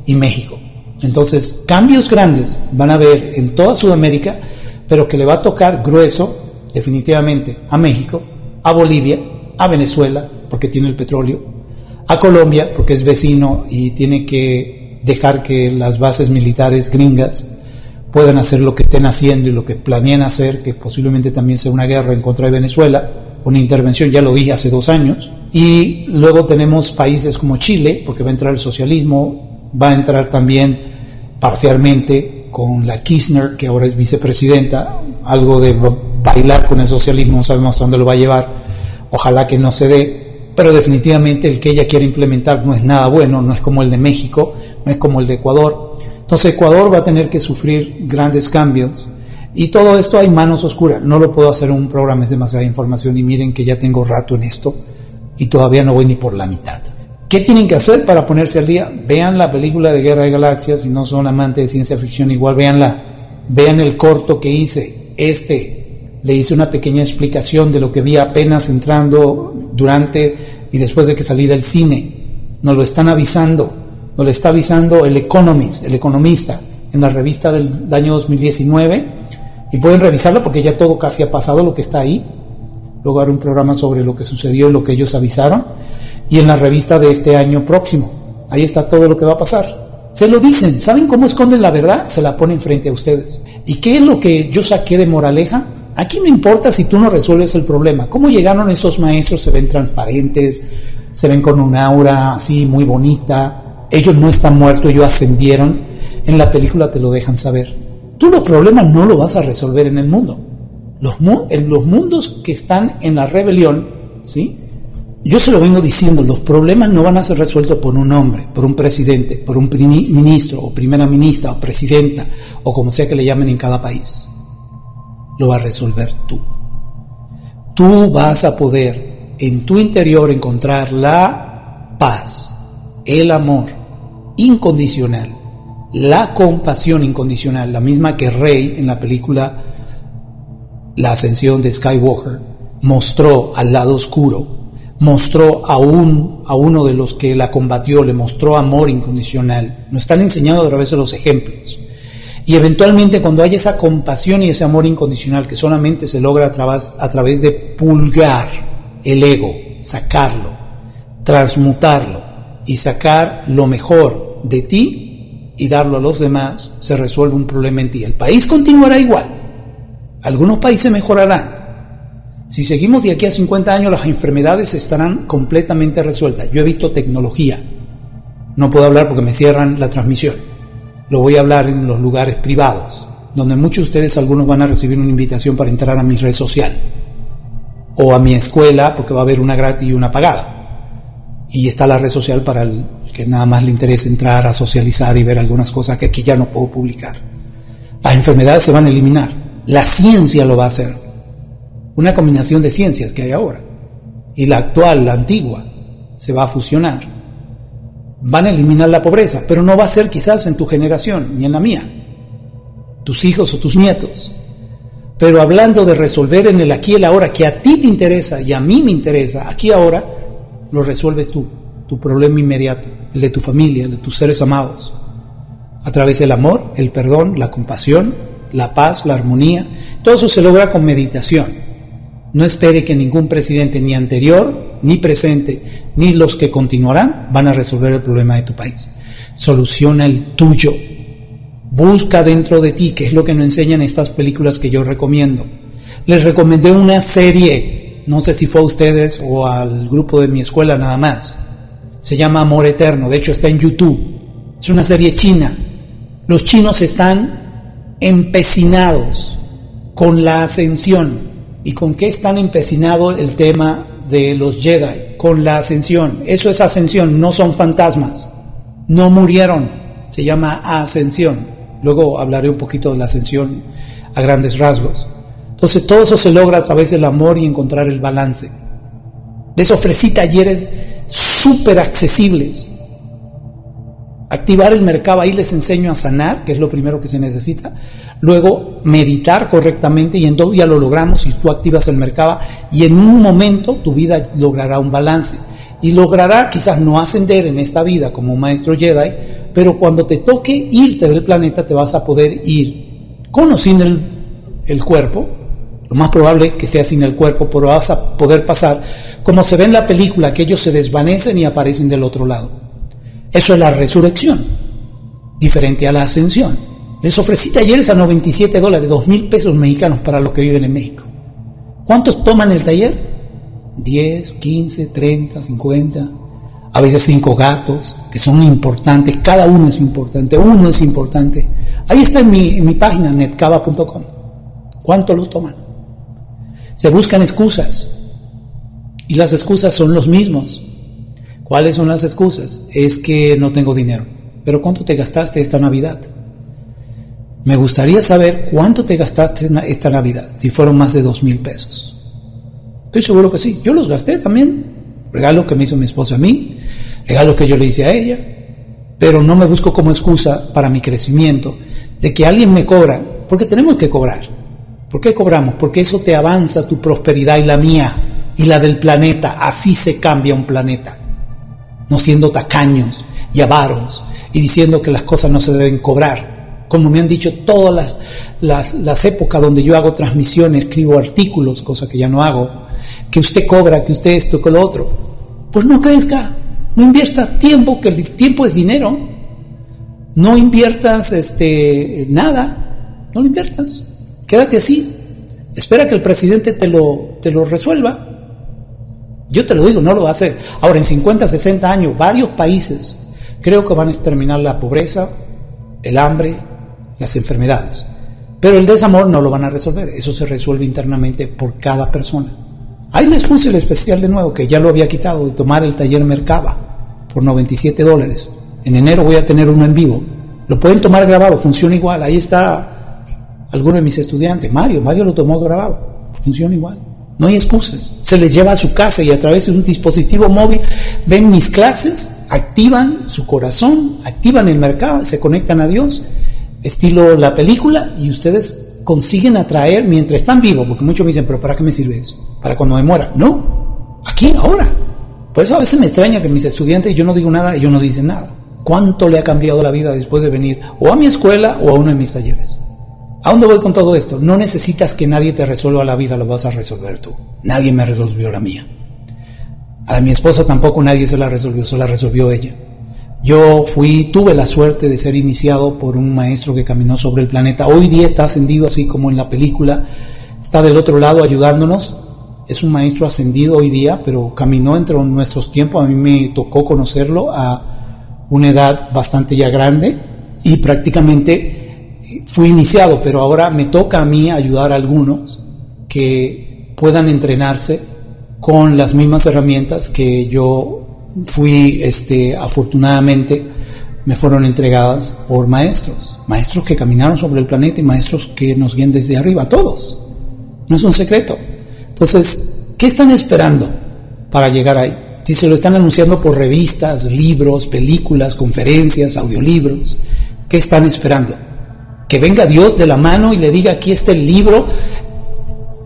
y México. Entonces, cambios grandes van a haber en toda Sudamérica, pero que le va a tocar grueso, definitivamente, a México, a Bolivia, a Venezuela, porque tiene el petróleo, a Colombia, porque es vecino y tiene que dejar que las bases militares gringas puedan hacer lo que estén haciendo y lo que planean hacer, que posiblemente también sea una guerra en contra de Venezuela, una intervención, ya lo dije hace dos años. Y luego tenemos países como Chile, porque va a entrar el socialismo, va a entrar también parcialmente con la Kirchner, que ahora es vicepresidenta, algo de bailar con el socialismo, no sabemos dónde lo va a llevar, ojalá que no se dé, pero definitivamente el que ella quiere implementar no es nada bueno, no es como el de México, no es como el de Ecuador. Entonces Ecuador va a tener que sufrir grandes cambios y todo esto hay manos oscuras. No lo puedo hacer un programa, es demasiada información y miren que ya tengo rato en esto y todavía no voy ni por la mitad. ¿Qué tienen que hacer para ponerse al día? Vean la película de Guerra de Galaxias, si no son amantes de ciencia ficción, igual véanla. Vean el corto que hice, este, le hice una pequeña explicación de lo que vi apenas entrando durante y después de que salí del cine. Nos lo están avisando, nos lo está avisando el Economist, el economista, en la revista del año 2019. Y pueden revisarlo porque ya todo casi ha pasado lo que está ahí. Luego haré un programa sobre lo que sucedió y lo que ellos avisaron. Y en la revista de este año próximo. Ahí está todo lo que va a pasar. Se lo dicen. ¿Saben cómo esconden la verdad? Se la ponen frente a ustedes. ¿Y qué es lo que yo saqué de moraleja? Aquí no importa si tú no resuelves el problema. ¿Cómo llegaron esos maestros? Se ven transparentes, se ven con un aura así muy bonita. Ellos no están muertos, ellos ascendieron. En la película te lo dejan saber. Tú los problemas no los vas a resolver en el mundo. Los, los mundos que están en la rebelión, ¿sí? Yo se lo vengo diciendo, los problemas no van a ser resueltos por un hombre, por un presidente, por un ministro o primera ministra o presidenta o como sea que le llamen en cada país lo va a resolver tú. Tú vas a poder en tu interior encontrar la paz, el amor incondicional, la compasión incondicional, la misma que Rey en la película La ascensión de Skywalker mostró al lado oscuro, mostró a, a uno de los que la combatió, le mostró amor incondicional. Nos están enseñando a través de los ejemplos. Y eventualmente cuando hay esa compasión y ese amor incondicional que solamente se logra a través, a través de pulgar el ego, sacarlo, transmutarlo y sacar lo mejor de ti y darlo a los demás, se resuelve un problema en ti. El país continuará igual. Algunos países mejorarán. Si seguimos de aquí a 50 años, las enfermedades estarán completamente resueltas. Yo he visto tecnología. No puedo hablar porque me cierran la transmisión lo voy a hablar en los lugares privados, donde muchos de ustedes, algunos van a recibir una invitación para entrar a mi red social o a mi escuela, porque va a haber una gratis y una pagada. Y está la red social para el que nada más le interesa entrar a socializar y ver algunas cosas que aquí ya no puedo publicar. Las enfermedades se van a eliminar. La ciencia lo va a hacer. Una combinación de ciencias que hay ahora. Y la actual, la antigua, se va a fusionar van a eliminar la pobreza, pero no va a ser quizás en tu generación ni en la mía, tus hijos o tus nietos. Pero hablando de resolver en el aquí y el ahora, que a ti te interesa y a mí me interesa, aquí ahora, lo resuelves tú, tu problema inmediato, el de tu familia, el de tus seres amados, a través del amor, el perdón, la compasión, la paz, la armonía. Todo eso se logra con meditación. No espere que ningún presidente, ni anterior, ni presente, ni los que continuarán van a resolver el problema de tu país. Soluciona el tuyo. Busca dentro de ti, que es lo que nos enseñan estas películas que yo recomiendo. Les recomendé una serie, no sé si fue a ustedes o al grupo de mi escuela nada más. Se llama Amor Eterno, de hecho está en YouTube. Es una serie china. Los chinos están empecinados con la ascensión. ¿Y con qué están empecinados el tema de los Jedi? Con la ascensión. Eso es ascensión, no son fantasmas. No murieron. Se llama ascensión. Luego hablaré un poquito de la ascensión a grandes rasgos. Entonces todo eso se logra a través del amor y encontrar el balance. Les ofrecí talleres súper accesibles. Activar el mercado, ahí les enseño a sanar, que es lo primero que se necesita. Luego, meditar correctamente y en dos días lo logramos si tú activas el mercado y en un momento tu vida logrará un balance y logrará quizás no ascender en esta vida como maestro Jedi, pero cuando te toque irte del planeta te vas a poder ir con o sin el, el cuerpo, lo más probable es que sea sin el cuerpo, pero vas a poder pasar, como se ve en la película, que ellos se desvanecen y aparecen del otro lado. Eso es la resurrección, diferente a la ascensión. Les ofrecí talleres a 97 dólares, 2 mil pesos mexicanos para los que viven en México. ¿Cuántos toman el taller? 10, 15, 30, 50, a veces 5 gatos, que son importantes, cada uno es importante, uno es importante. Ahí está en mi, mi página, netcava.com. ¿Cuánto lo toman? Se buscan excusas. Y las excusas son los mismos. ¿Cuáles son las excusas? Es que no tengo dinero. Pero ¿cuánto te gastaste esta Navidad? Me gustaría saber cuánto te gastaste esta Navidad, si fueron más de dos mil pesos. Estoy seguro que sí. Yo los gasté también. Regalo que me hizo mi esposa a mí, regalo que yo le hice a ella, pero no me busco como excusa para mi crecimiento de que alguien me cobra, porque tenemos que cobrar. ¿Por qué cobramos? Porque eso te avanza tu prosperidad y la mía y la del planeta. Así se cambia un planeta. No siendo tacaños y avaros y diciendo que las cosas no se deben cobrar. Como me han dicho todas las, las, épocas donde yo hago transmisiones, escribo artículos, cosa que ya no hago, que usted cobra, que usted esto, que lo otro. Pues no crezca, no invierta tiempo, que el tiempo es dinero. No inviertas este, nada, no lo inviertas. Quédate así. Espera que el presidente te lo, te lo resuelva. Yo te lo digo, no lo va a hacer. Ahora, en 50, 60 años, varios países creo que van a exterminar la pobreza, el hambre, las enfermedades. Pero el desamor no lo van a resolver. Eso se resuelve internamente por cada persona. Les puse el especial de nuevo, que ya lo había quitado, de tomar el taller Mercaba por 97 dólares. En enero voy a tener uno en vivo. Lo pueden tomar grabado, funciona igual. Ahí está alguno de mis estudiantes. Mario, Mario lo tomó grabado. Funciona igual. No hay excusas. Se les lleva a su casa y a través de un dispositivo móvil ven mis clases, activan su corazón, activan el mercado, se conectan a Dios, estilo la película, y ustedes consiguen atraer mientras están vivos, porque muchos me dicen, pero ¿para qué me sirve eso? Para cuando me muera. No, aquí, ahora. Por eso a veces me extraña que mis estudiantes, yo no digo nada, ellos no dicen nada. ¿Cuánto le ha cambiado la vida después de venir o a mi escuela o a uno de mis talleres? ¿A dónde voy con todo esto? No necesitas que nadie te resuelva la vida, lo vas a resolver tú. Nadie me resolvió la mía. A mi esposa tampoco nadie se la resolvió, se la resolvió ella. Yo fui, tuve la suerte de ser iniciado por un maestro que caminó sobre el planeta. Hoy día está ascendido así como en la película, está del otro lado ayudándonos. Es un maestro ascendido hoy día, pero caminó entre nuestros tiempos. A mí me tocó conocerlo a una edad bastante ya grande y prácticamente fui iniciado, pero ahora me toca a mí ayudar a algunos que puedan entrenarse con las mismas herramientas que yo fui, este, afortunadamente, me fueron entregadas por maestros, maestros que caminaron sobre el planeta y maestros que nos guían desde arriba, todos. No es un secreto. Entonces, ¿qué están esperando para llegar ahí? Si se lo están anunciando por revistas, libros, películas, conferencias, audiolibros, ¿qué están esperando? Que venga Dios de la mano y le diga, aquí está el libro,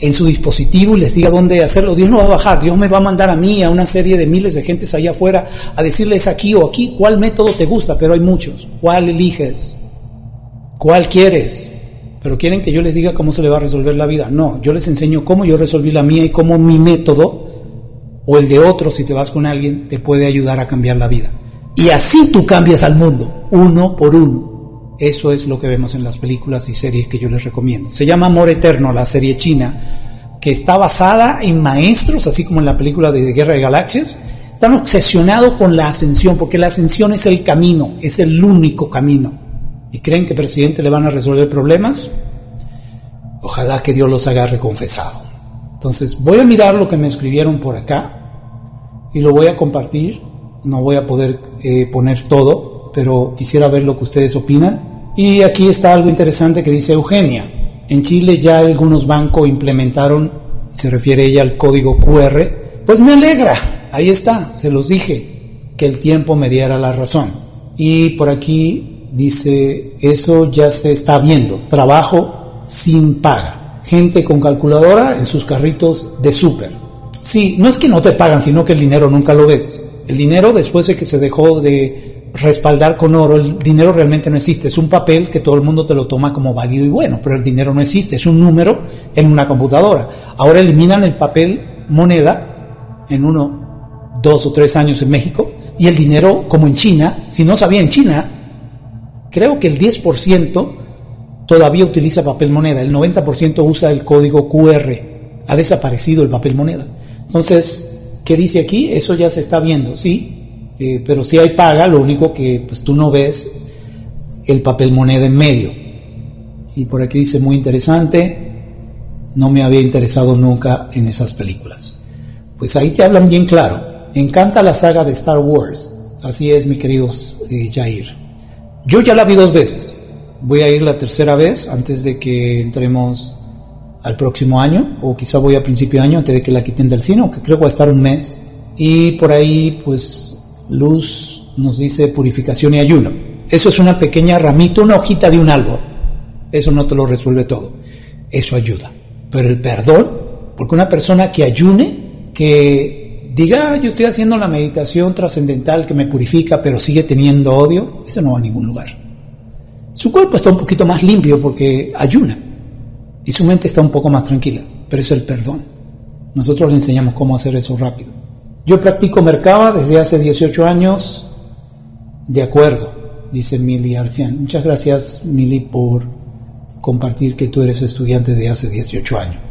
en su dispositivo y les diga dónde hacerlo. Dios no va a bajar, Dios me va a mandar a mí, a una serie de miles de gentes allá afuera, a decirles aquí o aquí cuál método te gusta, pero hay muchos. ¿Cuál eliges? ¿Cuál quieres? Pero quieren que yo les diga cómo se le va a resolver la vida. No, yo les enseño cómo yo resolví la mía y cómo mi método o el de otro, si te vas con alguien, te puede ayudar a cambiar la vida. Y así tú cambias al mundo, uno por uno. Eso es lo que vemos en las películas y series que yo les recomiendo. Se llama Amor Eterno, la serie china, que está basada en maestros, así como en la película de Guerra de Galaxias. Están obsesionados con la ascensión, porque la ascensión es el camino, es el único camino. ¿Y creen que presidente le van a resolver problemas? Ojalá que Dios los haga reconfesado. Entonces voy a mirar lo que me escribieron por acá y lo voy a compartir. No voy a poder eh, poner todo, pero quisiera ver lo que ustedes opinan. Y aquí está algo interesante que dice Eugenia. En Chile ya algunos bancos implementaron, se refiere ella al código QR. Pues me alegra, ahí está, se los dije, que el tiempo me diera la razón. Y por aquí dice, eso ya se está viendo, trabajo sin paga gente con calculadora en sus carritos de súper. Sí, no es que no te pagan, sino que el dinero nunca lo ves. El dinero, después de que se dejó de respaldar con oro, el dinero realmente no existe. Es un papel que todo el mundo te lo toma como válido y bueno, pero el dinero no existe. Es un número en una computadora. Ahora eliminan el papel moneda en uno, dos o tres años en México y el dinero, como en China, si no sabía en China, creo que el 10% todavía utiliza papel moneda, el 90% usa el código QR, ha desaparecido el papel moneda. Entonces, ¿qué dice aquí? Eso ya se está viendo, sí, eh, pero si hay paga, lo único que pues tú no ves el papel moneda en medio. Y por aquí dice muy interesante, no me había interesado nunca en esas películas. Pues ahí te hablan bien claro. Encanta la saga de Star Wars. Así es, mi querido eh, Jair. Yo ya la vi dos veces voy a ir la tercera vez antes de que entremos al próximo año, o quizá voy a principio de año antes de que la quiten del cine, que creo que va a estar un mes. Y por ahí, pues, Luz nos dice purificación y ayuno. Eso es una pequeña ramita, una hojita de un árbol. Eso no te lo resuelve todo. Eso ayuda. Pero el perdón, porque una persona que ayune, que diga, ah, yo estoy haciendo la meditación trascendental que me purifica, pero sigue teniendo odio, eso no va a ningún lugar. Su cuerpo está un poquito más limpio porque ayuna y su mente está un poco más tranquila, pero es el perdón. Nosotros le enseñamos cómo hacer eso rápido. Yo practico Merkaba desde hace 18 años, de acuerdo, dice Mili Arcián. Muchas gracias, Mili, por compartir que tú eres estudiante de hace 18 años.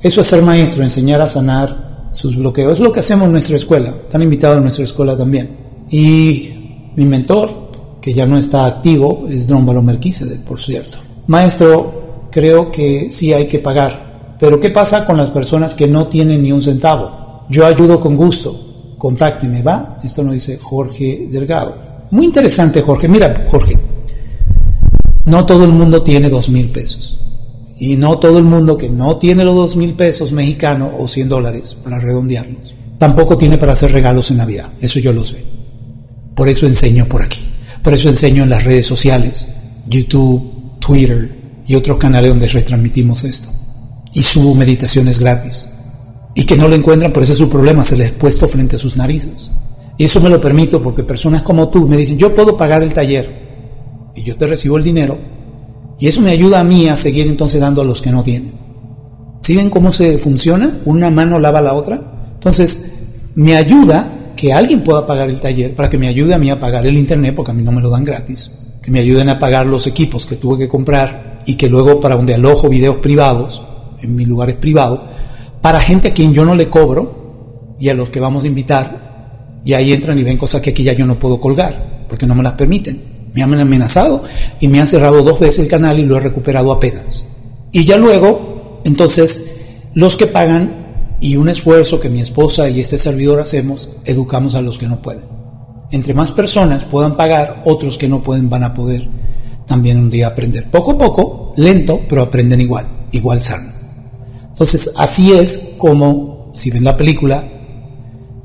Eso es ser maestro, enseñar a sanar sus bloqueos. Es lo que hacemos en nuestra escuela. Están invitados a nuestra escuela también. Y mi mentor, que ya no está activo, es Don Melquisedec, por cierto. Maestro, creo que sí hay que pagar, pero ¿qué pasa con las personas que no tienen ni un centavo? Yo ayudo con gusto, contácteme, ¿va? Esto nos dice Jorge Delgado. Muy interesante, Jorge. Mira, Jorge, no todo el mundo tiene dos mil pesos. Y no todo el mundo que no tiene los dos mil pesos mexicanos o 100 dólares, para redondearlos, tampoco tiene para hacer regalos en Navidad. Eso yo lo sé. Por eso enseño por aquí. Por eso enseño en las redes sociales, YouTube, Twitter y otros canales donde retransmitimos esto. Y subo meditaciones gratis. Y que no lo encuentran, por ese es su problema, se les ha puesto frente a sus narices. Y eso me lo permito porque personas como tú me dicen, yo puedo pagar el taller y yo te recibo el dinero. Y eso me ayuda a mí a seguir entonces dando a los que no tienen. ¿Sí ven cómo se funciona? Una mano lava la otra. Entonces, me ayuda que alguien pueda pagar el taller para que me ayude a mí a pagar el internet, porque a mí no me lo dan gratis, que me ayuden a pagar los equipos que tuve que comprar y que luego para donde alojo videos privados, en mis lugares privados, para gente a quien yo no le cobro y a los que vamos a invitar, y ahí entran y ven cosas que aquí ya yo no puedo colgar, porque no me las permiten. Me han amenazado y me han cerrado dos veces el canal y lo he recuperado apenas. Y ya luego, entonces, los que pagan y un esfuerzo que mi esposa y este servidor hacemos, educamos a los que no pueden. Entre más personas puedan pagar, otros que no pueden van a poder también un día aprender. Poco a poco, lento, pero aprenden igual, igual sano. Entonces, así es como, si ven la película,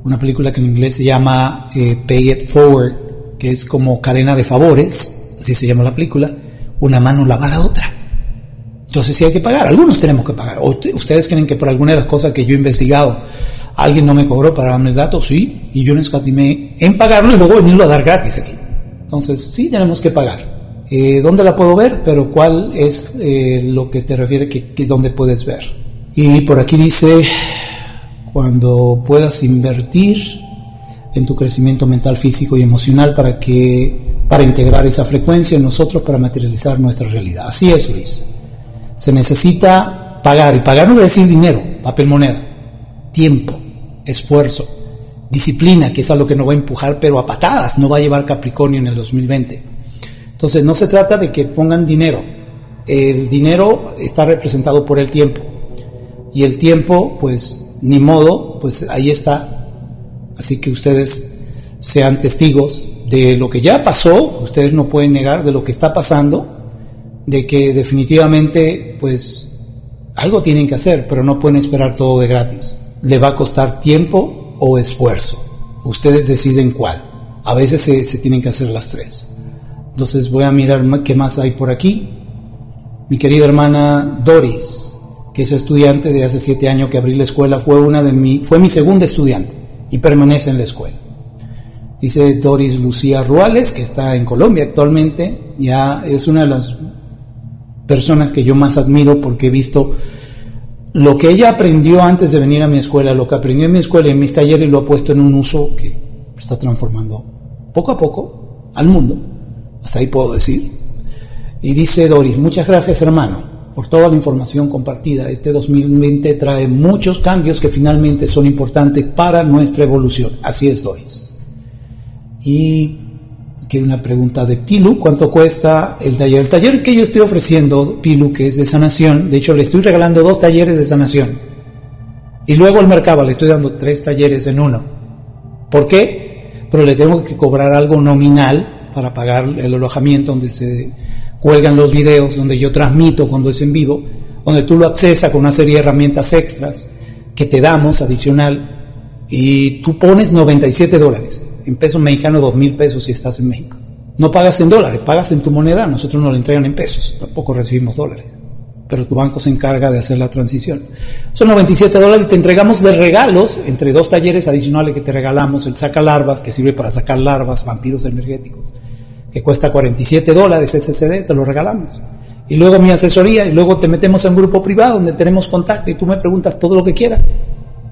una película que en inglés se llama eh, Pay It Forward, que es como cadena de favores, así se llama la película, una mano lava la otra. Entonces sí hay que pagar, algunos tenemos que pagar. ustedes creen que por alguna de las cosas que yo he investigado, alguien no me cobró para darme el dato, sí, y yo no escatimé en pagarlo y luego venirlo a dar gratis aquí. Entonces sí tenemos que pagar. Eh, ¿Dónde la puedo ver? Pero ¿cuál es eh, lo que te refiere que, que dónde puedes ver? Y por aquí dice, cuando puedas invertir en tu crecimiento mental, físico y emocional para que para integrar esa frecuencia en nosotros para materializar nuestra realidad. Así es, Luis. Se necesita pagar y pagar no quiere decir dinero, papel moneda, tiempo, esfuerzo, disciplina, que es algo que nos va a empujar, pero a patadas, no va a llevar Capricornio en el 2020. Entonces, no se trata de que pongan dinero. El dinero está representado por el tiempo. Y el tiempo, pues, ni modo, pues ahí está. Así que ustedes sean testigos de lo que ya pasó, ustedes no pueden negar de lo que está pasando, de que definitivamente, pues, algo tienen que hacer, pero no pueden esperar todo de gratis. Le va a costar tiempo o esfuerzo. Ustedes deciden cuál. A veces se, tienen que hacer las tres. Entonces voy a mirar qué más hay por aquí. Mi querida hermana Doris, que es estudiante de hace siete años que abrí la escuela, fue, una de mi, fue mi segunda estudiante y permanece en la escuela. Dice Doris Lucía Ruales, que está en Colombia actualmente, ya es una de las personas que yo más admiro porque he visto lo que ella aprendió antes de venir a mi escuela, lo que aprendió en mi escuela y en mis talleres lo ha puesto en un uso que está transformando poco a poco al mundo. Hasta ahí puedo decir. Y dice Doris, muchas gracias hermano por toda la información compartida. Este 2020 trae muchos cambios que finalmente son importantes para nuestra evolución. Así es, Doris. Y aquí hay una pregunta de Pilu, ¿cuánto cuesta el taller? El taller que yo estoy ofreciendo, Pilu, que es de sanación, de hecho le estoy regalando dos talleres de sanación. Y luego al mercado le estoy dando tres talleres en uno. ¿Por qué? Pero le tengo que cobrar algo nominal para pagar el alojamiento donde se cuelgan los videos, donde yo transmito cuando es en vivo, donde tú lo accesas con una serie de herramientas extras que te damos adicional y tú pones 97 dólares, en pesos mexicanos 2 mil pesos si estás en México. No pagas en dólares, pagas en tu moneda, nosotros nos lo entregan en pesos, tampoco recibimos dólares, pero tu banco se encarga de hacer la transición. Son 97 dólares y te entregamos de regalos, entre dos talleres adicionales que te regalamos, el saca larvas, que sirve para sacar larvas, vampiros energéticos, que cuesta 47 dólares ese te lo regalamos. Y luego mi asesoría, y luego te metemos en un grupo privado donde tenemos contacto y tú me preguntas todo lo que quieras.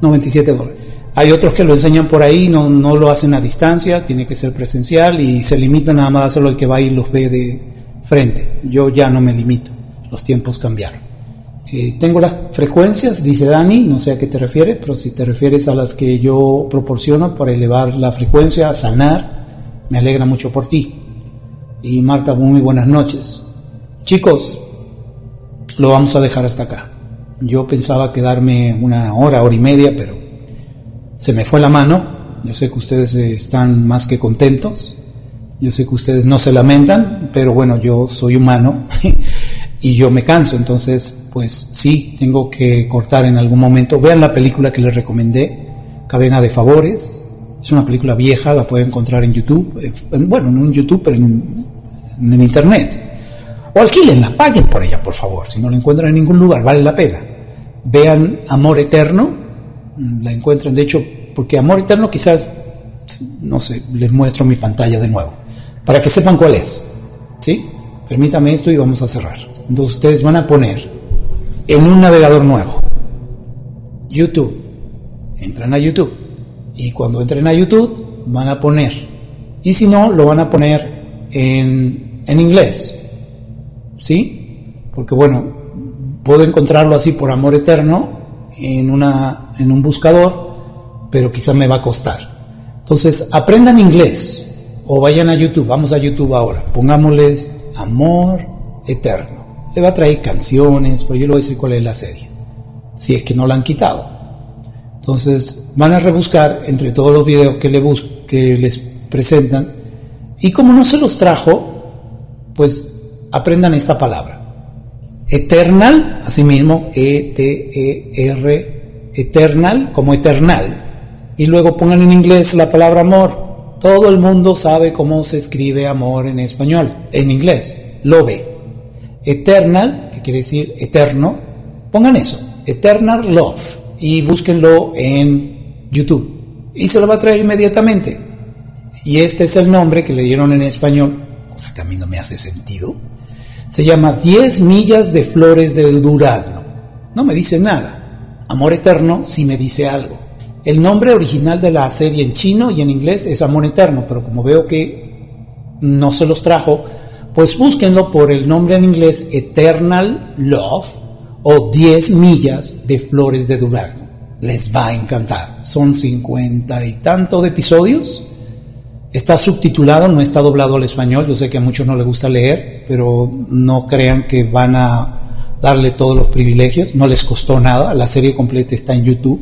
97 dólares. Hay otros que lo enseñan por ahí, no, no lo hacen a distancia, tiene que ser presencial y se limita nada más a hacerlo el que va y los ve de frente. Yo ya no me limito, los tiempos cambiaron. Eh, tengo las frecuencias, dice Dani, no sé a qué te refieres, pero si te refieres a las que yo proporciono para elevar la frecuencia, sanar, me alegra mucho por ti y Marta, muy buenas noches. Chicos, lo vamos a dejar hasta acá. Yo pensaba quedarme una hora, hora y media, pero se me fue la mano. Yo sé que ustedes están más que contentos. Yo sé que ustedes no se lamentan, pero bueno, yo soy humano y yo me canso. Entonces, pues sí, tengo que cortar en algún momento. Vean la película que les recomendé, Cadena de Favores. Es una película vieja, la pueden encontrar en YouTube. Eh, bueno, no en YouTube, pero en, en Internet. O alquilenla, paguen por ella, por favor. Si no la encuentran en ningún lugar, vale la pena. Vean Amor Eterno, la encuentran, de hecho, porque Amor Eterno quizás, no sé, les muestro mi pantalla de nuevo, para que sepan cuál es. ¿Sí? Permítame esto y vamos a cerrar. Entonces ustedes van a poner en un navegador nuevo, YouTube. Entran a YouTube. Y cuando entren a YouTube, van a poner. Y si no, lo van a poner en, en inglés. ¿Sí? Porque bueno, puedo encontrarlo así por amor eterno en, una, en un buscador, pero quizá me va a costar. Entonces, aprendan inglés o vayan a YouTube. Vamos a YouTube ahora. Pongámosles amor eterno. Le va a traer canciones, pero yo le voy a decir cuál es la serie. Si es que no la han quitado. Entonces van a rebuscar entre todos los videos que, le que les presentan y como no se los trajo, pues aprendan esta palabra. Eternal, asimismo, E-T-E-R, eternal, como eternal. Y luego pongan en inglés la palabra amor. Todo el mundo sabe cómo se escribe amor en español, en inglés, lo ve. Eternal, que quiere decir eterno, pongan eso, eternal love y búsquenlo en YouTube. Y se lo va a traer inmediatamente. Y este es el nombre que le dieron en español, cosa que a mí no me hace sentido. Se llama 10 millas de flores de durazno. No me dice nada. Amor eterno sí me dice algo. El nombre original de la serie en chino y en inglés es Amor Eterno, pero como veo que no se los trajo, pues búsquenlo por el nombre en inglés Eternal Love o 10 millas de flores de durazno. Les va a encantar. Son cincuenta y tanto de episodios. Está subtitulado, no está doblado al español. Yo sé que a muchos no les gusta leer, pero no crean que van a darle todos los privilegios. No les costó nada. La serie completa está en YouTube.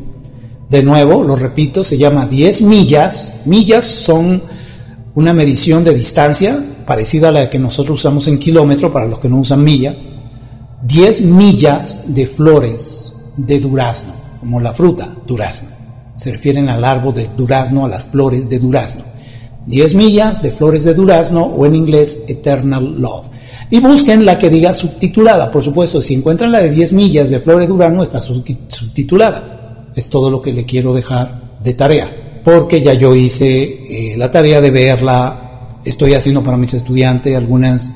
De nuevo, lo repito, se llama 10 millas. Millas son una medición de distancia parecida a la que nosotros usamos en kilómetro para los que no usan millas. 10 millas de flores de durazno, como la fruta durazno. Se refieren al árbol de durazno, a las flores de durazno. 10 millas de flores de durazno o en inglés Eternal Love. Y busquen la que diga subtitulada. Por supuesto, si encuentran la de 10 millas de flores de durazno, está subtitulada. Es todo lo que le quiero dejar de tarea, porque ya yo hice eh, la tarea de verla, estoy haciendo para mis estudiantes algunas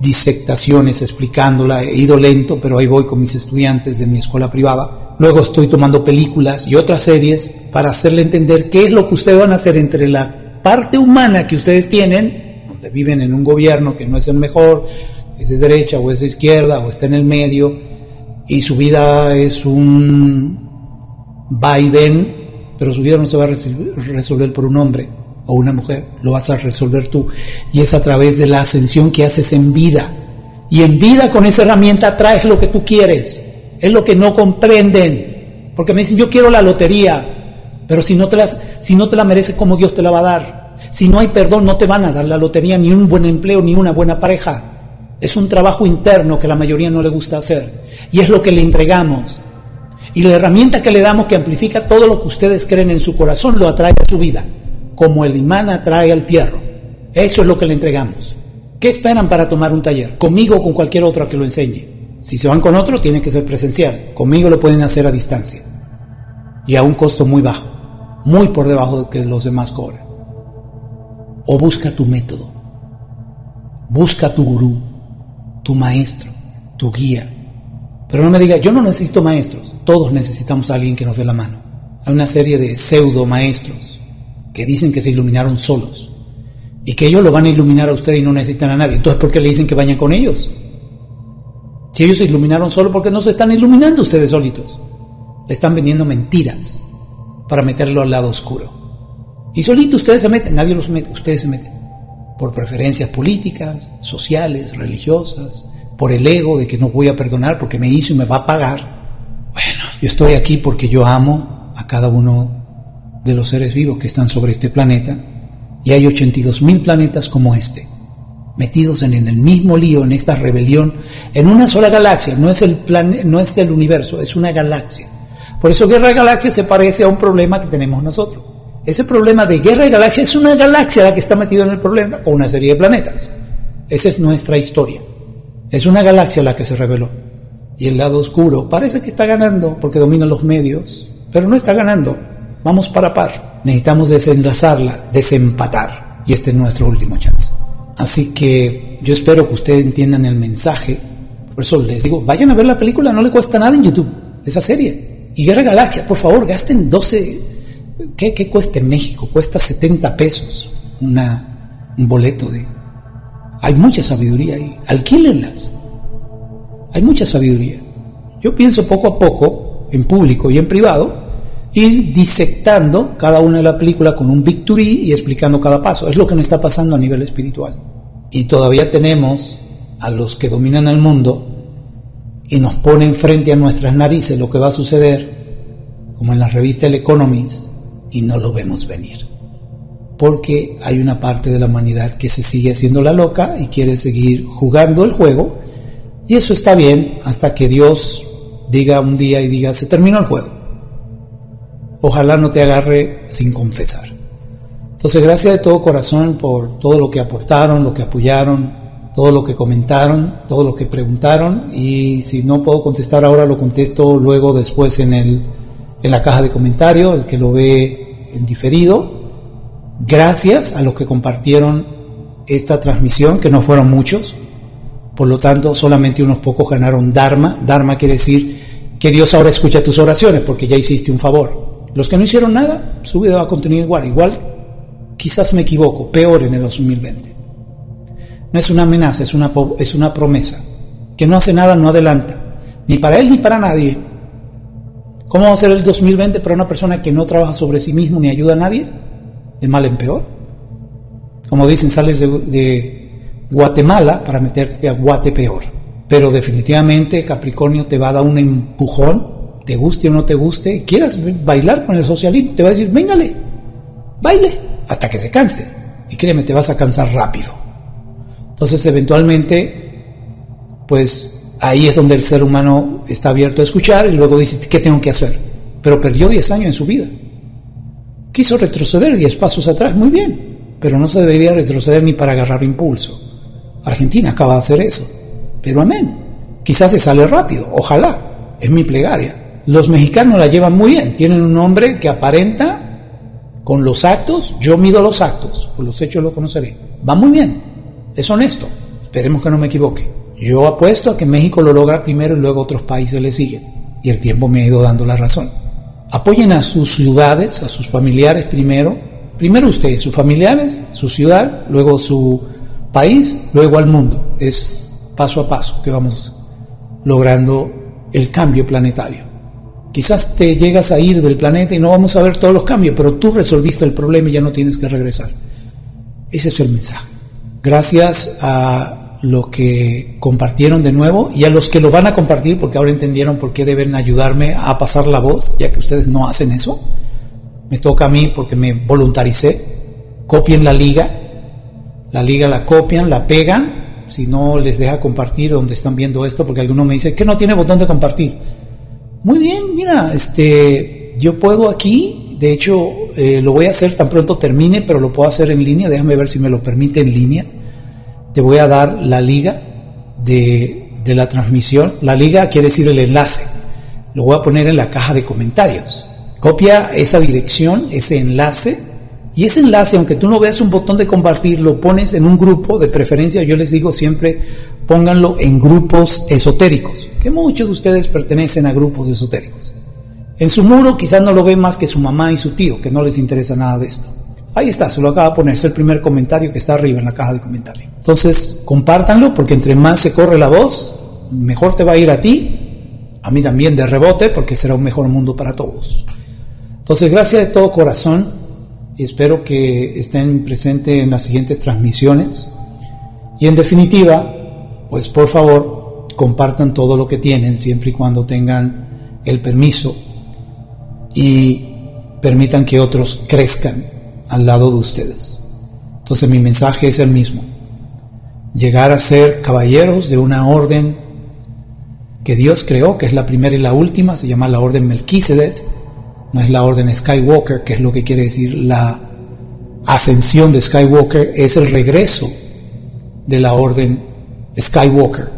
disectaciones explicándola, he ido lento, pero ahí voy con mis estudiantes de mi escuela privada. Luego estoy tomando películas y otras series para hacerle entender qué es lo que ustedes van a hacer entre la parte humana que ustedes tienen, donde viven en un gobierno que no es el mejor, es de derecha o es de izquierda o está en el medio, y su vida es un va y ven, pero su vida no se va a resolver por un hombre o una mujer, lo vas a resolver tú. Y es a través de la ascensión que haces en vida. Y en vida con esa herramienta traes lo que tú quieres. Es lo que no comprenden. Porque me dicen, yo quiero la lotería, pero si no te, las, si no te la mereces, ¿cómo Dios te la va a dar? Si no hay perdón, no te van a dar la lotería, ni un buen empleo, ni una buena pareja. Es un trabajo interno que la mayoría no le gusta hacer. Y es lo que le entregamos. Y la herramienta que le damos que amplifica todo lo que ustedes creen en su corazón lo atrae a su vida, como el imán atrae al fierro. Eso es lo que le entregamos. ¿Qué esperan para tomar un taller? Conmigo o con cualquier otro que lo enseñe. Si se van con otro, tiene que ser presencial. Conmigo lo pueden hacer a distancia. Y a un costo muy bajo, muy por debajo de que los demás cobran. O busca tu método. Busca tu gurú, tu maestro, tu guía, pero no me diga, yo no necesito maestros, todos necesitamos a alguien que nos dé la mano. Hay una serie de pseudo maestros que dicen que se iluminaron solos y que ellos lo van a iluminar a usted y no necesitan a nadie. Entonces, ¿por qué le dicen que vayan con ellos? Si ellos se iluminaron solos, ¿por qué no se están iluminando ustedes solitos? Le están vendiendo mentiras para meterlo al lado oscuro. Y solito ustedes se meten, nadie los mete, ustedes se meten. Por preferencias políticas, sociales, religiosas, por el ego de que no voy a perdonar porque me hizo y me va a pagar. Bueno, yo estoy aquí porque yo amo a cada uno de los seres vivos que están sobre este planeta y hay 82 mil planetas como este, metidos en, el mismo lío, en esta rebelión, en una sola galaxia, no es, el plan, no es el universo, es una galaxia. Por eso Guerra de Galaxia se parece a un problema que tenemos nosotros. Ese problema de Guerra de Galaxia es una galaxia la que está metida en el problema con una serie de planetas. Esa es nuestra historia. Es una galaxia la que se reveló. Y el lado oscuro parece que está ganando porque domina los medios, pero no está ganando. Vamos para par. Necesitamos desenlazarla, desempatar. Y este es nuestro último chance. Así que yo espero que ustedes entiendan el mensaje. Por eso les digo, vayan a ver la película, no le cuesta nada en YouTube, esa serie. Y Guerra Galaxia, por favor, gasten 12. ¿Qué, qué cuesta en México? Cuesta 70 pesos una, un boleto de hay mucha sabiduría ahí. Alquílenlas. Hay mucha sabiduría. Yo pienso poco a poco, en público y en privado, ir disectando cada una de las películas con un victory y explicando cada paso. Es lo que nos está pasando a nivel espiritual. Y todavía tenemos a los que dominan el mundo y nos ponen frente a nuestras narices lo que va a suceder, como en la revista El Economist, y no lo vemos venir porque hay una parte de la humanidad que se sigue haciendo la loca y quiere seguir jugando el juego, y eso está bien hasta que Dios diga un día y diga, se terminó el juego. Ojalá no te agarre sin confesar. Entonces, gracias de todo corazón por todo lo que aportaron, lo que apoyaron, todo lo que comentaron, todo lo que preguntaron, y si no puedo contestar ahora, lo contesto luego después en, el, en la caja de comentarios, el que lo ve en diferido Gracias a los que compartieron esta transmisión, que no fueron muchos, por lo tanto solamente unos pocos ganaron Dharma. Dharma quiere decir que Dios ahora escucha tus oraciones porque ya hiciste un favor. Los que no hicieron nada, su vida va a continuar igual. Igual, quizás me equivoco, peor en el 2020. No es una amenaza, es una, es una promesa. Que no hace nada, no adelanta. Ni para él ni para nadie. ¿Cómo va a ser el 2020 para una persona que no trabaja sobre sí mismo ni ayuda a nadie? De mal en peor. Como dicen, sales de, Guatemala para meterte a Guate peor. Pero definitivamente Capricornio te va a dar un empujón, te guste o no te guste, quieras bailar con el socialismo, te va a decir, véngale, baile, hasta que se canse. Y créeme, te vas a cansar rápido. Entonces, eventualmente, pues ahí es donde el ser humano está abierto a escuchar y luego dice, ¿qué tengo que hacer? Pero perdió 10 años en su vida. Quiso retroceder 10 pasos atrás, muy bien, pero no se debería retroceder ni para agarrar impulso. Argentina acaba de hacer eso, pero amén. Quizás se sale rápido, ojalá, es mi plegaria. Los mexicanos la llevan muy bien, tienen un hombre que aparenta con los actos, yo mido los actos, por los hechos lo conoceré. Va muy bien, es honesto. Esperemos que no me equivoque. Yo apuesto a que México lo logra primero y luego otros países le siguen. Y el tiempo me ha ido dando la razón. Apoyen a sus ciudades, a sus familiares primero. Primero ustedes, sus familiares, su ciudad, luego su país, luego al mundo. Es paso a paso que vamos logrando el cambio planetario. Quizás te llegas a ir del planeta y no vamos a ver todos los cambios, pero tú resolviste el problema y ya no tienes que regresar. Ese es el mensaje. Gracias a lo que compartieron de nuevo y a los que lo van a compartir porque ahora entendieron por qué deben ayudarme a pasar la voz, ya que ustedes no hacen eso. Me toca a mí porque me voluntaricé. Copien la liga, la liga la copian, la pegan, si no les deja compartir donde están viendo esto, porque alguno me dice que no tiene botón de compartir. Muy bien, mira, este, yo puedo aquí de hecho, eh, lo voy a hacer tan pronto termine, pero lo puedo hacer en línea. Déjame ver si me lo permite en línea. Te voy a dar la liga de, de la transmisión. La liga quiere decir el enlace. Lo voy a poner en la caja de comentarios. Copia esa dirección, ese enlace. Y ese enlace, aunque tú no veas un botón de compartir, lo pones en un grupo, de preferencia yo les digo siempre, pónganlo en grupos esotéricos, que muchos de ustedes pertenecen a grupos esotéricos. En su muro quizás no lo ve más que su mamá y su tío, que no les interesa nada de esto. Ahí está, se lo acaba de poner, es el primer comentario que está arriba en la caja de comentarios. Entonces, compártanlo porque entre más se corre la voz, mejor te va a ir a ti, a mí también de rebote, porque será un mejor mundo para todos. Entonces, gracias de todo corazón espero que estén presentes en las siguientes transmisiones. Y en definitiva, pues por favor, compartan todo lo que tienen, siempre y cuando tengan el permiso y permitan que otros crezcan al lado de ustedes. Entonces mi mensaje es el mismo. Llegar a ser caballeros de una orden que Dios creó, que es la primera y la última, se llama la orden Melquisedec, no es la orden Skywalker, que es lo que quiere decir la ascensión de Skywalker, es el regreso de la orden Skywalker,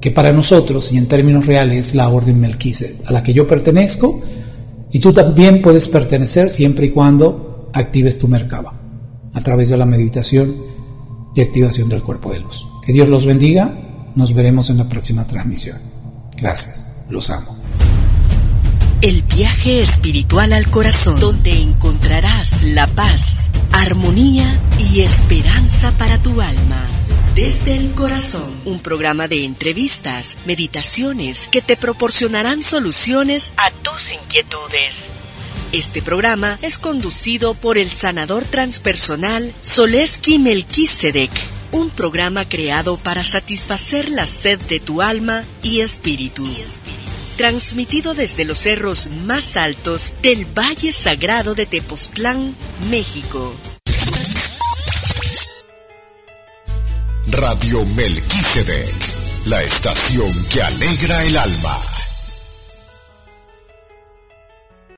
que para nosotros y en términos reales es la orden Melquisedec, a la que yo pertenezco y tú también puedes pertenecer siempre y cuando actives tu mercaba a través de la meditación y activación del cuerpo de luz. Que Dios los bendiga. Nos veremos en la próxima transmisión. Gracias. Los amo. El viaje espiritual al corazón, donde encontrarás la paz, armonía y esperanza para tu alma. Desde el Corazón, un programa de entrevistas, meditaciones que te proporcionarán soluciones a tus inquietudes. Este programa es conducido por el sanador transpersonal Soleski Melquisedec, un programa creado para satisfacer la sed de tu alma y espíritu. Transmitido desde los cerros más altos del Valle Sagrado de Tepoztlán, México. Radio Melquisedec, la estación que alegra el alma.